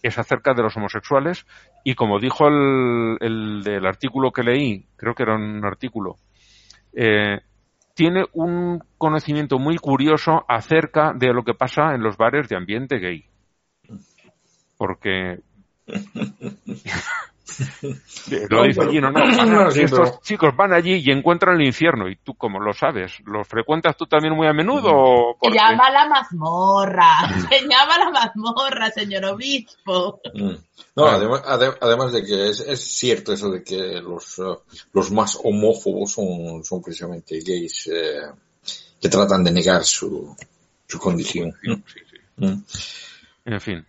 es acerca de los homosexuales y como dijo el, el del artículo que leí, creo que era un artículo, eh, tiene un conocimiento muy curioso acerca de lo que pasa en los bares de ambiente gay. Porque lo dice allí, no, no, van sí, estos pero- chicos van allí y encuentran el infierno y tú como lo sabes, ¿lo frecuentas tú también muy a menudo? o Se porque- llama la mazmorra. Se llama la mazmorra, señor obispo. Mm. No, además, ade- además de que es, es cierto eso de que los, eh, los más homófobos son, son precisamente gays eh, que tratan de negar su, su condición. Sí, sí, sí. Mm. En fin.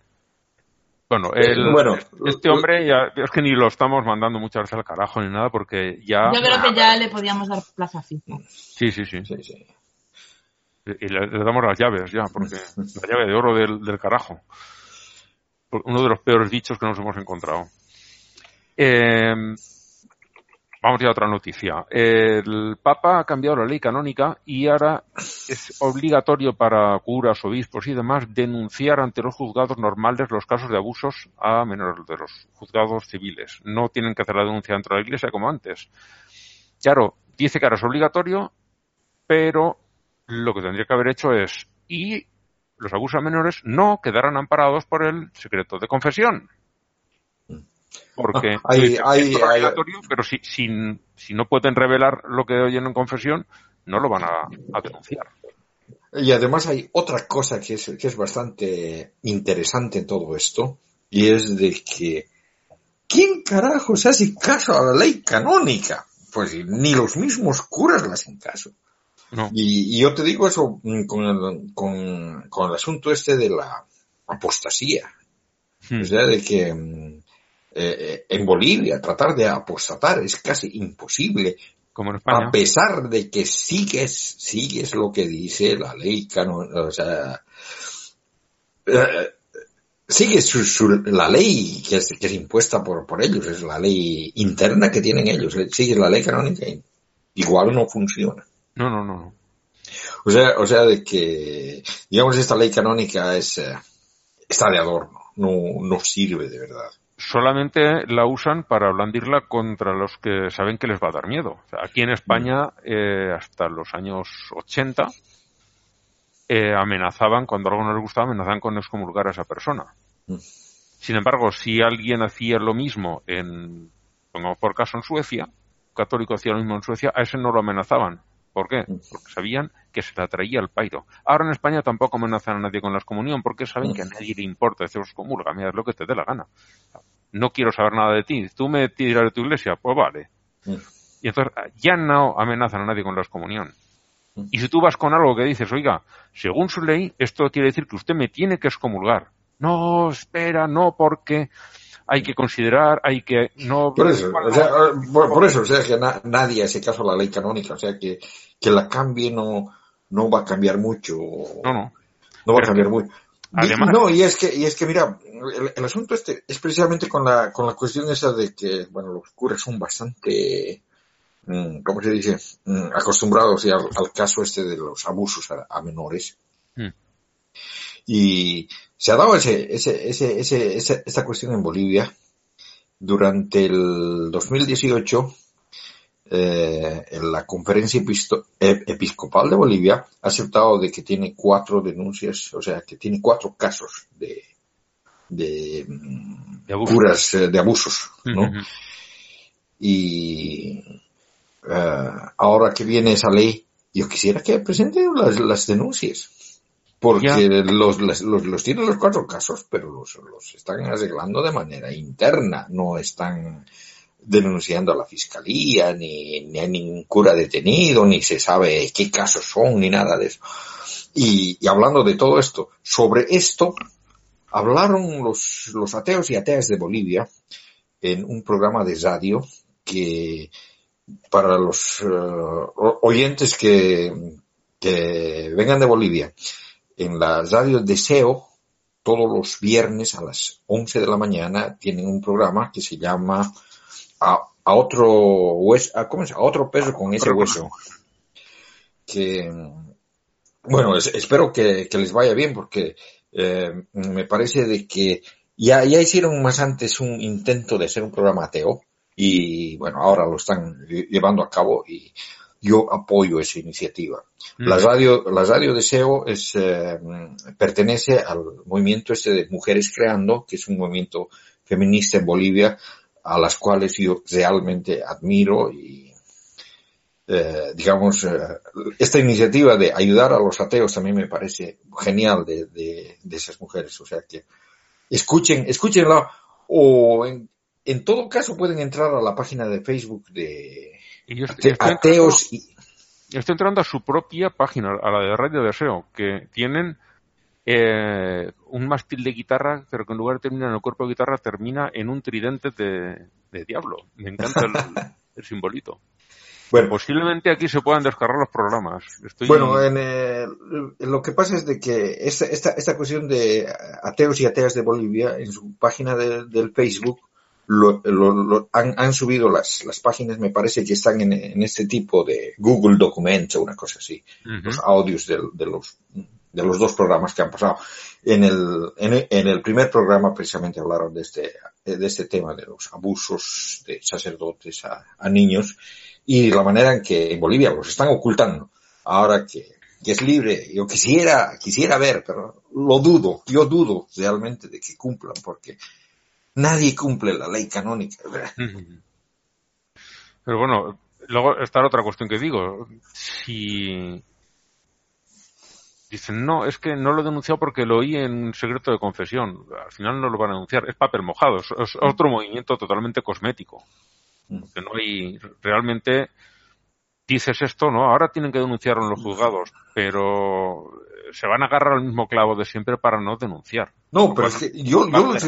Bueno, Eh, el- bueno, este hombre ya, es que ni lo estamos mandando muchas veces al carajo ni nada porque ya... Yo creo que ya le podíamos dar plaza fija. Sí, sí, sí. Sí, sí. Y le, le damos las llaves ya, porque la llave de oro del, del carajo. Uno de los peores bichos que nos hemos encontrado. Eh, vamos ya a otra noticia. El Papa ha cambiado la ley canónica y ahora es obligatorio para curas, obispos y demás denunciar ante los juzgados normales los casos de abusos a menores de los juzgados civiles. No tienen que hacer la denuncia dentro de la iglesia como antes. Claro, dice que ahora es obligatorio, pero lo que tendría que haber hecho es y los abusos a menores no quedarán amparados por el secreto de confesión. Porque Ah, hay- hay- es hay- obligatorio, pero si, si, si no pueden revelar lo que oyen en confesión, no lo van a, a denunciar. Y además hay otra cosa que es, que es bastante interesante en todo esto, y es de que ¿quién carajos hace caso a la ley canónica? Pues ni los mismos curas le hacen caso. No. Y, y yo te digo eso mm, con el, con, con el asunto este de la apostasía. Hmm. O sea, de que mm, eh, eh, en Bolivia tratar de apostatar es casi imposible Como en España. a pesar de que sigues, sigues lo que dice la ley canónica, o sea, eh, sigues su, su- la ley que es, que es impuesta por, por ellos, es la ley interna que tienen ellos, eh, sigues la ley canónica y igual no funciona. No, no, no. no. O sea, o sea, de que, digamos, esta ley canónica es, eh, está de adorno, no, no sirve de verdad. Solamente la usan para blandirla contra los que saben que les va a dar miedo. O sea, aquí en España, eh, hasta los años 80, eh, amenazaban, cuando algo no les gustaba, amenazaban con excomulgar a esa persona. Mm. Sin embargo, si alguien hacía lo mismo en, pongamos por caso en Suecia, un católico hacía lo mismo en Suecia, a ese no lo amenazaban. ¿Por qué? Porque sabían que se le atraía el pairo. Ahora en España tampoco amenazan a nadie con la excomunión porque saben que a nadie le importa decir comulga, mira, es lo que te dé la gana. No quiero saber nada de ti. ¿Tú me tiras de tu iglesia? Pues vale. Mm. Y entonces ya no amenazan a nadie con la excomunión. Y si tú vas con algo que dices, oiga, según su ley, esto quiere decir que usted me tiene que excomulgar. No, espera, no, porque hay que considerar, hay que no. Por eso, o sea, por, por eso, o sea, que na- nadie hace caso a la ley canónica, o sea, que, que la cambie no, no va a cambiar mucho. No, no. No va a cambiar que- mucho. además- no, y es que, y es que mira, el, el asunto este es precisamente con la, con la cuestión esa de que, bueno, los curas son bastante, mm, ¿cómo se dice? Mm, acostumbrados y al, al caso este de los abusos a, a menores. Mm. Y se ha dado ese, ese, ese, ese, ese- esta cuestión en Bolivia durante el 2018. eh, en la conferencia ep- episcopal de Bolivia ha aceptado de que tiene cuatro denuncias, o sea, que tiene cuatro casos de, de, De abusos. curas eh, de abusos, ¿no? Ujú. Y eh, ahora que viene esa ley, yo quisiera que presenten las, las denuncias. Porque los, los, los tienen los cuatro casos, pero los, los están arreglando de manera interna, no están denunciando a la fiscalía, ni, ni hay ningún cura detenido, ni se sabe qué casos son, ni nada de eso. Y, y hablando de todo esto, sobre esto, hablaron los, los ateos y ateas de Bolivia en un programa de radio que para los o- oyentes que, que vengan de Bolivia, en la radio Deseo, todos los viernes a las 11 de la mañana tienen un programa que se llama A, a otro hueso, a, ¿cómo es? A otro peso con ese hueso. Que, bueno, es- espero que, que les vaya bien porque eh, me parece de que ya, ya hicieron más antes un intento de hacer un programa ateo y bueno, ahora lo están lle- llevando a cabo y yo apoyo esa iniciativa. La radio, la radio Deseo es, eh, pertenece al movimiento este de Mujeres Creando, que es un movimiento feminista en Bolivia, a las cuales yo realmente admiro y, eh, digamos, eh, esta iniciativa de ayudar a los ateos también me parece genial de, de, de esas mujeres. O sea que escuchen, escúchenla o en, en todo caso pueden entrar a la página de Facebook de Y yo ate- estoy, ateos y, entrando, estoy entrando a su propia página, a la de Radio Deseo, que tienen eh, un mástil de guitarra, pero que en lugar de terminar en el cuerpo de guitarra, termina en un tridente de, de diablo. Me encanta el, el simbolito. bueno, Posiblemente aquí se puedan descargar los programas. Estoy... Bueno, en, eh, lo que pasa es de que esta, esta, esta cuestión de ateos y ateas de Bolivia, en su página de- del Facebook, lo, lo- lo- han, han subido las, las páginas, me parece que están en, en este tipo de Google Documents o una cosa así, los audios de, los, de los dos programas que han pasado. En el, en, el- en el primer programa precisamente hablaron de este, de este tema de los abusos de sacerdotes a, a niños y la manera en que en Bolivia los están ocultando. Ahora que, que es libre, yo quisiera, quisiera ver, pero lo dudo, yo dudo realmente de que cumplan porque nadie cumple la ley canónica. Pero bueno, luego está la otra cuestión que digo. Si dicen, no, es que no lo he denunciado porque lo oí en un secreto de confesión. Al final no lo van a denunciar. Es papel mojado. Es, es otro movimiento totalmente cosmético. Mm. Que no hay, realmente dices esto, ¿no? Ahora tienen que denunciarlo en los juzgados, pero se van a agarrar al mismo clavo de siempre para no denunciar. No, pero es que yo, yo, los,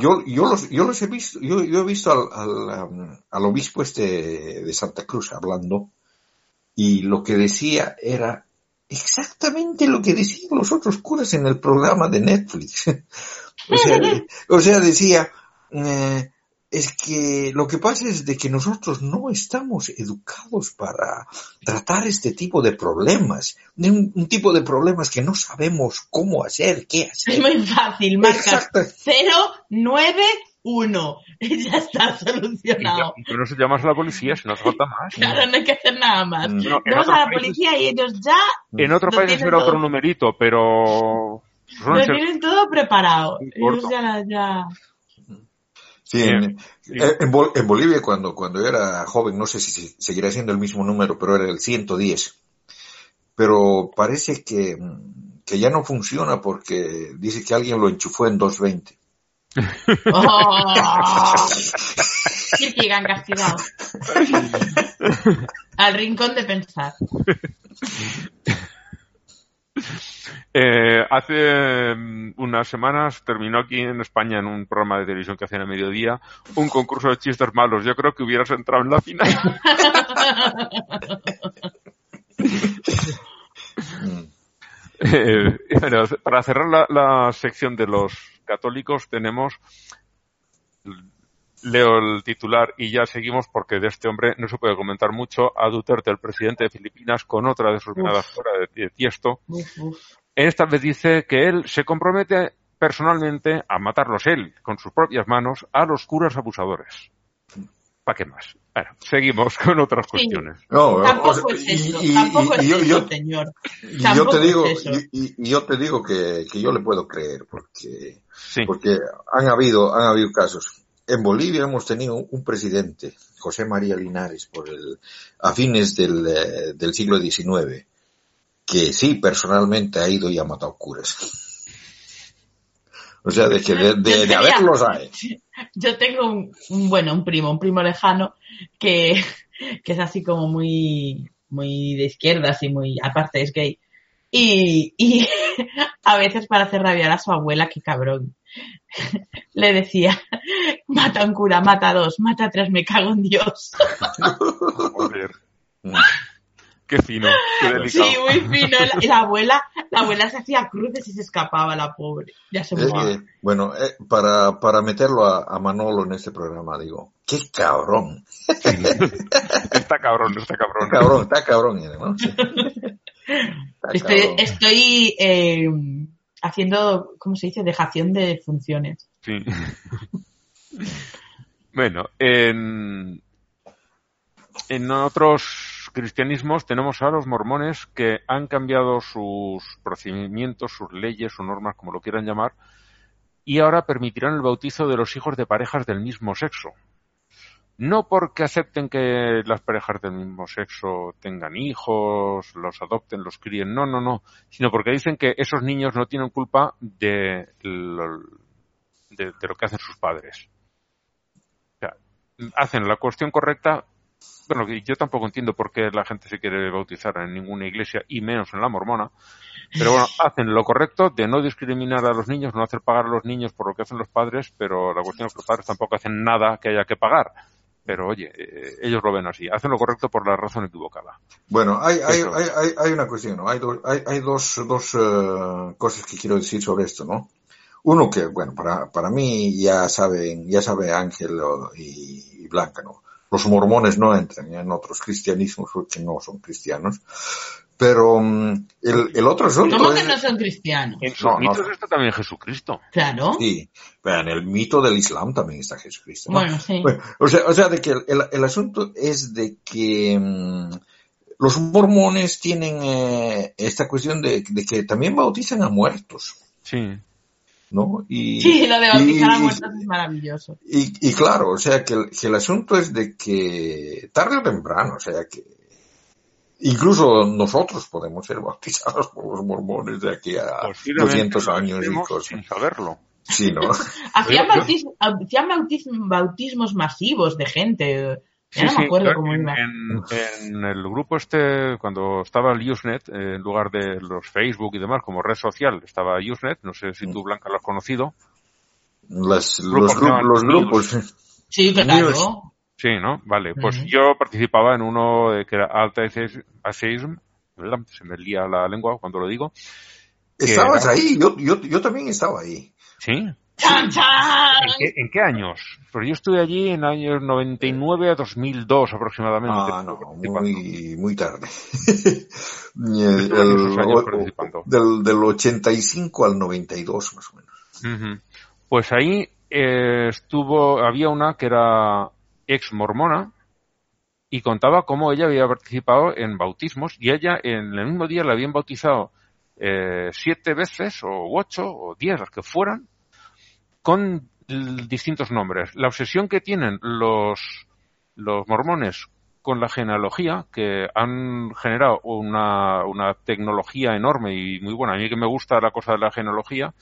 yo, yo los, yo los he visto, yo, yo he visto al, al, um, al obispo este de Santa Cruz hablando y lo que decía era exactamente lo que decían los otros curas en el programa de Netflix. o, sea, o sea, decía, eh, es que lo que pasa es de que nosotros no estamos educados para tratar este tipo de problemas, de un, un tipo de problemas que no sabemos cómo hacer, qué hacer. Es muy fácil, marcas Exacto. 091 y ya está ya- solucionado. y no se llamas a la policía si no hace falta más. Claro, no hay que hacer nada más. No, a la países- policía y ellos ya En otros países tienen era otro todo. numerito, pero lo tienen todo preparado. Ellos ya, ya... Sí, en, eh, en Bol- en Bolivia cuando, cuando era joven, no sé si se- seguirá siendo el mismo número, pero era el 110. Pero parece que, que ya no funciona porque dice que alguien lo enchufó en 220. ¡Oh! Kierkegaard castigado. Al rincón de pensar. Eh, hace mm, unas semanas terminó aquí en España en un programa de televisión que hacían a mediodía un concurso de chistes malos. Yo creo que hubieras entrado en la final. Mm. Eh, bueno, para cerrar la, la sección de los católicos tenemos leo el titular y ya seguimos porque de este hombre no se puede comentar mucho a Duterte, el presidente de Filipinas, con otra de sus miradas fuera de, de tiesto. Uf, uf. Esta vez dice que él se compromete personalmente a matarlos él, con sus propias manos, a los curas abusadores. ¿Para qué más? Bueno, seguimos con otras Sí. cuestiones. No, o Tampoco es eso, y- tampoco y- es y eso, yo- señor. Yo te digo, es y yo te digo que, que yo le puedo creer, porque, Sí. porque han habido, han habido casos. En Bolivia hemos tenido un presidente, José María Linares, por el, a fines del, eh, del siglo XIX, que sí, personalmente ha ido y ha matado curas. O sea, de que de, de- de haberlos hay. Yo tengo un, un- bueno, un primo, un primo lejano que, que es así como muy, muy de izquierdas y muy, aparte es gay. Y, y a veces para hacer rabiar a su abuela, qué cabrón, le decía, mata a un cura, mata a dos, mata a tres, me cago en Dios. Joder, Mm. qué fino, qué delicado. Sí, muy fino. La, la abuela, la abuela se hacía cruces y se escapaba, la pobre. Ya se Eh, murió. eh, bueno, eh, para, para meterlo a, a Manolo en este programa, digo, qué cabrón. Está cabrón, está Está cabrón. cabrón, está cabrón, ¿no? Está Estoy, cabrón. estoy eh, haciendo, ¿cómo se dice? Dejación de funciones. Sí. bueno, en, otros cristianismos tenemos a los mormones que han cambiado sus procedimientos, sus leyes, sus normas, como lo quieran llamar, y ahora permitirán el bautizo de los hijos de parejas del mismo sexo. No porque acepten que las parejas del mismo sexo tengan hijos, los adopten, los críen, no, no, no, sino porque dicen que esos niños no tienen culpa de lo, de, de lo que hacen sus padres. O sea, hacen la cuestión correcta. Bueno, yo tampoco entiendo por qué la gente se quiere bautizar en ninguna iglesia y menos en la mormona. Pero bueno, hacen lo correcto de no discriminar a los niños, no hacer pagar a los niños por lo que hacen los padres, pero la cuestión es que los padres tampoco hacen nada que haya que pagar. Pero oye, eh, ellos lo ven así, hacen lo correcto por la razón equivocada. Bueno, hay, hay, hay, hay, una cuestión, ¿no? Hay, do- hay, hay dos, dos eh, cosas que quiero decir sobre esto, ¿no? Uno que, bueno, para, para mí ya saben, ya sabe Ángel y, y Blanca, ¿no? Los mormones no entran en otros cristianismos porque no son cristianos. Pero mm, el, el otro asunto ¿Cómo que es- no son cristianos? En sus No, no. mitos está también Jesucristo. Claro. Sí, pero en el mito del Islam también está Jesucristo. ¿no? Bueno, sí. Bueno, o sea, o sea, de que el, el- el asunto es de que mm, los mormones tienen eh, esta cuestión de, de que también bautizan a muertos, Sí. ¿no? Y, Sí, lo de bautizar a y- muertos es maravilloso. Y, y claro, o sea, que el, que el asunto es de que tarde o temprano, o sea, que incluso nosotros podemos ser bautizados por los mormones de aquí a Posiblemente 200 lo años y cosas. sin saberlo. Sí, ¿no? Hacían, bautis- hacían bautis- bautismos masivos de gente. Ya Sí, no sí, me acuerdo yo cómo en, iba. en- en el grupo este, cuando estaba el Usenet, en lugar de los Facebook y demás, como red social, estaba Usenet, no sé si tú, Blanca, lo has conocido. Las- los, Grupos, los news. grupos. Sí, claro. Sí, ¿no? Vale, pues yo participaba en uno de que era Alta Atheism, ¿verdad? se me lía la lengua cuando lo digo. Estabas era- ahí, yo, yo, yo también estaba ahí. Sí, ¡Chan, chan! ¿En qué, en qué años? Pues yo estuve allí en años 99 a 2002 aproximadamente. Ah, no, muy, muy tarde. El- el- del, del 85 al 92 más o menos. Pues ahí eh, estuvo, había una que era ex mormona y contaba cómo ella había participado en bautismos y ella en el mismo día la habían bautizado eh, siete veces o ocho o diez, las que fueran, con distintos nombres. La obsesión que tienen los, los mormones con la genealogía, que han generado una, una tecnología enorme y muy buena. A mí que me gusta la cosa de la genealogía,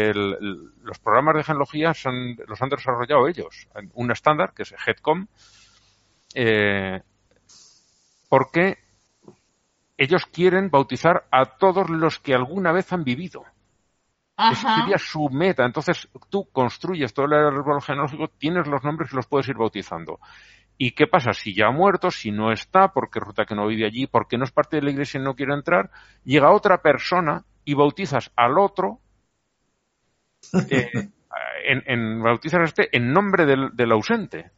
el- los programas de genealogía son- los han desarrollado ellos. Un estándar, que es HEADCOM, eh, porque ellos quieren bautizar a todos los que alguna vez han vivido. Esa sería su meta. Entonces tú construyes todo el árbol genealógico, tienes los nombres y los puedes ir bautizando. ¿Y qué pasa? Si ya ha muerto, si no está, porque resulta que no vive allí, porque no es parte de la iglesia y no quiere entrar, llega otra persona y bautizas al otro, eh, en, en- bautizas a este en nombre del, ausente.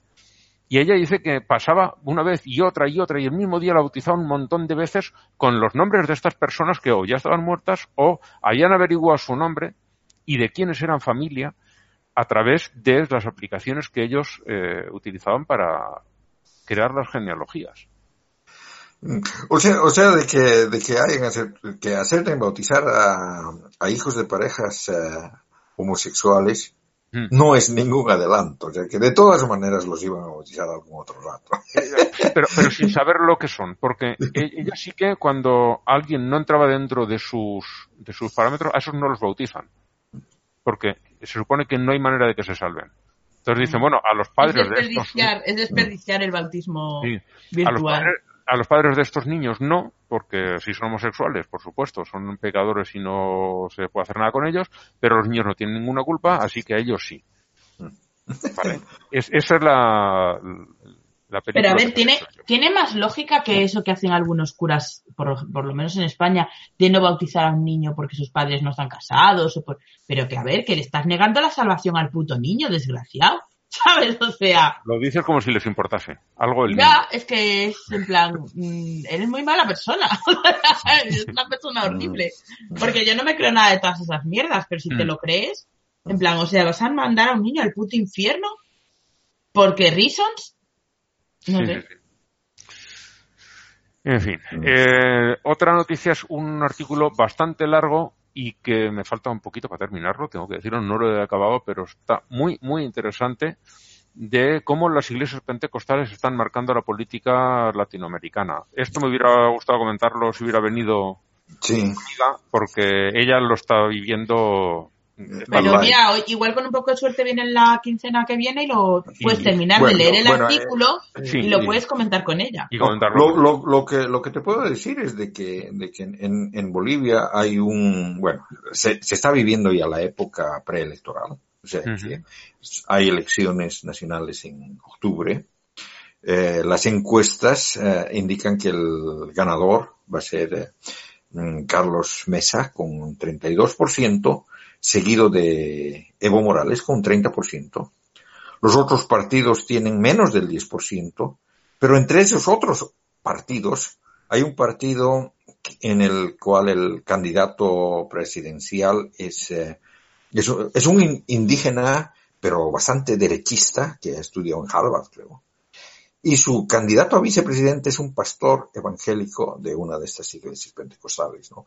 Y ella dice que pasaba una vez y otra y otra y el mismo día la bautizaba un montón de veces con los nombres de estas personas que o ya estaban muertas o habían averiguado su nombre y de quiénes eran familia a través de las aplicaciones que ellos eh, utilizaban para crear las genealogías. O sea, o sea de que, de que hayan que acepten bautizar a, a hijos de parejas eh, homosexuales Mm. no es ningún adelanto. O sea, que de todas maneras los iban a bautizar algún otro rato. pero, pero sin saber lo que son, porque e- ella sí que cuando alguien no entraba dentro de sus, de sus parámetros, a esos no los bautizan, porque se supone que no hay manera de que se salven. Entonces dicen, bueno, a los padres es de estos, desperdiciar, es desperdiciar el bautismo Sí. a los virtual. padres, a los padres de estos niños no, porque si son homosexuales, por supuesto, son pecadores y no se puede hacer nada con ellos, pero los niños no tienen ninguna culpa, así que a ellos sí. Vale. Es- esa es la, la película. Pero a ver, tiene, tiene más lógica que eso que hacen algunos curas, por, por lo menos en España, de no bautizar a un niño porque sus padres no están casados. O por, pero que a ver, que le estás negando la salvación al puto niño, desgraciado. ¿Sabes? O sea, Lo dices como si les importase. Algo del ya, es que es en plan, mm, eres muy mala persona. es una persona horrible. Porque yo no me creo nada de todas esas mierdas, pero si te Mm. lo crees, en plan, o sea, vas a mandar a un niño al puto infierno porque reasons. No Sí, sé. sí, sí. En fin, eh, otra noticia es un artículo bastante largo y que me falta un poquito para terminarlo, tengo que decirlo, no lo he acabado, pero está muy, muy interesante de cómo las iglesias pentecostales están marcando la política latinoamericana. Esto me hubiera gustado comentarlo si hubiera venido Sí. amiga, porque ella lo está viviendo. Pero Vale. mira, igual con un poco de suerte viene la quincena que viene y lo puedes Y- terminar bueno, de leer el bueno, eh, artículo sí, y lo sí. puedes comentar con ella. y comentarlo. Lo, lo, lo que, lo que te puedo decir es de que, de que en, en Bolivia hay un, bueno, se, se está viviendo ya la época preelectoral. O sea, que hay elecciones nacionales en octubre. Eh, las encuestas eh, indican que el ganador va a ser eh, mm, Carlos Mesa con un 32%, seguido de Evo Morales con un 30%. Los otros partidos tienen menos del 10%, pero entre esos otros partidos hay un partido en el cual el candidato presidencial es, eh, es, un in- indígena, pero bastante derechista, que estudió en Harvard, creo. Y su candidato a vicepresidente es un pastor evangélico de una de estas iglesias pentecostales, ¿no?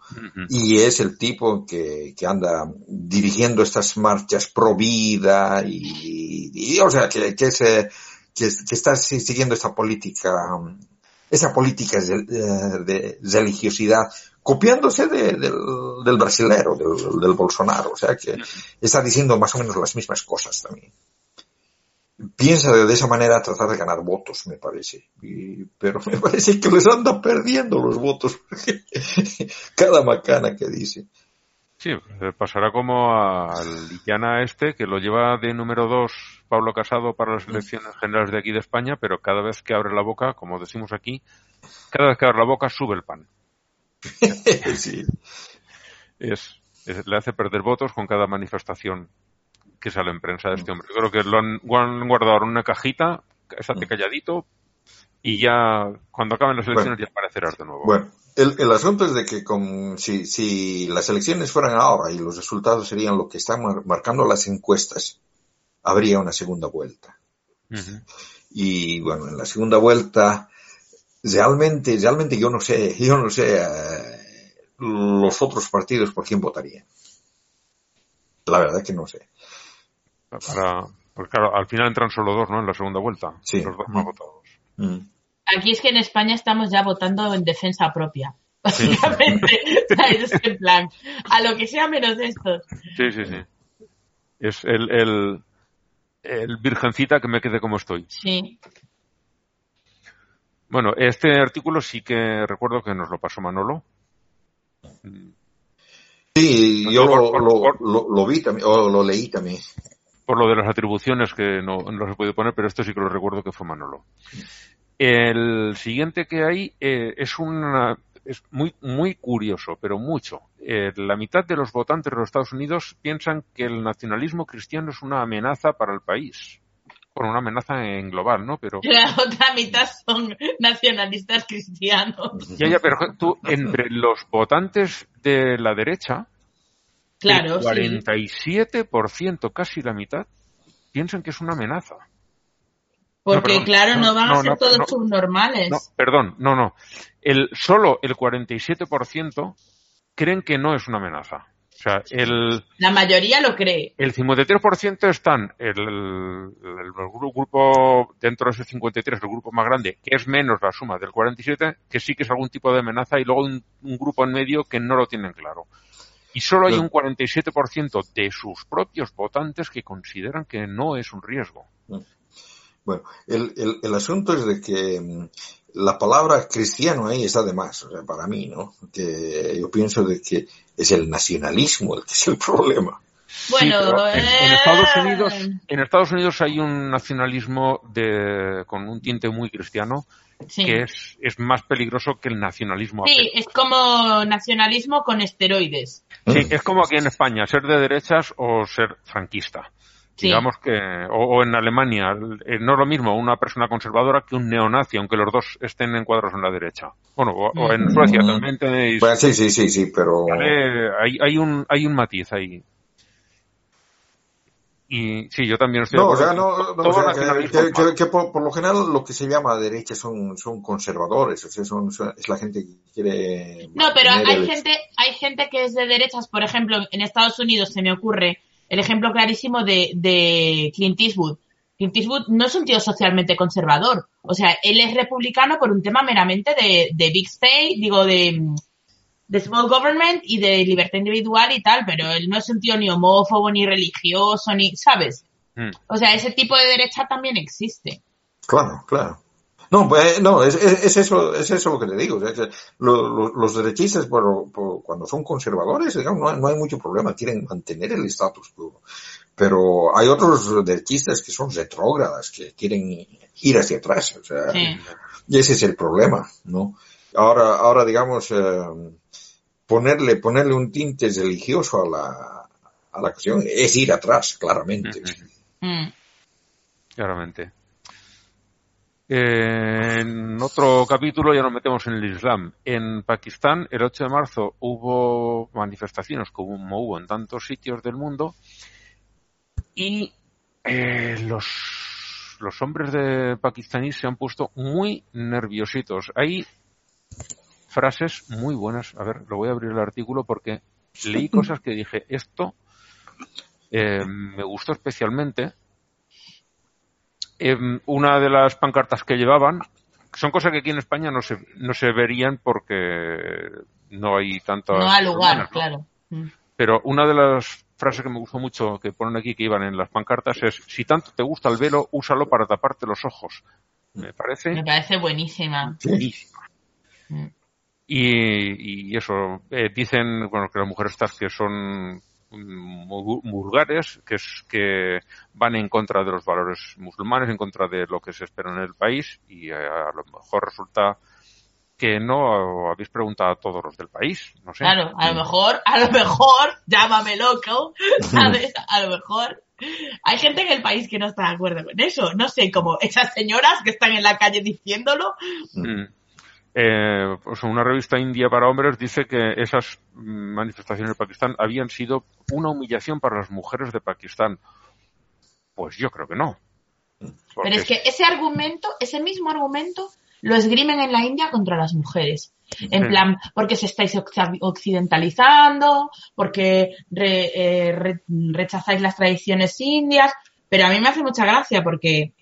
Y es el tipo que, que anda dirigiendo estas marchas pro vida y, y, o sea, que, que, eh, que, es- que está si- siguiendo esta política, esa política de, de- de religiosidad, copiándose de- del, del brasilero, del, del Bolsonaro, o sea, que está diciendo más o menos las mismas cosas también. Piensa de, esa manera tratar de ganar votos, me parece. Y- pero me parece que les anda perdiendo los votos. Cada macana que dice. Sí, eh, pasará como al Llana este, que lo lleva de número dos Pablo Casado para las elecciones generales de aquí de España, pero cada vez que abre la boca, como decimos aquí, cada vez que abre la boca sube el pan. sí. Es, es- le hace perder votos con cada manifestación que sale en prensa de este hombre. Yo creo que lo han, guardado en una cajita, estate calladito, y ya cuando acaben las elecciones ya aparecerás de nuevo. Bueno, el, el asunto es de que con, si, si las elecciones fueran ahora y los resultados serían lo que están mar- marcando las encuestas, habría una segunda vuelta. Y bueno, en la segunda vuelta, realmente, realmente yo no sé, yo no sé eh, los otros partidos por quién votarían. La verdad que no sé. Para, porque claro, al final entran solo dos, ¿no? En la segunda vuelta. Sí. Los dos más votados. Mm. Aquí es que en España estamos ya votando en defensa propia. Básicamente, ¿sabes? Es en plan, a lo que sea menos esto. Sí, sí, sí. Es el, el, el virgencita que me quede como estoy. Sí. Bueno, este artículo sí que recuerdo que nos lo pasó Manolo. Sí, yo lo, por- lo, lo, lo vi también, o lo leí también. Por lo de las atribuciones que no, no se puede poner, pero esto sí que lo recuerdo que fue Manolo. El siguiente que hay eh, es una es muy muy curioso, pero mucho. Eh, la mitad de los votantes de los Estados Unidos piensan que el nacionalismo cristiano es una amenaza para el país. Bueno, una amenaza en global, ¿no? Pero La otra mitad son nacionalistas cristianos. ya, ya, pero tú entre los votantes de la derecha Claro, el sí. 47%, casi la mitad, piensan que es una amenaza. Porque, claro, no, van no, a ser no, todos no. subnormales. No, perdón, no, no. El, solo el 47% creen que no es una amenaza. O sea, el, La mayoría lo cree. el 53% están el, el, el gru- grupo, dentro de ese 53, el grupo más grande, que es menos la suma del 47, que sí que es algún tipo de amenaza, y luego un, un grupo en medio que no lo tienen claro. Y solo hay un 47% de sus propios votantes que consideran que no es un riesgo. Bueno, el, el, el asunto es de que mm, la palabra cristiano ahí está de más, o sea, para mí, ¿no? Que yo pienso de que es el nacionalismo el que es el problema. Bueno, Sí, pero en, en eh, Estados Unidos, en Estados Unidos hay un nacionalismo de, con un tinte muy cristiano Sí. que es, es más peligroso que el nacionalismo. Sí, es como nacionalismo con esteroides. Sí, es como aquí en España, ser de derechas o ser franquista. Sí. Digamos que, o, o en Alemania, eh, no es lo mismo una persona conservadora que un neonazi, aunque los dos estén encuadrados en la derecha. Bueno, o, o en Suecia también tenéis, Bueno, sí, sí, sí, sí, pero... ¿vale? hay, hay un, hay un matiz ahí. Y sí, yo también estoy de No, o acuerdo sea, que no, no, o sea, nacionalismo que, que- que por, por lo general lo que se llama derecha son, son conservadores, o sea, son, son- es la gente que quiere... No, pero hay el- gente, hay gente que es de derechas, por ejemplo, en Estados Unidos se me ocurre el ejemplo clarísimo de, de Clint Eastwood. Clint Eastwood no es un tío socialmente conservador. O sea, él es republicano por un tema meramente de, de Big State, digo, de, de Small Government y de libertad individual y tal, pero él no es un tío ni homófobo, ni religioso, ni, ¿sabes? Mm. O sea, ese tipo de derecha también existe. Claro, claro. No, pues, no es, es, es eso, es eso lo que te digo. o sea, que lo- lo- los derechistas, por, por- cuando son conservadores, digamos, no, hay- no hay mucho problema, quieren mantener el status quo. Pero hay otros derechistas que son retrógradas, que quieren ir hacia atrás. O sea, Sí. y ese es el problema, ¿no? Ahora, ahora digamos, eh, ponerle, ponerle un tinte religioso a la, a la cuestión es ir atrás, claramente. Mm. Claramente. Eh, en otro capítulo ya nos metemos en el Islam. En Pakistán, el 8 de marzo, hubo manifestaciones como hubo en tantos sitios del mundo y eh, los, los hombres de pakistaní se han puesto muy nerviositos. Hay frases muy buenas. A ver, lo voy a abrir el artículo porque leí cosas que dije, esto eh, me gustó especialmente. Em, una de las pancartas que llevaban son cosas que aquí en España no se, no se verían porque no hay tantas No al lugar, claro. Mm. Pero una de las frases que me gustó mucho que ponen aquí que iban en las pancartas es si tanto te gusta el velo, úsalo para taparte los ojos. Me parece Me parece buenísima. buenísima. Mm. Y, y eso, eh, dicen bueno, que las mujeres estas que son vulgares, que, es, que van en contra de los valores musulmanes, en contra de lo que se espera en el país, y a lo mejor resulta que no habéis preguntado a todos los del país, no sé. Claro, a lo mejor, a lo mejor, llámame loco, ¿sabes? A lo mejor. Hay gente en el país que no está de acuerdo con eso. No sé, como esas señoras que están en la calle diciéndolo. Mm. Eh, pues una revista india para hombres dice que esas manifestaciones en Pakistán habían sido una humillación para las mujeres de Pakistán. Pues yo creo que no. Pero es que ese argumento, ese mismo argumento, lo esgrimen en la India contra las mujeres. En Sí. plan, porque se estáis occ- occidentalizando, porque re- eh, re- rechazáis las tradiciones indias. Pero a mí me hace mucha gracia porque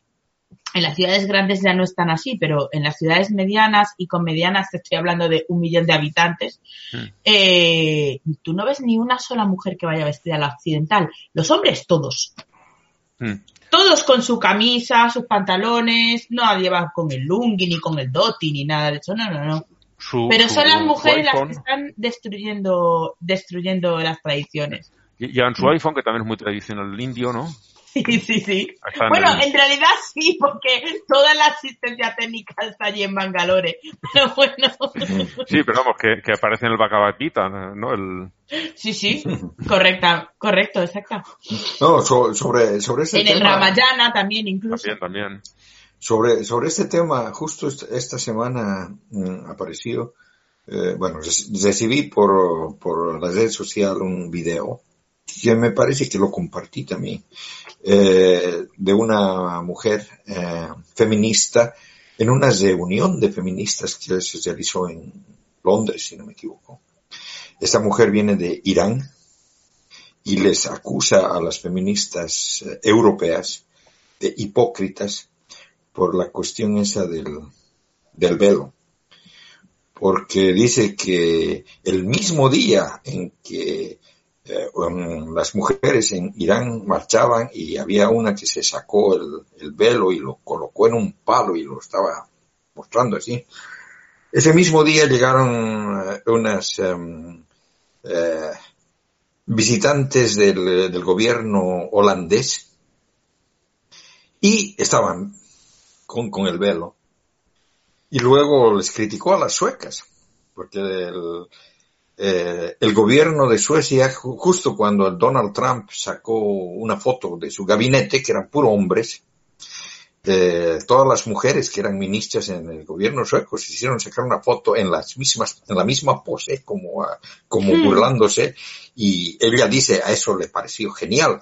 en las ciudades grandes ya no están así, pero en las ciudades medianas y con medianas te estoy hablando de un millón de habitantes, Mm. eh, tú no ves ni una sola mujer que vaya vestida a la occidental. Los hombres todos. Mm. Todos con su camisa, sus pantalones, no nadie va con el lungi, ni con el doti, ni nada de eso, no, no, no. Su- Pero son las mujeres las que están destruyendo, destruyendo las tradiciones. y- Llevan su iPhone, que también es muy tradicional indio, ¿no? Sí, sí, sí. En Bueno, en realidad sí, porque toda la asistencia técnica está allí en Bangalore. Pero bueno, Sí, pero vamos, que, que aparece en el Bhagavad Gita, ¿no? El, sí, sí, correcta, correcto, exacto. No, so- sobre, sobre este En el tema. Ramayana también incluso. también, también. Sobre, sobre este tema, justo est- esta semana mm, apareció, eh, bueno, rec- recibí por, por la red social un video que me parece que lo compartí también, eh, de una mujer eh, feminista en una reunión de feministas que se realizó en Londres, si no me equivoco. Esta mujer viene de Irán y les acusa a las feministas eh, europeas de hipócritas por la cuestión esa del, del velo. Porque dice que el mismo día en que eh, um, las mujeres en Irán marchaban y había una que se sacó el, el velo y lo colocó en un palo y lo estaba mostrando así. Ese mismo día llegaron eh, unas eh, visitantes del, gobierno holandés y estaban con, con el velo. Y luego les criticó a las suecas, porque el, eh, el gobierno de Suecia, ju- justo cuando Donald Trump sacó una foto de su gabinete, que eran puros hombres, eh, todas las mujeres que eran ministras en el gobierno sueco se hicieron sacar una foto en las mismas, en la misma pose, como, ah, como Hmm. burlándose, y ella dice a eso le pareció genial.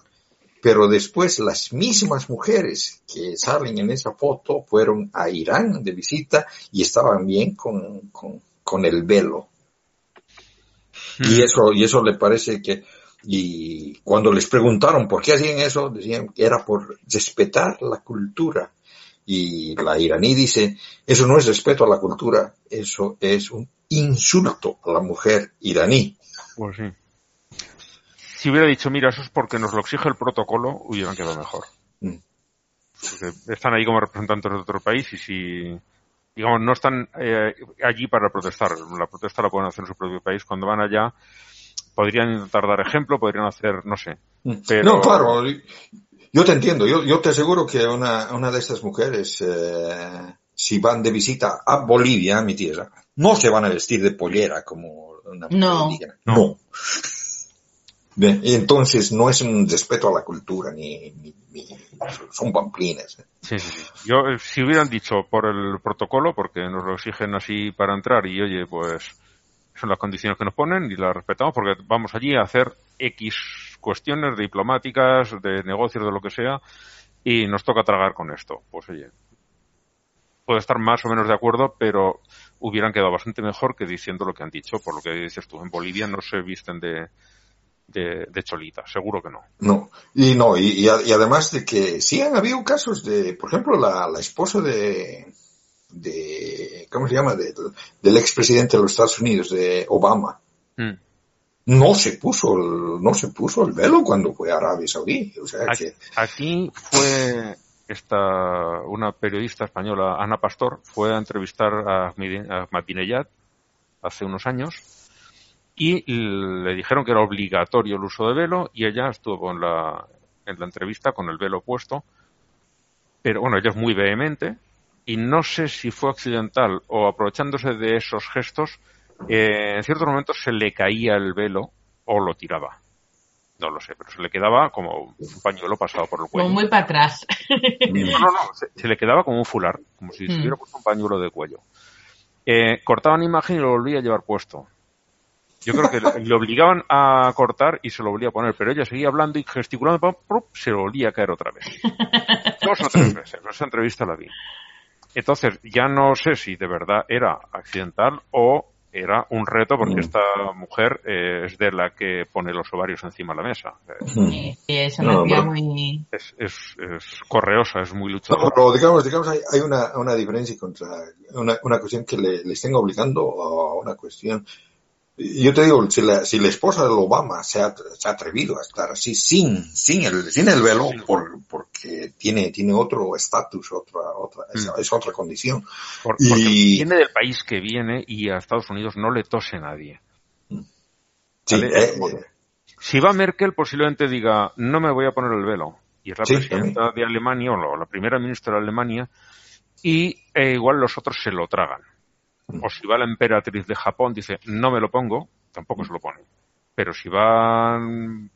Pero después las mismas mujeres que salen en esa foto fueron a Irán de visita y estaban bien con, con, con el velo. Y eso, y eso le parece que, y cuando les preguntaron por qué hacían eso, decían que era por respetar la cultura. Y la iraní dice, eso no es respeto a la cultura, eso es un insulto a la mujer iraní. Pues sí. Si hubiera dicho, mira, eso es porque nos lo exige el protocolo, hubieran quedado mejor. Mm. Porque están ahí como representantes de otro país y si, digamos, no están eh, allí para protestar. La protesta la pueden hacer en su propio país. Cuando van allá, podrían intentar dar ejemplo, podrían hacer, no sé. Pero- No, claro, yo te entiendo, yo, yo te aseguro que una, una de estas mujeres, eh, si van de visita a Bolivia, a mi tierra, no se van a vestir de pollera como una mujer No. indígena. No. Bien, y entonces no es un respeto a la cultura, ni, ni- ni- son pamplinas. Sí, sí, sí. Yo, eh, si hubieran dicho por el protocolo, porque nos lo exigen así para entrar y oye, pues son las condiciones que nos ponen y las respetamos porque vamos allí a hacer X cuestiones diplomáticas, de negocios, de lo que sea y nos toca tragar con esto. Pues oye, puedo estar más o menos de acuerdo, pero hubieran quedado bastante mejor que diciendo lo que han dicho, por lo que dices tú. En Bolivia no se visten de, de, de cholita, seguro que no. No, y no, y, y además de que sí han habido casos de, por ejemplo, la, la esposa de, de, ¿cómo se llama? De- del expresidente de los Estados Unidos, de Obama. Mm. No se puso el, no se puso el velo cuando fue a Arabia Saudí. O sea Aquí, que, aquí fue esta una periodista española, Ana Pastor, fue a entrevistar a Ahmadinejad hace unos años y le dijeron que era obligatorio el uso de velo y ella estuvo en la, en la entrevista con el velo puesto. Pero bueno, ella es muy vehemente y no sé si fue accidental o aprovechándose de esos gestos, eh, en ciertos momentos se le caía el velo o lo tiraba. No lo sé, pero se le quedaba como un pañuelo pasado por el cuello. Como muy para atrás. No, no, no, se, se le quedaba como un fular, como si se Mm. hubiera puesto un pañuelo de cuello. Eh, cortaban imagen y lo volvía a llevar puesto. Yo creo que le, obligaban a cortar y se lo volvía a poner, pero ella seguía hablando y gesticulando, pam, prup, se lo volvía a caer otra vez. Dos o tres veces, esa entrevista la vi. Entonces, ya no sé si de verdad era accidental o era un reto, porque Mm. esta mujer eh, es de la que pone los ovarios encima de la mesa. Eh, Sí, es una No, pero- muy... Es, es, es correosa, es muy No, luchadora. pero digamos, digamos hay, hay una, una diferencia contra una, una cuestión que le, le estén obligando a una cuestión. Yo te digo, si la, si la esposa de Obama se ha, se ha atrevido a estar así sin, sin el, sin el velo, por, porque tiene, tiene otro estatus, otra, otra, es, Mm. es otra condición. Por- Y- Porque viene del país que viene y a Estados Unidos no le tose nadie. Sí, Vale, eh, eh, Si va Merkel, posiblemente diga, no me voy a poner el velo. Y es la Sí, presidenta de Alemania o la, la primera ministra de Alemania. Y eh, igual los otros se lo tragan. Mm. O si va la emperatriz de Japón, dice, no me lo pongo, tampoco se lo pone. Pero si va,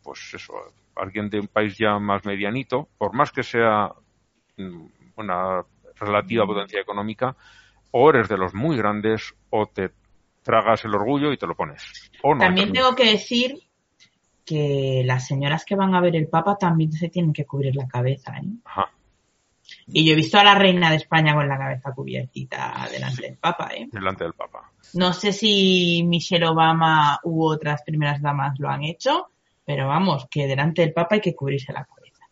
pues eso, alguien de un país ya más medianito, por más que sea mm, una relativa potencia económica, o eres de los muy grandes o te tragas el orgullo y te lo pones. O no. También entras. tengo que decir que las señoras que van a ver el Papa también se tienen que cubrir la cabeza, ¿eh? Ajá. Y yo he visto a la reina de España con la cabeza cubiertita delante del Papa, ¿eh? delante del Papa. No sé si Michelle Obama u otras primeras damas lo han hecho, pero vamos, que delante del Papa hay que cubrirse la cabeza.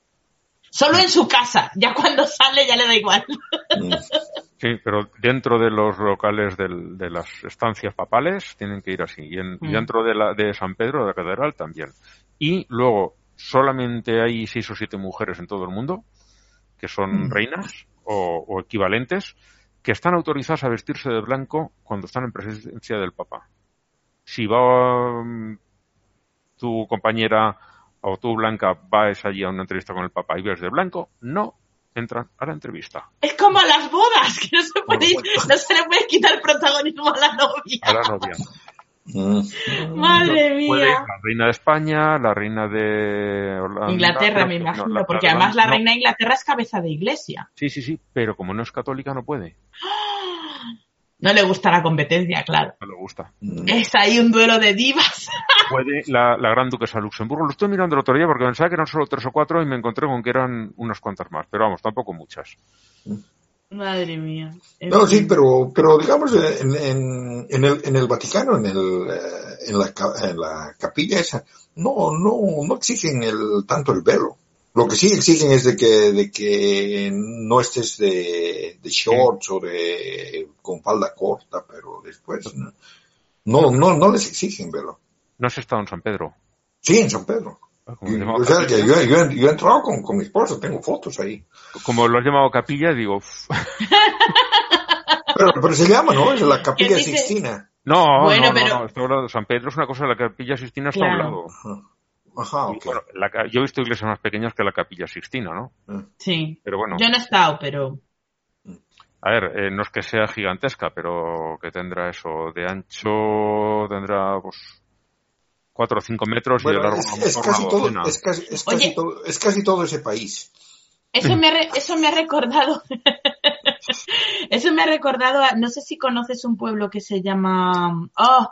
Solo en su casa, ya cuando sale ya le da igual. mm, Sí, pero dentro de los locales del- de las estancias papales tienen que ir así. Y, en- y Mm. dentro de, la, de San Pedro, de la catedral, también. Y luego, solamente hay seis o siete mujeres en todo el mundo que son Mm. reinas o, o equivalentes que están autorizadas a vestirse de blanco cuando están en presencia del Papa. Si va mm, tu compañera o tú, Blanca, vas allí a una entrevista con el Papa y ves de blanco, no entran a la entrevista. Es como las bodas, que no se, puede, Bueno, no se le puede quitar protagonismo a la novia. A la novia. Mm. Madre Puede ir mía. la reina de España, la reina de Holanda, Inglaterra, me no, imagino, la- porque de además la reina de Inglaterra es cabeza de iglesia. Sí, sí, sí, pero como no es católica no puede. No le gusta la competencia, claro. No le gusta. Mm. Es ahí un duelo de divas. Puede la, la gran duquesa de Luxemburgo. Lo estoy mirando el otro día porque pensaba que eran solo tres o cuatro y me encontré con que eran unas cuantas más. Pero vamos, tampoco muchas. Madre mía. No, sí, pero, pero digamos, en, en, en, el, en el Vaticano, en, el, eh, en, la, ca- en la capilla esa, no, no, no exigen el, tanto el velo. Lo que sí exigen es de que, de que no estés de, de shorts o de, con falda corta, pero después no, no, no, no les exigen velo. No has estado en San Pedro. Sí, en San Pedro. Ah, O sea, que yo, yo, he- yo he entrado con, con mi esposa, tengo fotos ahí. Como lo has llamado capilla, digo. Pero, pero se llama, ¿no? Es la capilla Sixtina. no, Bueno, no, no, pero- no, estoy hablando de San Pedro es una cosa, la capilla Sixtina está a un Claro. lado. Ajá, Ajá, Y, ok. bueno, la yo he visto iglesias más pequeñas que la capilla Sixtina, ¿no? Sí. Pero bueno. Yo no he estado, pero A ver, eh, no es que sea gigantesca, pero que tendrá eso de ancho, tendrá pues cuatro o cinco metros y de Bueno, largo es, a lo es casi una todo, es casi, es casi Oye. todo, es casi todo ese país. eso me ha, re- eso me ha recordado. eso me ha recordado. a- no sé si conoces un pueblo que se llama. Oh,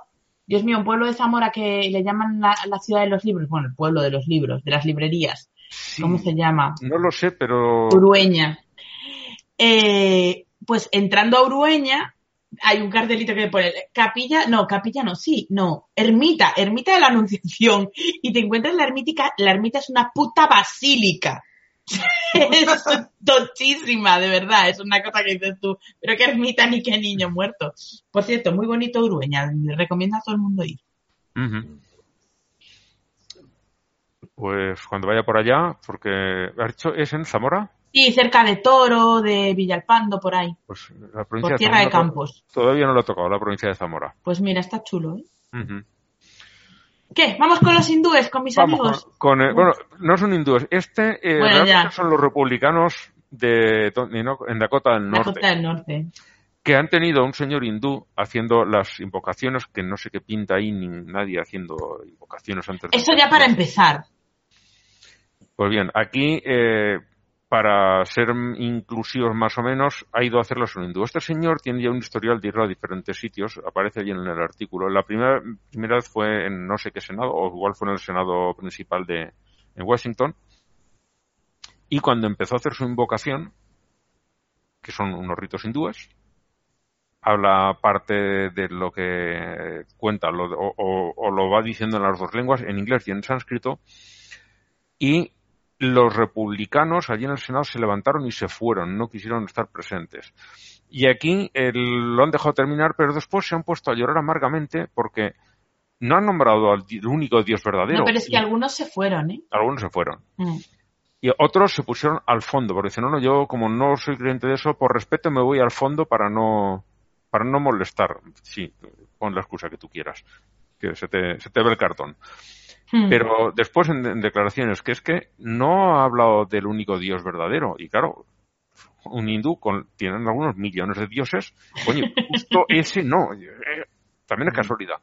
Dios mío, un pueblo de Zamora que le llaman la, la ciudad de los libros. Bueno, el pueblo de los libros, de las librerías. Sí, ¿Cómo se llama? No lo sé, pero Urueña. Eh, pues entrando a Urueña, hay un cartelito que pone capilla, no, capilla no, sí, no, ermita, ermita de la Anunciación. Y te encuentras la ermítica, la ermita es una puta basílica. es tochísima, de verdad, es una cosa que dices tú, pero qué ermita ni qué niño muerto. Por cierto, muy bonito Urueña, le recomiendo a todo el mundo ir. Pues cuando vaya por allá, porque ¿has dicho es en Zamora? Sí, cerca de Toro, de Villalpando, por ahí, Pues la provincia por Tierra de Zamora Campos. Todavía no lo ha tocado la provincia de Zamora. Pues mira, está chulo, ¿eh? Ujú. ¿Qué? ¿Vamos con los hindúes, con mis Vamos amigos? con, con, bueno, no son hindúes. Este eh, Bueno, son los republicanos de, de en Dakota del Norte. Dakota del Norte. que han tenido un señor hindú haciendo las invocaciones, que no sé qué pinta ahí, ni nadie haciendo invocaciones antes de Eso ya para empezar. Pues bien, aquí, eh, para ser inclusivos más o menos, ha ido a hacerlo solo hindú. Este señor tiene ya un historial de ir a diferentes sitios, aparece allí en el artículo. La primera, primera vez fue en no sé qué senado, o igual fue en el senado principal de Washington. Y cuando empezó a hacer su invocación, que son unos ritos hindúes, habla parte de lo que cuenta lo, o, lo va diciendo en las dos lenguas, en inglés y en sánscrito, y los republicanos allí en el Senado se levantaron y se fueron, no quisieron estar presentes. Y aquí lo han dejado terminar, pero después se han puesto a llorar amargamente porque no han nombrado al único Dios verdadero. No, pero es que algunos se fueron, ¿eh? Algunos se fueron. Mm. Y otros se pusieron al fondo, porque dicen, no, no, yo como no soy creyente de eso, por respeto me voy al fondo para no, para no molestar. Sí, pon la excusa que tú quieras, que se te, se te ve el cartón. Mm. Pero después en, en, declaraciones, que es que no ha hablado del único Dios verdadero. Y claro, un hindú con, tienen algunos millones de dioses, coño, justo ese no. Eh, también es casualidad.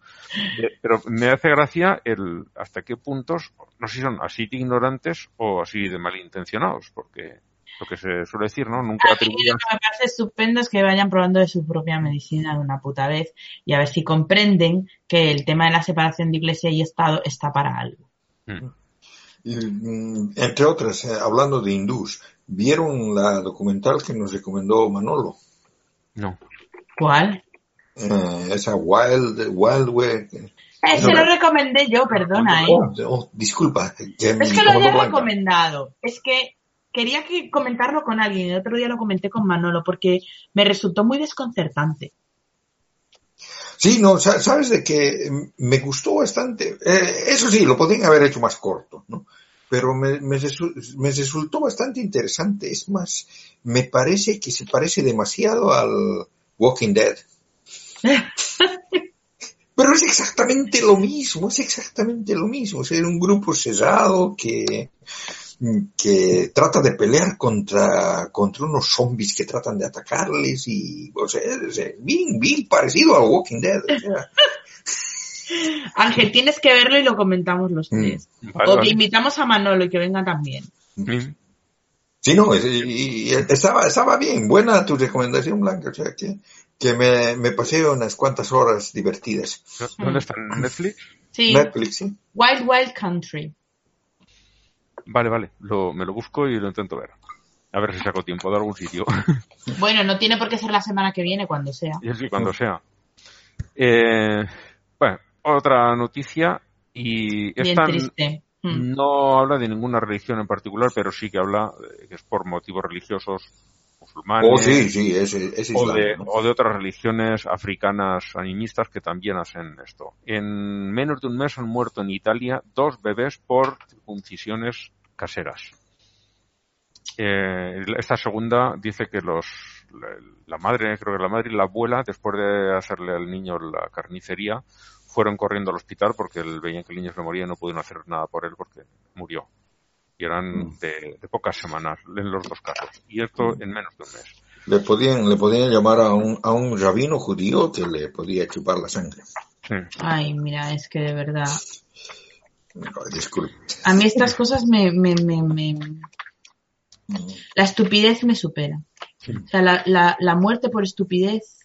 Eh, pero me hace gracia el hasta qué puntos, no sé si son así de ignorantes o así de malintencionados, porque lo que se suele decir, ¿no? Nunca atribuyan... Lo que me parece estupendo es que vayan probando de su propia medicina de una puta vez y a ver si comprenden que el tema de la separación de iglesia y Estado está para algo. Mm. Y, entre otras, eh, hablando de hindús, ¿vieron la documental que nos recomendó Manolo? No. ¿Cuál? Eh, esa Wild, Wild Way. Ese no, lo recomendé yo, perdona, ¿eh? Oh, oh, disculpa. Que es que lo había recomendado. Es que quería que comentarlo con alguien el otro día lo comenté con Manolo porque me resultó muy desconcertante. Sí, no, sabes de que me gustó bastante. Eh, eso sí, lo podrían haber hecho más corto, ¿no? Pero me, me, me, resultó bastante interesante. Es más, me parece que se parece demasiado al Walking Dead. Pero es exactamente lo mismo, es exactamente lo mismo. Es un grupo cerrado que, que trata de pelear contra, contra unos zombies que tratan de atacarles y, o sea, es bien, bien parecido a Walking Dead. O sea. Ángel, tienes que verlo y lo comentamos los tres. Vale, o vale. que invitamos a Manolo y que venga también. Mm. Sí, no, y, y estaba, estaba bien, buena tu recomendación, Blanca, o sea, que, que me, me pasé unas cuantas horas divertidas. ¿Dónde está? ¿En Netflix? Sí. Netflix, sí. Wild Wild Country. Vale, vale, lo, me lo busco y lo intento ver. A ver si saco tiempo de algún sitio. Bueno, no tiene por qué ser la semana que viene, cuando sea. y así cuando sea. Eh, bueno, otra noticia y Bien esta triste. Mm. no habla de ninguna religión en particular, pero sí que habla que es por motivos religiosos musulmanes Oh, sí, sí, es, es o, de, ¿no? o de otras religiones africanas animistas que también hacen esto. En menos de un mes han muerto en Italia dos bebés por circuncisiones caseras. Eh, esta segunda dice que los la, madre, creo que la madre y la abuela, después de hacerle al niño la carnicería, fueron corriendo al hospital porque el, veían que el niño se moría y no pudieron hacer nada por él porque murió. Y eran de, de pocas semanas en los dos casos. Y esto en menos de un mes. Le podían, le podían llamar a un, a un rabino judío que le podía chupar la sangre. Sí. Ay, mira, es que de verdad. Disculpe. A mí estas cosas me, me, me, me- La estupidez me supera. O sea, la, la, la muerte por estupidez.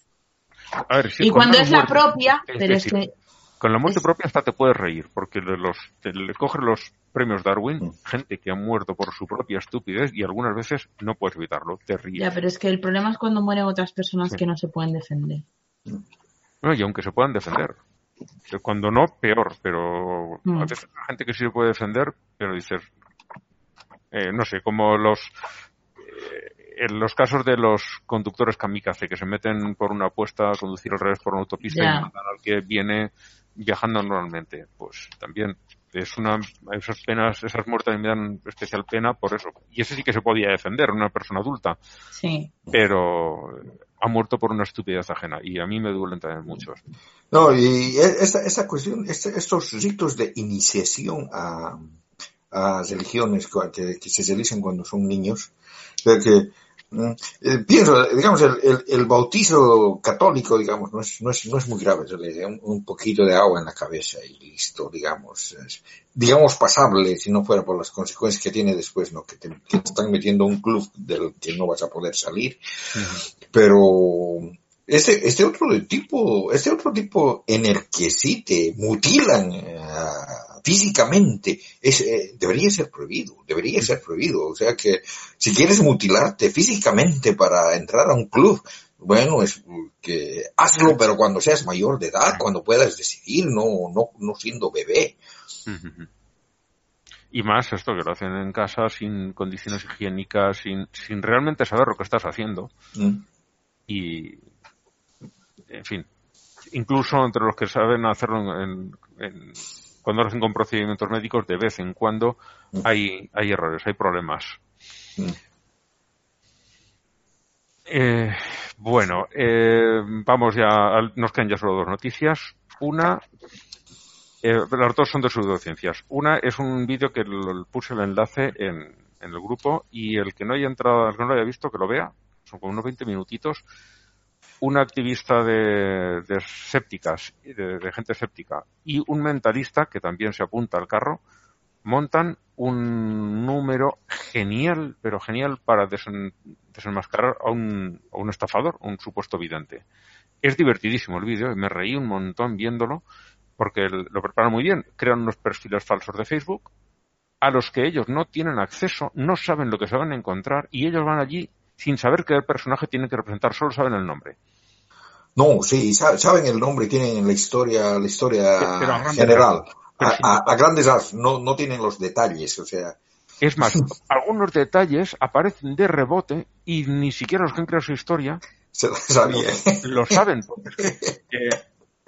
A ver, sí, y cuando es la propia, es pero es que. Con la muerte es- propia hasta te puedes reír, porque le, los, te, le coges los premios Darwin, gente que ha muerto por su propia estupidez y algunas veces no puedes evitarlo, te ríes. Ya, pero es que el problema es cuando mueren otras personas Sí. que no se pueden defender. No, y aunque se puedan defender. Cuando no, peor, pero Mm. a veces hay gente que sí se puede defender, pero dices, eh, no sé, como los eh, en los casos de los conductores kamikaze que se meten por una apuesta a conducir al revés por una autopista y matan al que viene viajando normalmente, pues también es una esas penas, esas muertes me dan especial pena por eso. Y ese sí que se podía defender, una persona adulta, Sí. pero ha muerto por una estupidez ajena y a mí me duelen también mucho. No, y e- esta, esta cuestión, estos ritos de iniciación a, a religiones que, que se realizan cuando son niños, que eh, pienso, digamos, el, el, el bautizo católico, digamos, no es, no es, no es muy grave, se le da un, un poquito de agua en la cabeza y listo, digamos, es- digamos pasable si no fuera por las consecuencias que tiene después, ¿no? Que te, que te están metiendo un club del que no vas a poder salir. Pero este, este otro tipo, este otro tipo en el que sí te mutilan eh, físicamente, es, eh, debería ser prohibido, debería ser prohibido. O sea que si quieres mutilarte físicamente para entrar a un club, bueno, es que hazlo, pero cuando seas mayor de edad, cuando puedas decidir, no, no, no siendo bebé. Y más esto que lo hacen en casa sin condiciones higiénicas, sin, sin realmente saber lo que estás haciendo. Mm. Y, en fin, incluso entre los que saben hacerlo en, en- cuando hacen con procedimientos médicos, de vez en cuando hay, hay errores, hay problemas. Mm. Eh, bueno, eh, vamos ya, al- nos quedan ya solo dos noticias. Una, eh, las dos son de pseudociencias. Una es un vídeo que puse el enlace en, en el grupo y el que no haya entrado, el que no lo haya visto, que lo vea. Son como unos 20 minutitos. Una activista de, de sépticas, de, de gente escéptica, y un mentalista que también se apunta al carro, montan un número genial, pero genial para desen- desenmascarar a un, a un estafador, un supuesto vidente. Es divertidísimo el vídeo y me reí un montón viéndolo porque lo preparan muy bien. Crean unos perfiles falsos de Facebook a los que ellos no tienen acceso, no saben lo que se van a encontrar y ellos van allí sin saber qué personaje tienen que representar, solo saben el nombre. No, sí, sa- saben el nombre, tienen la historia, la historia Pero- a general. rasgos. A, sí. a- a grandes rasgos, no, no tienen los detalles, o sea, Es más, algunos detalles aparecen de rebote y ni siquiera los que han creado su historia se lo sabía. lo saben. porque eh,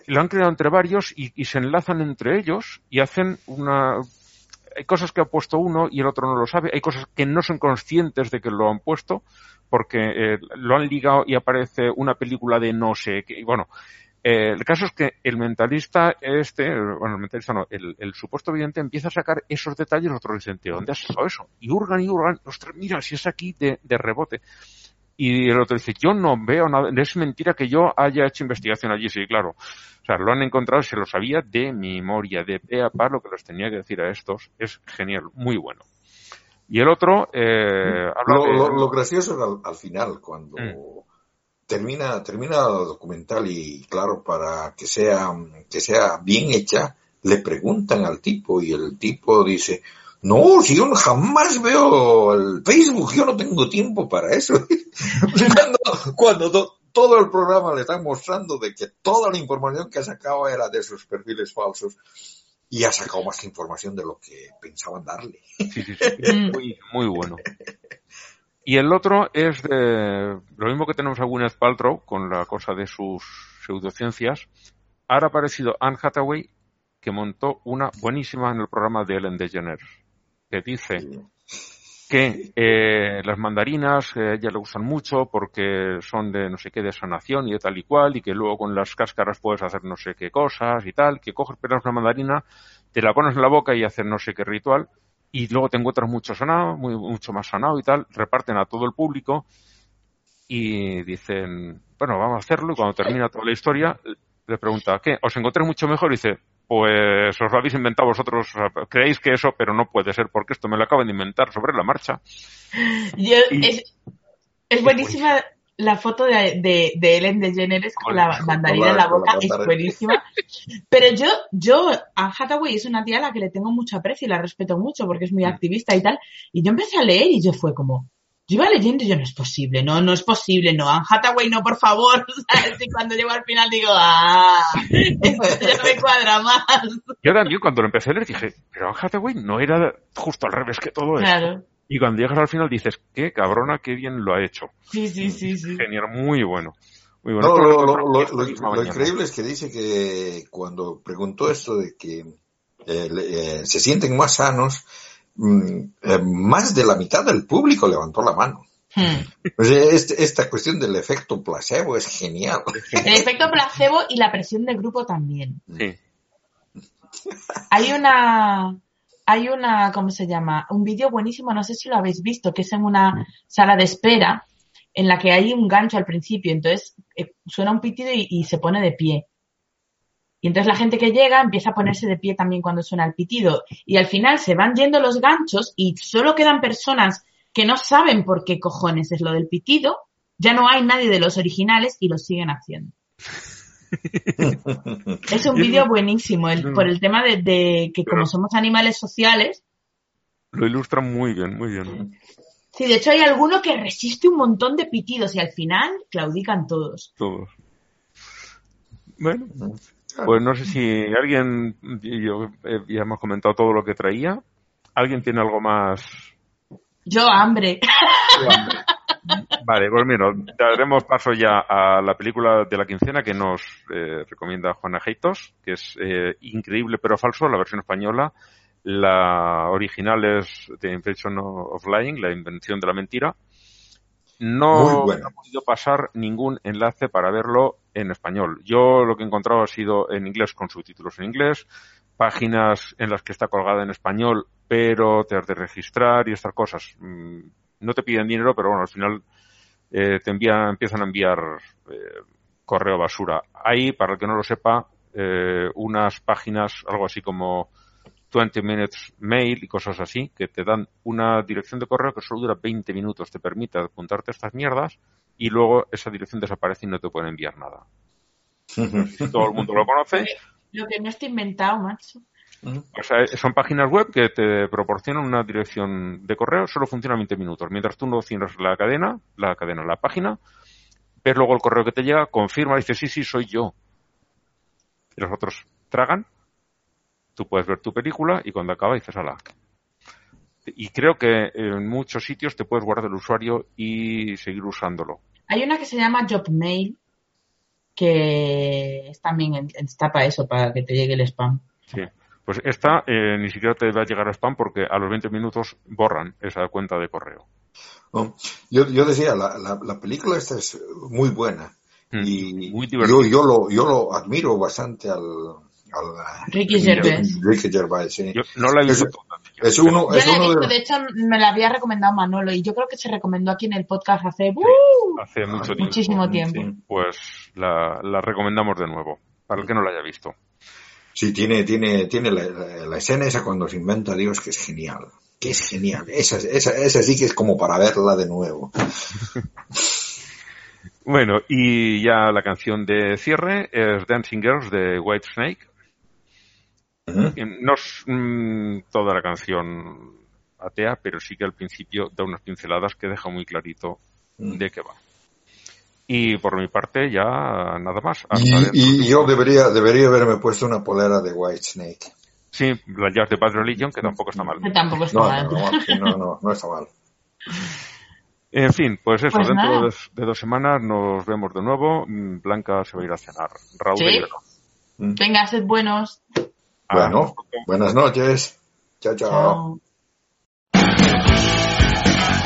lo han creado entre varios y, y se enlazan entre ellos y hacen una... Hay cosas que ha puesto uno y el otro no lo sabe. Hay cosas que no son conscientes de que lo han puesto porque eh, lo han ligado y aparece una película de no sé qué. Y Bueno, eh, el caso es que el mentalista este, bueno, el mentalista no, el, el supuesto vidente empieza a sacar esos detalles y los otros dicen, ¿de dónde has sacado eso? Y hurgan y hurgan, ostras, mira, si es aquí de rebote. Y el otro dice, yo no veo nada, es mentira que yo haya hecho investigación allí, sí, claro. O sea, lo han encontrado, se lo sabía de memoria, de pe a pa lo que les tenía que decir a estos. Es genial, muy bueno. Y el otro, eh, habla Lo, de... lo- lo gracioso era al, al final, cuando Mm. termina, termina el documental y claro, para que sea, que sea bien hecha, le preguntan al tipo y el tipo dice, no, si yo jamás veo el Facebook, yo no tengo tiempo para eso. cuando cuando to- todo el programa le están mostrando de que toda la información que ha sacado era de esos perfiles falsos y ha sacado más información de lo que pensaban darle. Sí, sí, sí. Muy, muy bueno. Y el otro es de lo mismo que tenemos a Gwyneth Paltrow con la cosa de sus pseudociencias. Ahora ha aparecido Anne Hathaway que montó una buenísima en el programa de Ellen DeGeneres que dice que eh, las mandarinas eh, a ella le gustan mucho porque son de no sé qué de sanación y de tal y cual y que luego con las cáscaras puedes hacer no sé qué cosas y tal, que coges pedazo una mandarina, te la pones en la boca y haces no sé qué ritual y luego te encuentras mucho sanado, muy, mucho más sanado y tal, reparten a todo el público y dicen, bueno, vamos a hacerlo y cuando termina toda la historia le pregunta, ¿qué? ¿Os encontré mucho mejor? Y dice, pues os lo habéis inventado vosotros, creéis que eso, pero no puede ser porque esto me lo acaban de inventar sobre la marcha. Yo- es, es buenísima la foto de, de, de Ellen DeGeneres con la mandarina en la boca, es buenísima. Pero yo, yo, Anne Hathaway es una tía a la que le tengo mucho aprecio y la respeto mucho porque es muy activista y tal. Y yo empecé a leer y yo fue como, yo iba leyendo y yo no es posible, no, no es posible, no, Anne Hathaway no, por favor. ¿sabes? Y cuando llego al final digo, ah, esto ya no me cuadra más. Yo también cuando lo empecé a leer dije, pero Anne Hathaway no era justo al revés que todo esto. Claro, Y cuando llegas al final dices, qué cabrona, qué bien lo ha hecho. sí, sí, sí, sí. Genial, muy bueno. Muy bueno. No, lo, lo lo- encontré lo- esta lo- misma lo mañana. increíble es que dice que cuando preguntó esto de que eh, le- eh, se sienten más sanos, más de la mitad del público levantó la mano. Hmm. O sea, este- esta cuestión del efecto placebo es genial. El efecto placebo y la presión de grupo también. Sí. Hay una, hay una, ¿cómo se llama? Un vídeo buenísimo, no sé si lo habéis visto, que es en una sala de espera en la que hay un gancho al principio, entonces eh, suena un pitido y, y se pone de pie. Y entonces la gente que llega empieza a ponerse de pie también cuando suena el pitido. Y al final se van yendo los ganchos y solo quedan personas que no saben por qué cojones es lo del pitido. Ya no hay nadie de los originales y lo siguen haciendo. Es un vídeo buenísimo el- por el tema de, de que como somos animales sociales, Lo ilustra muy bien, muy bien. sí, de hecho hay alguno que resiste un montón de pitidos y al final claudican todos. Todos. Bueno, pues no sé si alguien, yo eh, ya hemos comentado todo lo que traía. ¿Alguien tiene algo más? Yo hambre. Vale, pues mira, daremos paso ya a la película de la quincena que nos eh, recomienda Juana Heitos, que es eh, increíble pero falso, la versión española. La original es The Invention of Lying, la invención de la mentira. No buena. me ha podido pasar ningún enlace para verlo en español. Yo lo que he encontrado ha sido en inglés con subtítulos en inglés, páginas en las que está colgada en español, pero te has de registrar y estas cosas. Mm, No te piden dinero, pero bueno, al final eh, te envían, empiezan a enviar eh, correo basura. Hay, para el que no lo sepa, eh, unas páginas, algo así como 20 minutes mail y cosas así, que te dan una dirección de correo que solo dura 20 minutos, te permite apuntarte a estas mierdas y luego esa dirección desaparece y no te pueden enviar nada. Todo el mundo lo conoce. Lo que no está inventado, macho. O sea, son páginas web que te proporcionan una dirección de correo, solo funciona 20 minutos. Mientras tú no cierras la cadena, la cadena, la página, ves luego el correo que te llega, confirma, dice, sí, sí, soy yo. Y los otros tragan, tú puedes ver tu película y cuando acaba dices, ala. Y creo que en muchos sitios te puedes guardar el usuario y seguir usándolo. Hay una que se llama Jobmail, que es también en- está para eso, para que te llegue el spam. Sí. Pues esta eh, ni siquiera te va a llegar a spam porque a los 20 minutos borran esa cuenta de correo. No, Yo, yo decía, la, la, la película esta es muy buena. Mm, Y muy yo, divertida. yo, lo, yo lo admiro bastante al, al Ricky Gervais. Ricky Gervais, sí. Yo no la he visto Es- uno, Yo es la he visto, de, de hecho me la había recomendado Manolo y yo creo que se recomendó aquí en el podcast hace ¡uh! Hace mucho tiempo. muchísimo tiempo. sí. Pues la, la recomendamos de nuevo, para el que no la haya visto. Sí, tiene, tiene, tiene la, la- la escena esa cuando se inventa Dios que es genial. Que es genial. Esa, esa, esa sí que es como para verla de nuevo. Bueno, y ya la canción de cierre es Dancing Girls de White Ujú. No es mm, toda la canción atea, pero sí que al principio da unas pinceladas que deja muy clarito de qué va. Y por mi parte ya nada más. Hasta Y, yo debería, debería haberme puesto una polera de White Snake. Sí, la Jazz de Bad Religion, que tampoco está mal. Que tampoco está No, mal. no, no, no, está mal. En fin, pues eso, Pues dentro de, de dos semanas nos vemos de nuevo. Mm, Blanca se va a ir a cenar. Raúl Sí. y yo no. Venga, sed buenos. Bueno, buenas noches. Chao, chao. Chao.